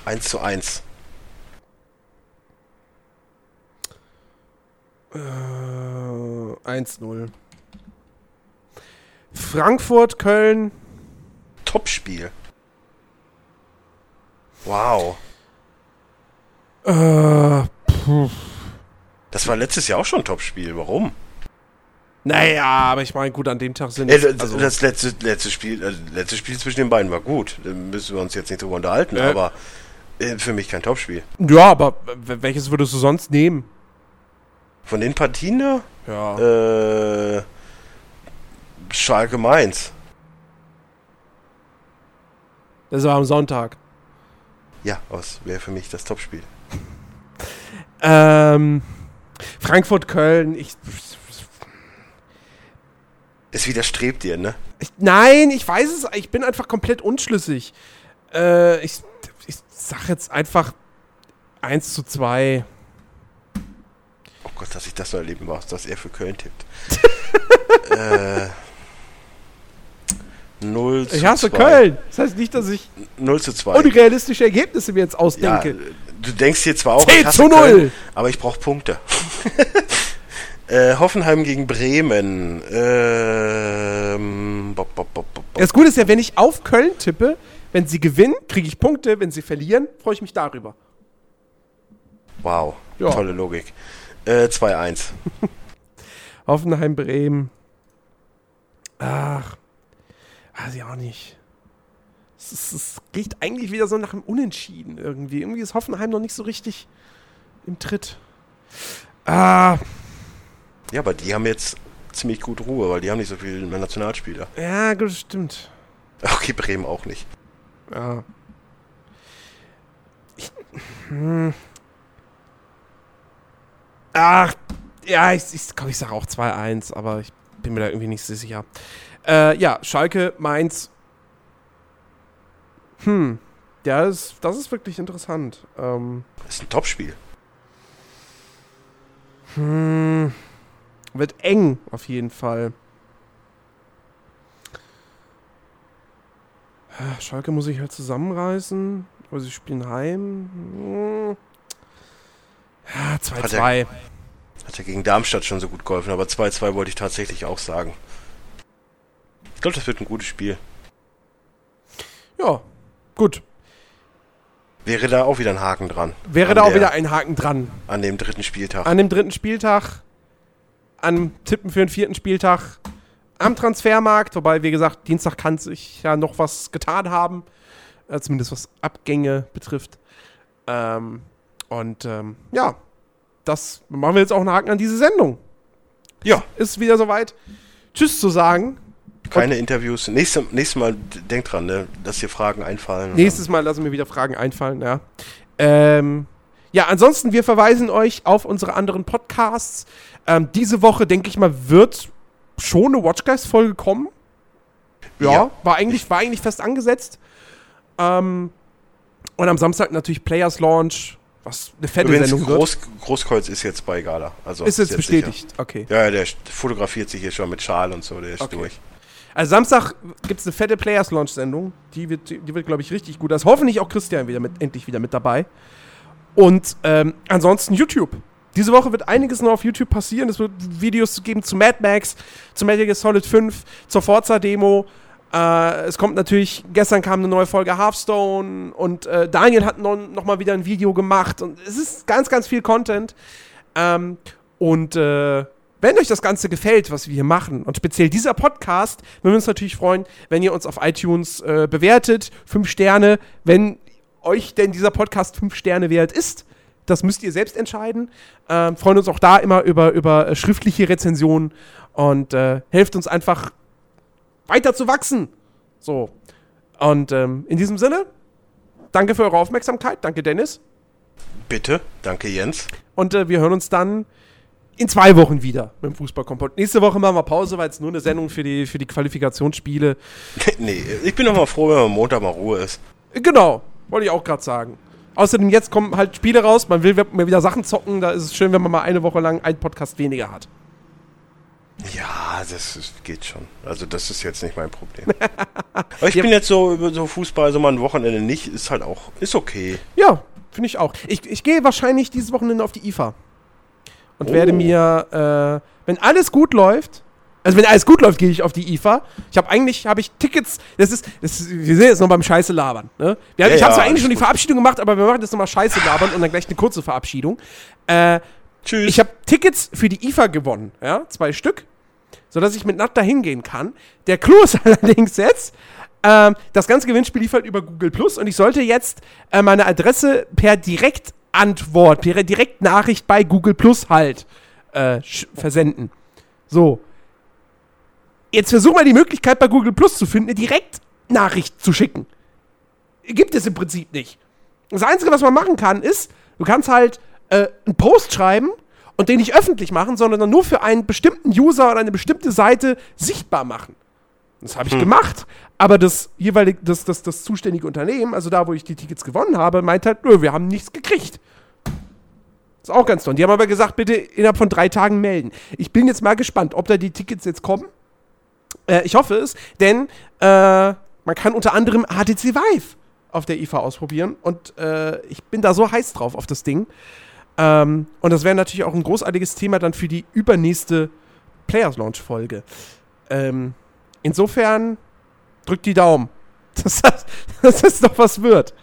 S3: 1 zu 1.
S2: 1 1-0. Frankfurt, Köln.
S3: Topspiel. Wow.
S2: Äh,
S3: Das war letztes Jahr auch schon ein Topspiel. Warum?
S2: naja, aber ich meine, gut, an dem Tag sind
S3: Äh,
S2: es-
S3: das,
S2: also,
S3: das letzte, letzte Spiel, äh, letzte Spiel zwischen den beiden war gut. Da müssen wir uns jetzt nicht drüber unterhalten,
S2: Ja.
S3: aber äh, für mich kein Topspiel.
S2: Ja, aber welches würdest du sonst nehmen?
S3: Von den Partien da?
S2: Ja.
S3: Äh, Schalke Mainz.
S2: Das war am Sonntag.
S3: Ja, das wäre für mich das Topspiel.
S2: Ähm, Frankfurt, Köln. Ich,
S3: Es widerstrebt dir, ne?
S2: ich, nein, ich weiß es. Ich bin einfach komplett unschlüssig. Äh, ich, ich sag jetzt einfach 1 zu 2.
S3: Oh Gott, dass ich das noch erleben muss, dass er für Köln tippt. [laughs] äh, 0 zu
S2: Ich hasse
S3: 2.
S2: Köln. Das heißt nicht, dass ich
S3: 0 zu 2.
S2: unrealistische Ergebnisse mir jetzt
S3: Ja,
S2: ausdenke.
S3: Du denkst hier zwar auch,
S2: 10
S3: ich hasse
S2: zu 0.
S3: Köln, aber ich brauche Punkte. [laughs] äh, Hoffenheim gegen Bremen. Ähm, bop, bop, bop, bop, bop.
S2: Das Gute ist ja, wenn ich auf Köln tippe, wenn sie gewinnen, kriege ich Punkte. Wenn sie verlieren, freue ich mich darüber.
S3: Wow,
S2: Ja.
S3: tolle Logik. Äh, 2-1. [laughs]
S2: Hoffenheim, Bremen. Ach, weiß ich auch nicht. Es, es riecht eigentlich wieder so nach einem Unentschieden irgendwie. Irgendwie ist Hoffenheim noch nicht so richtig im Tritt. Ah,
S3: Ja, aber die haben jetzt ziemlich gut Ruhe, weil die haben nicht so viele Nationalspieler.
S2: ja, gut, stimmt.
S3: Okay, Bremen auch nicht.
S2: Ja. Ich, hm. Ach, ja, ich, ich, komm, ich sage auch 2-1, aber ich bin mir da irgendwie nicht so sicher. Äh, ja, Schalke, Mainz. Hm. Ja, das, das ist wirklich interessant. Ähm,
S3: Das ist ein Topspiel.
S2: hm, wird eng, auf jeden Fall. Schalke muss sich halt zusammenreißen. Aber sie spielen heim. Hm. Ja, 2-2.
S3: Hat ja gegen Darmstadt schon so gut geholfen, aber 2-2 wollte ich tatsächlich auch sagen. Ich glaube, das wird ein gutes Spiel.
S2: Ja, gut.
S3: Wäre da auch wieder ein Haken dran.
S2: Wäre da auch
S3: der-
S2: wieder ein Haken dran.
S3: An dem dritten Spieltag.
S2: An dem dritten Spieltag, an Tippen für den vierten Spieltag, am Transfermarkt, wobei, wie gesagt, Dienstag kann sich ja noch was getan haben, äh, zumindest was Abgänge betrifft. Ähm, und ähm, ja, das machen wir jetzt auch einen Haken an diese Sendung.
S3: Ja,
S2: Ist wieder soweit. Tschüss zu sagen.
S3: Keine Interviews. Nächstes, nächstes Mal denkt dran, ne, dass dir Fragen einfallen.
S2: Nächstes Mal lassen mir wieder Fragen einfallen, ja. Ähm, ja, ansonsten, wir verweisen euch auf unsere anderen Podcasts. Ähm, diese Woche, denke ich mal, wird schon eine Watchguys-Folge kommen. Ja,
S3: Ja.
S2: War, eigentlich, war eigentlich fest angesetzt. Ähm, und am Samstag natürlich Players Launch, was eine fette
S3: Übrigens,
S2: Sendung wird.
S3: Groß, Großkreuz ist jetzt bei Gala. Also
S2: Ist jetzt
S3: sicher.
S2: bestätigt, okay.
S3: Ja, der fotografiert sich hier schon mit Schal und so, der ist
S2: Okay.
S3: durch.
S2: Also Samstag gibt es eine fette Players Launch Sendung. Die wird, die wird glaube ich, richtig gut. Da ist hoffentlich auch Christian wieder mit, endlich wieder mit dabei. Und ähm, ansonsten YouTube. Diese Woche wird einiges noch auf YouTube passieren. Es wird Videos geben zu Mad Max, zu Metal Gear Solid 5, zur Forza-Demo. Äh, es kommt natürlich, gestern kam eine neue Folge Hearthstone und äh, Daniel hat noch, noch wieder ein Video gemacht. Und es ist ganz, ganz viel Content. Ähm, und äh, wenn euch das Ganze gefällt, was wir hier machen, und speziell dieser Podcast, würden wir uns natürlich freuen, wenn ihr uns auf iTunes äh, bewertet. Fünf Sterne, wenn euch denn dieser Podcast fünf Sterne wert ist. Das müsst ihr selbst entscheiden. Ähm, freuen uns auch da immer über, über äh, schriftliche Rezensionen und äh, helft uns einfach weiter zu wachsen. So. Und ähm, in diesem Sinne, danke für eure Aufmerksamkeit. Danke, Dennis.
S3: Bitte, danke Jens.
S2: Und äh, wir hören uns dann in zwei Wochen wieder mit dem Fußballkompott. Nächste Woche machen wir Pause, weil es nur eine Sendung für die, für die Qualifikationsspiele. [laughs]
S3: nee, ich bin doch mal froh, wenn am Montag mal Ruhe ist.
S2: Genau, wollte ich auch gerade sagen. Außerdem, jetzt kommen halt Spiele raus, man will mal wieder Sachen zocken, da ist es schön, wenn man mal eine Woche lang einen Podcast weniger hat.
S3: Ja, das ist, geht schon. Also das ist jetzt nicht mein Problem. Aber ich bin [laughs] jetzt so über so Fußball, so mal ein Wochenende nicht, ist halt auch, ist okay.
S2: Ja, finde ich auch. Ich, ich gehe wahrscheinlich dieses Wochenende auf die IFA. Und werde mir, äh, wenn alles gut läuft, also wenn alles gut läuft, gehe ich auf die IFA. Ich habe eigentlich, habe ich Tickets, das ist, das ist, wir sind jetzt noch beim Scheiße labern. Ne? Wir,
S3: Ja,
S2: ich habe
S3: ja,
S2: zwar eigentlich
S3: alles
S2: schon die. Verabschiedung gemacht, aber wir machen jetzt nochmal Scheiße labern und dann gleich eine kurze Verabschiedung. Äh,
S3: Tschüss.
S2: ich habe Tickets für die IFA gewonnen, ja, zwei Stück, sodass ich mit Nat da hingehen kann. Der Clou ist [laughs] allerdings jetzt, ähm, das ganze Gewinnspiel lief halt über Google Plus und ich sollte jetzt äh, meine Adresse per Direktantwort, per Direktnachricht bei Google Plus halt äh, versenden. So. Jetzt versuch mal die Möglichkeit bei Google Plus zu finden, eine Direktnachricht zu schicken. Gibt es im Prinzip nicht. Das Einzige, was man machen kann, ist, du kannst halt äh, einen Post schreiben und den nicht öffentlich machen, sondern nur für einen bestimmten User oder eine bestimmte Seite sichtbar machen. Das habe ich gemacht, aber das jeweilige, das, das, das zuständige Unternehmen, also da, wo ich die Tickets gewonnen habe, meint halt, nö, wir haben nichts gekriegt. Ist auch ganz toll. Die haben aber gesagt, bitte innerhalb von drei Tagen melden. Ich bin jetzt mal gespannt, ob da die Tickets jetzt kommen. Äh, ich hoffe es, denn äh, man kann unter anderem HTC Vive auf der IFA ausprobieren und äh, ich bin da so heiß drauf auf das Ding. Ähm, und das wäre natürlich auch ein großartiges Thema dann für die übernächste Players Launch Folge. Ähm, insofern drückt die Daumen, [laughs] dass das, dass das noch was wird.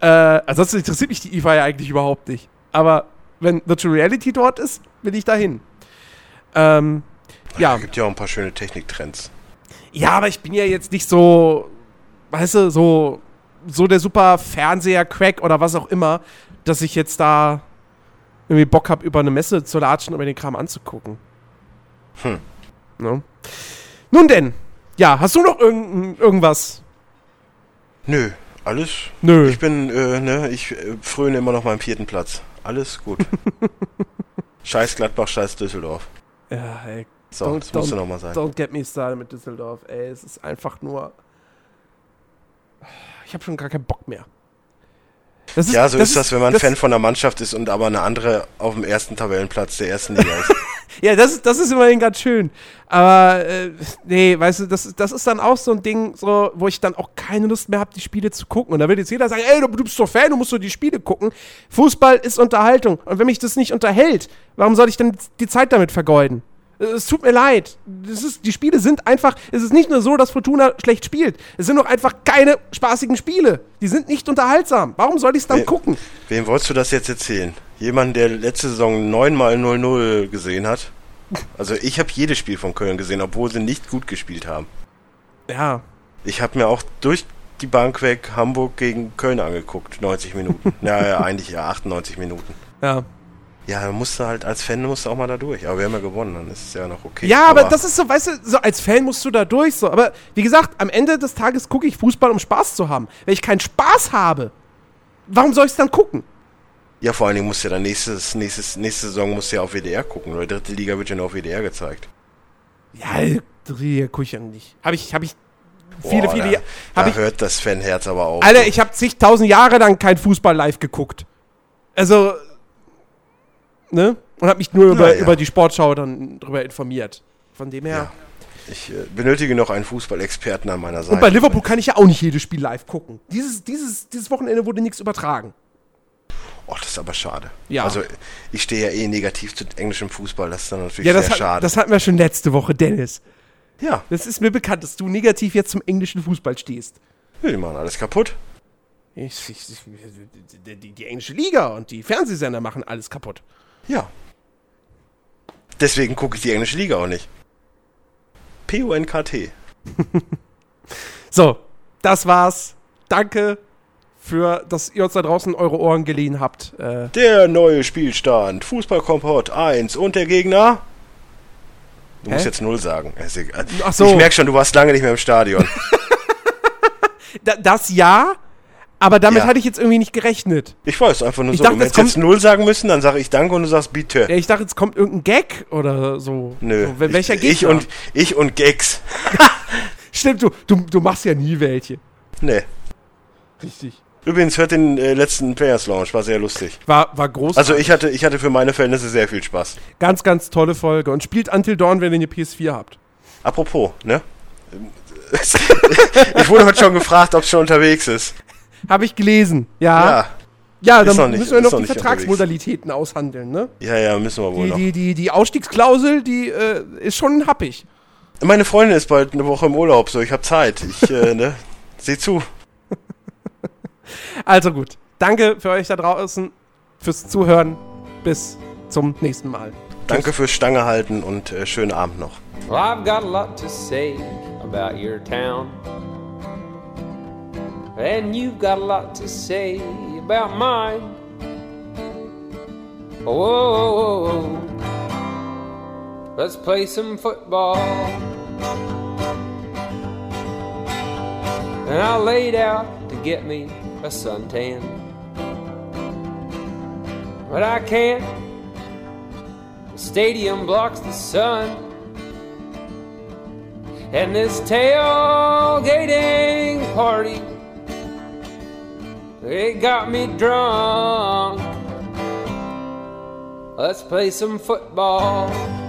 S2: Äh, ansonsten interessiert mich die IFA ja eigentlich überhaupt nicht. Aber wenn Virtual Reality dort ist, will ich dahin. Ähm, ja.
S3: Gibt ja auch ein paar schöne Techniktrends.
S2: Ja, aber ich bin ja jetzt nicht so, weißt du, so, so der super Fernseher-Crack oder was auch immer, dass ich jetzt da irgendwie Bock habe, über eine Messe zu latschen und mir den Kram anzugucken.
S3: Hm.
S2: Ne? Nun denn, ja, hast du noch irgend, irgendwas?
S3: Nö, alles.
S2: Nö.
S3: Ich bin, äh, ne, ich äh, fröne immer noch meinem vierten Platz. Alles gut. [laughs] scheiß Gladbach, scheiß Düsseldorf.
S2: Ja, ey,
S3: So,
S2: Don't-
S3: das musste
S2: don't-
S3: nochmal sein.
S2: Don't get me started mit Düsseldorf, ey. Es ist einfach nur. Ich habe schon gar keinen Bock mehr. Das
S3: Ja, so ist
S2: ist
S3: das, wenn man Fan von einer Mannschaft ist und aber eine andere auf dem ersten Tabellenplatz der ersten Liga ist. [laughs]
S2: Ja, das, ist- das ist immerhin ganz schön. Aber, äh, nee, weißt du, das, das ist dann auch so ein Ding, so, wo ich dann auch keine Lust mehr habe, die Spiele zu gucken. Und da wird jetzt jeder sagen, ey, du, du bist doch Fan, du musst doch die Spiele gucken. Fußball ist Unterhaltung. Und wenn mich das nicht unterhält, warum soll ich dann die Zeit damit vergeuden? Es tut mir leid. Das ist, die Spiele sind einfach, es ist nicht nur so, dass Fortuna schlecht spielt. Es sind doch einfach keine spaßigen Spiele. Die sind nicht unterhaltsam. Warum soll ich es dann
S3: Nee.
S2: gucken?
S3: Wem wolltest du das jetzt erzählen? Jemand, der letzte Saison neunmal 0-0 gesehen hat? Also ich habe jedes Spiel von Köln gesehen, obwohl sie nicht gut gespielt haben.
S2: Ja,
S3: Ich habe mir auch durch die Bank weg Hamburg gegen Köln angeguckt, 90 Minuten. [laughs] naja, eigentlich ja 98 Minuten.
S2: ja.
S3: Ja, da musst du halt als Fan musst du auch mal da durch. Aber wir haben ja gewonnen, dann ist es ja noch okay.
S2: Ja, aber, das ist so, weißt du, so als Fan musst du da durch so. Aber wie gesagt, am Ende des Tages gucke ich Fußball, um Spaß zu haben. Wenn ich keinen Spaß habe, warum soll ich es dann gucken?
S3: Ja, vor allen Dingen musst du ja dann nächstes, nächstes, nächste Saison musst du ja auf WDR gucken, oder dritte Liga wird ja nur auf WDR gezeigt.
S2: Ja, die gucke ich ja nicht. Habe ich, habe ich viele,
S3: Boah,
S2: viele
S3: da,
S2: Jahre.
S3: da
S2: Habe ich,
S3: hört das Fanherz aber auf.
S2: Alter, ich habe zigtausend Jahre lang kein Fußball live geguckt. Also, ne? Und habe mich nur über,
S3: Na ja.
S2: über die Sportschau dann drüber informiert. Von dem her.
S3: Ich äh, benötige noch einen Fußballexperten an meiner Seite.
S2: Und bei Liverpool kann ich ja auch nicht jedes Spiel live gucken. Dieses, dieses, dieses Wochenende wurde nichts übertragen.
S3: Oh, das ist aber schade.
S2: Ja.
S3: Also, ich stehe ja eh negativ zu englischem Fußball, das ist dann natürlich
S2: Ja,
S3: sehr
S2: hat,
S3: schade.
S2: das hatten wir schon letzte Woche, Dennis.
S3: ja,
S2: Das ist mir bekannt, dass du negativ jetzt zum englischen Fußball stehst.
S3: die machen alles kaputt.
S2: Ich, ich, ich, die, die englische Liga und die Fernsehsender machen alles kaputt.
S3: Ja. Deswegen gucke ich die englische Liga auch nicht. P-U-N-K-T. [laughs]
S2: So, das war's. Danke für, dass ihr uns da draußen eure Ohren geliehen habt. Äh,
S3: Der neue Spielstand. Fußballkompott 1 und der Gegner. Du
S2: Hä?
S3: musst jetzt 0 sagen.
S2: Ach so.
S3: Ich merke schon, du warst lange nicht mehr im Stadion. [laughs]
S2: da, das ja, aber damit
S3: Ja.
S2: hatte ich jetzt irgendwie nicht gerechnet.
S3: Ich weiß einfach nur
S2: Ich
S3: so.
S2: dachte,
S3: du
S2: jetzt
S3: hättest jetzt 0 sagen müssen, dann sage ich Danke und du sagst Bitte.
S2: Ja, ich dachte, jetzt kommt irgendein Gag oder so.
S3: Nö.
S2: So, wel- welcher
S3: ich,
S2: Gegner?
S3: ich und ich und Gags. [laughs]
S2: Stimmt, du, du, du machst ja nie welche.
S3: Nee.
S2: Richtig.
S3: Übrigens, hört den äh, letzten Players Launch, war sehr lustig.
S2: War, war groß.
S3: Also ich hatte, ich hatte für meine Verhältnisse sehr viel Spaß.
S2: Ganz, ganz tolle Folge. Und spielt Until Dawn, wenn ihr eine PS4 habt.
S3: Apropos, ne? [laughs] ich wurde heute schon gefragt, ob es schon unterwegs ist.
S2: Habe ich gelesen. Ja.
S3: Ja.
S2: Ja, dann
S3: noch nicht-
S2: müssen wir noch die Vertragsmodalitäten aushandeln, ne?
S3: Ja, ja, müssen wir wohl
S2: Die,
S3: noch.
S2: die, die, die Ausstiegsklausel, die äh, ist schon happig.
S3: Meine Freundin ist bald eine Woche im Urlaub, so ich habe Zeit. Ich, äh, ne, [laughs] seh zu. [laughs]
S2: Also gut. Danke für euch da draußen, fürs Zuhören. Bis zum nächsten Mal.
S3: Danke fürs Stange halten und äh, schönen Abend noch.
S1: Well, I've got a lot to say about your town. And you've got a lot to say about mine. Whoa, whoa, whoa, whoa. Let's play some football. And I laid out to get me a suntan. But I can't. The stadium blocks the sun. And this tailgating party, it got me drunk. Let's play some football.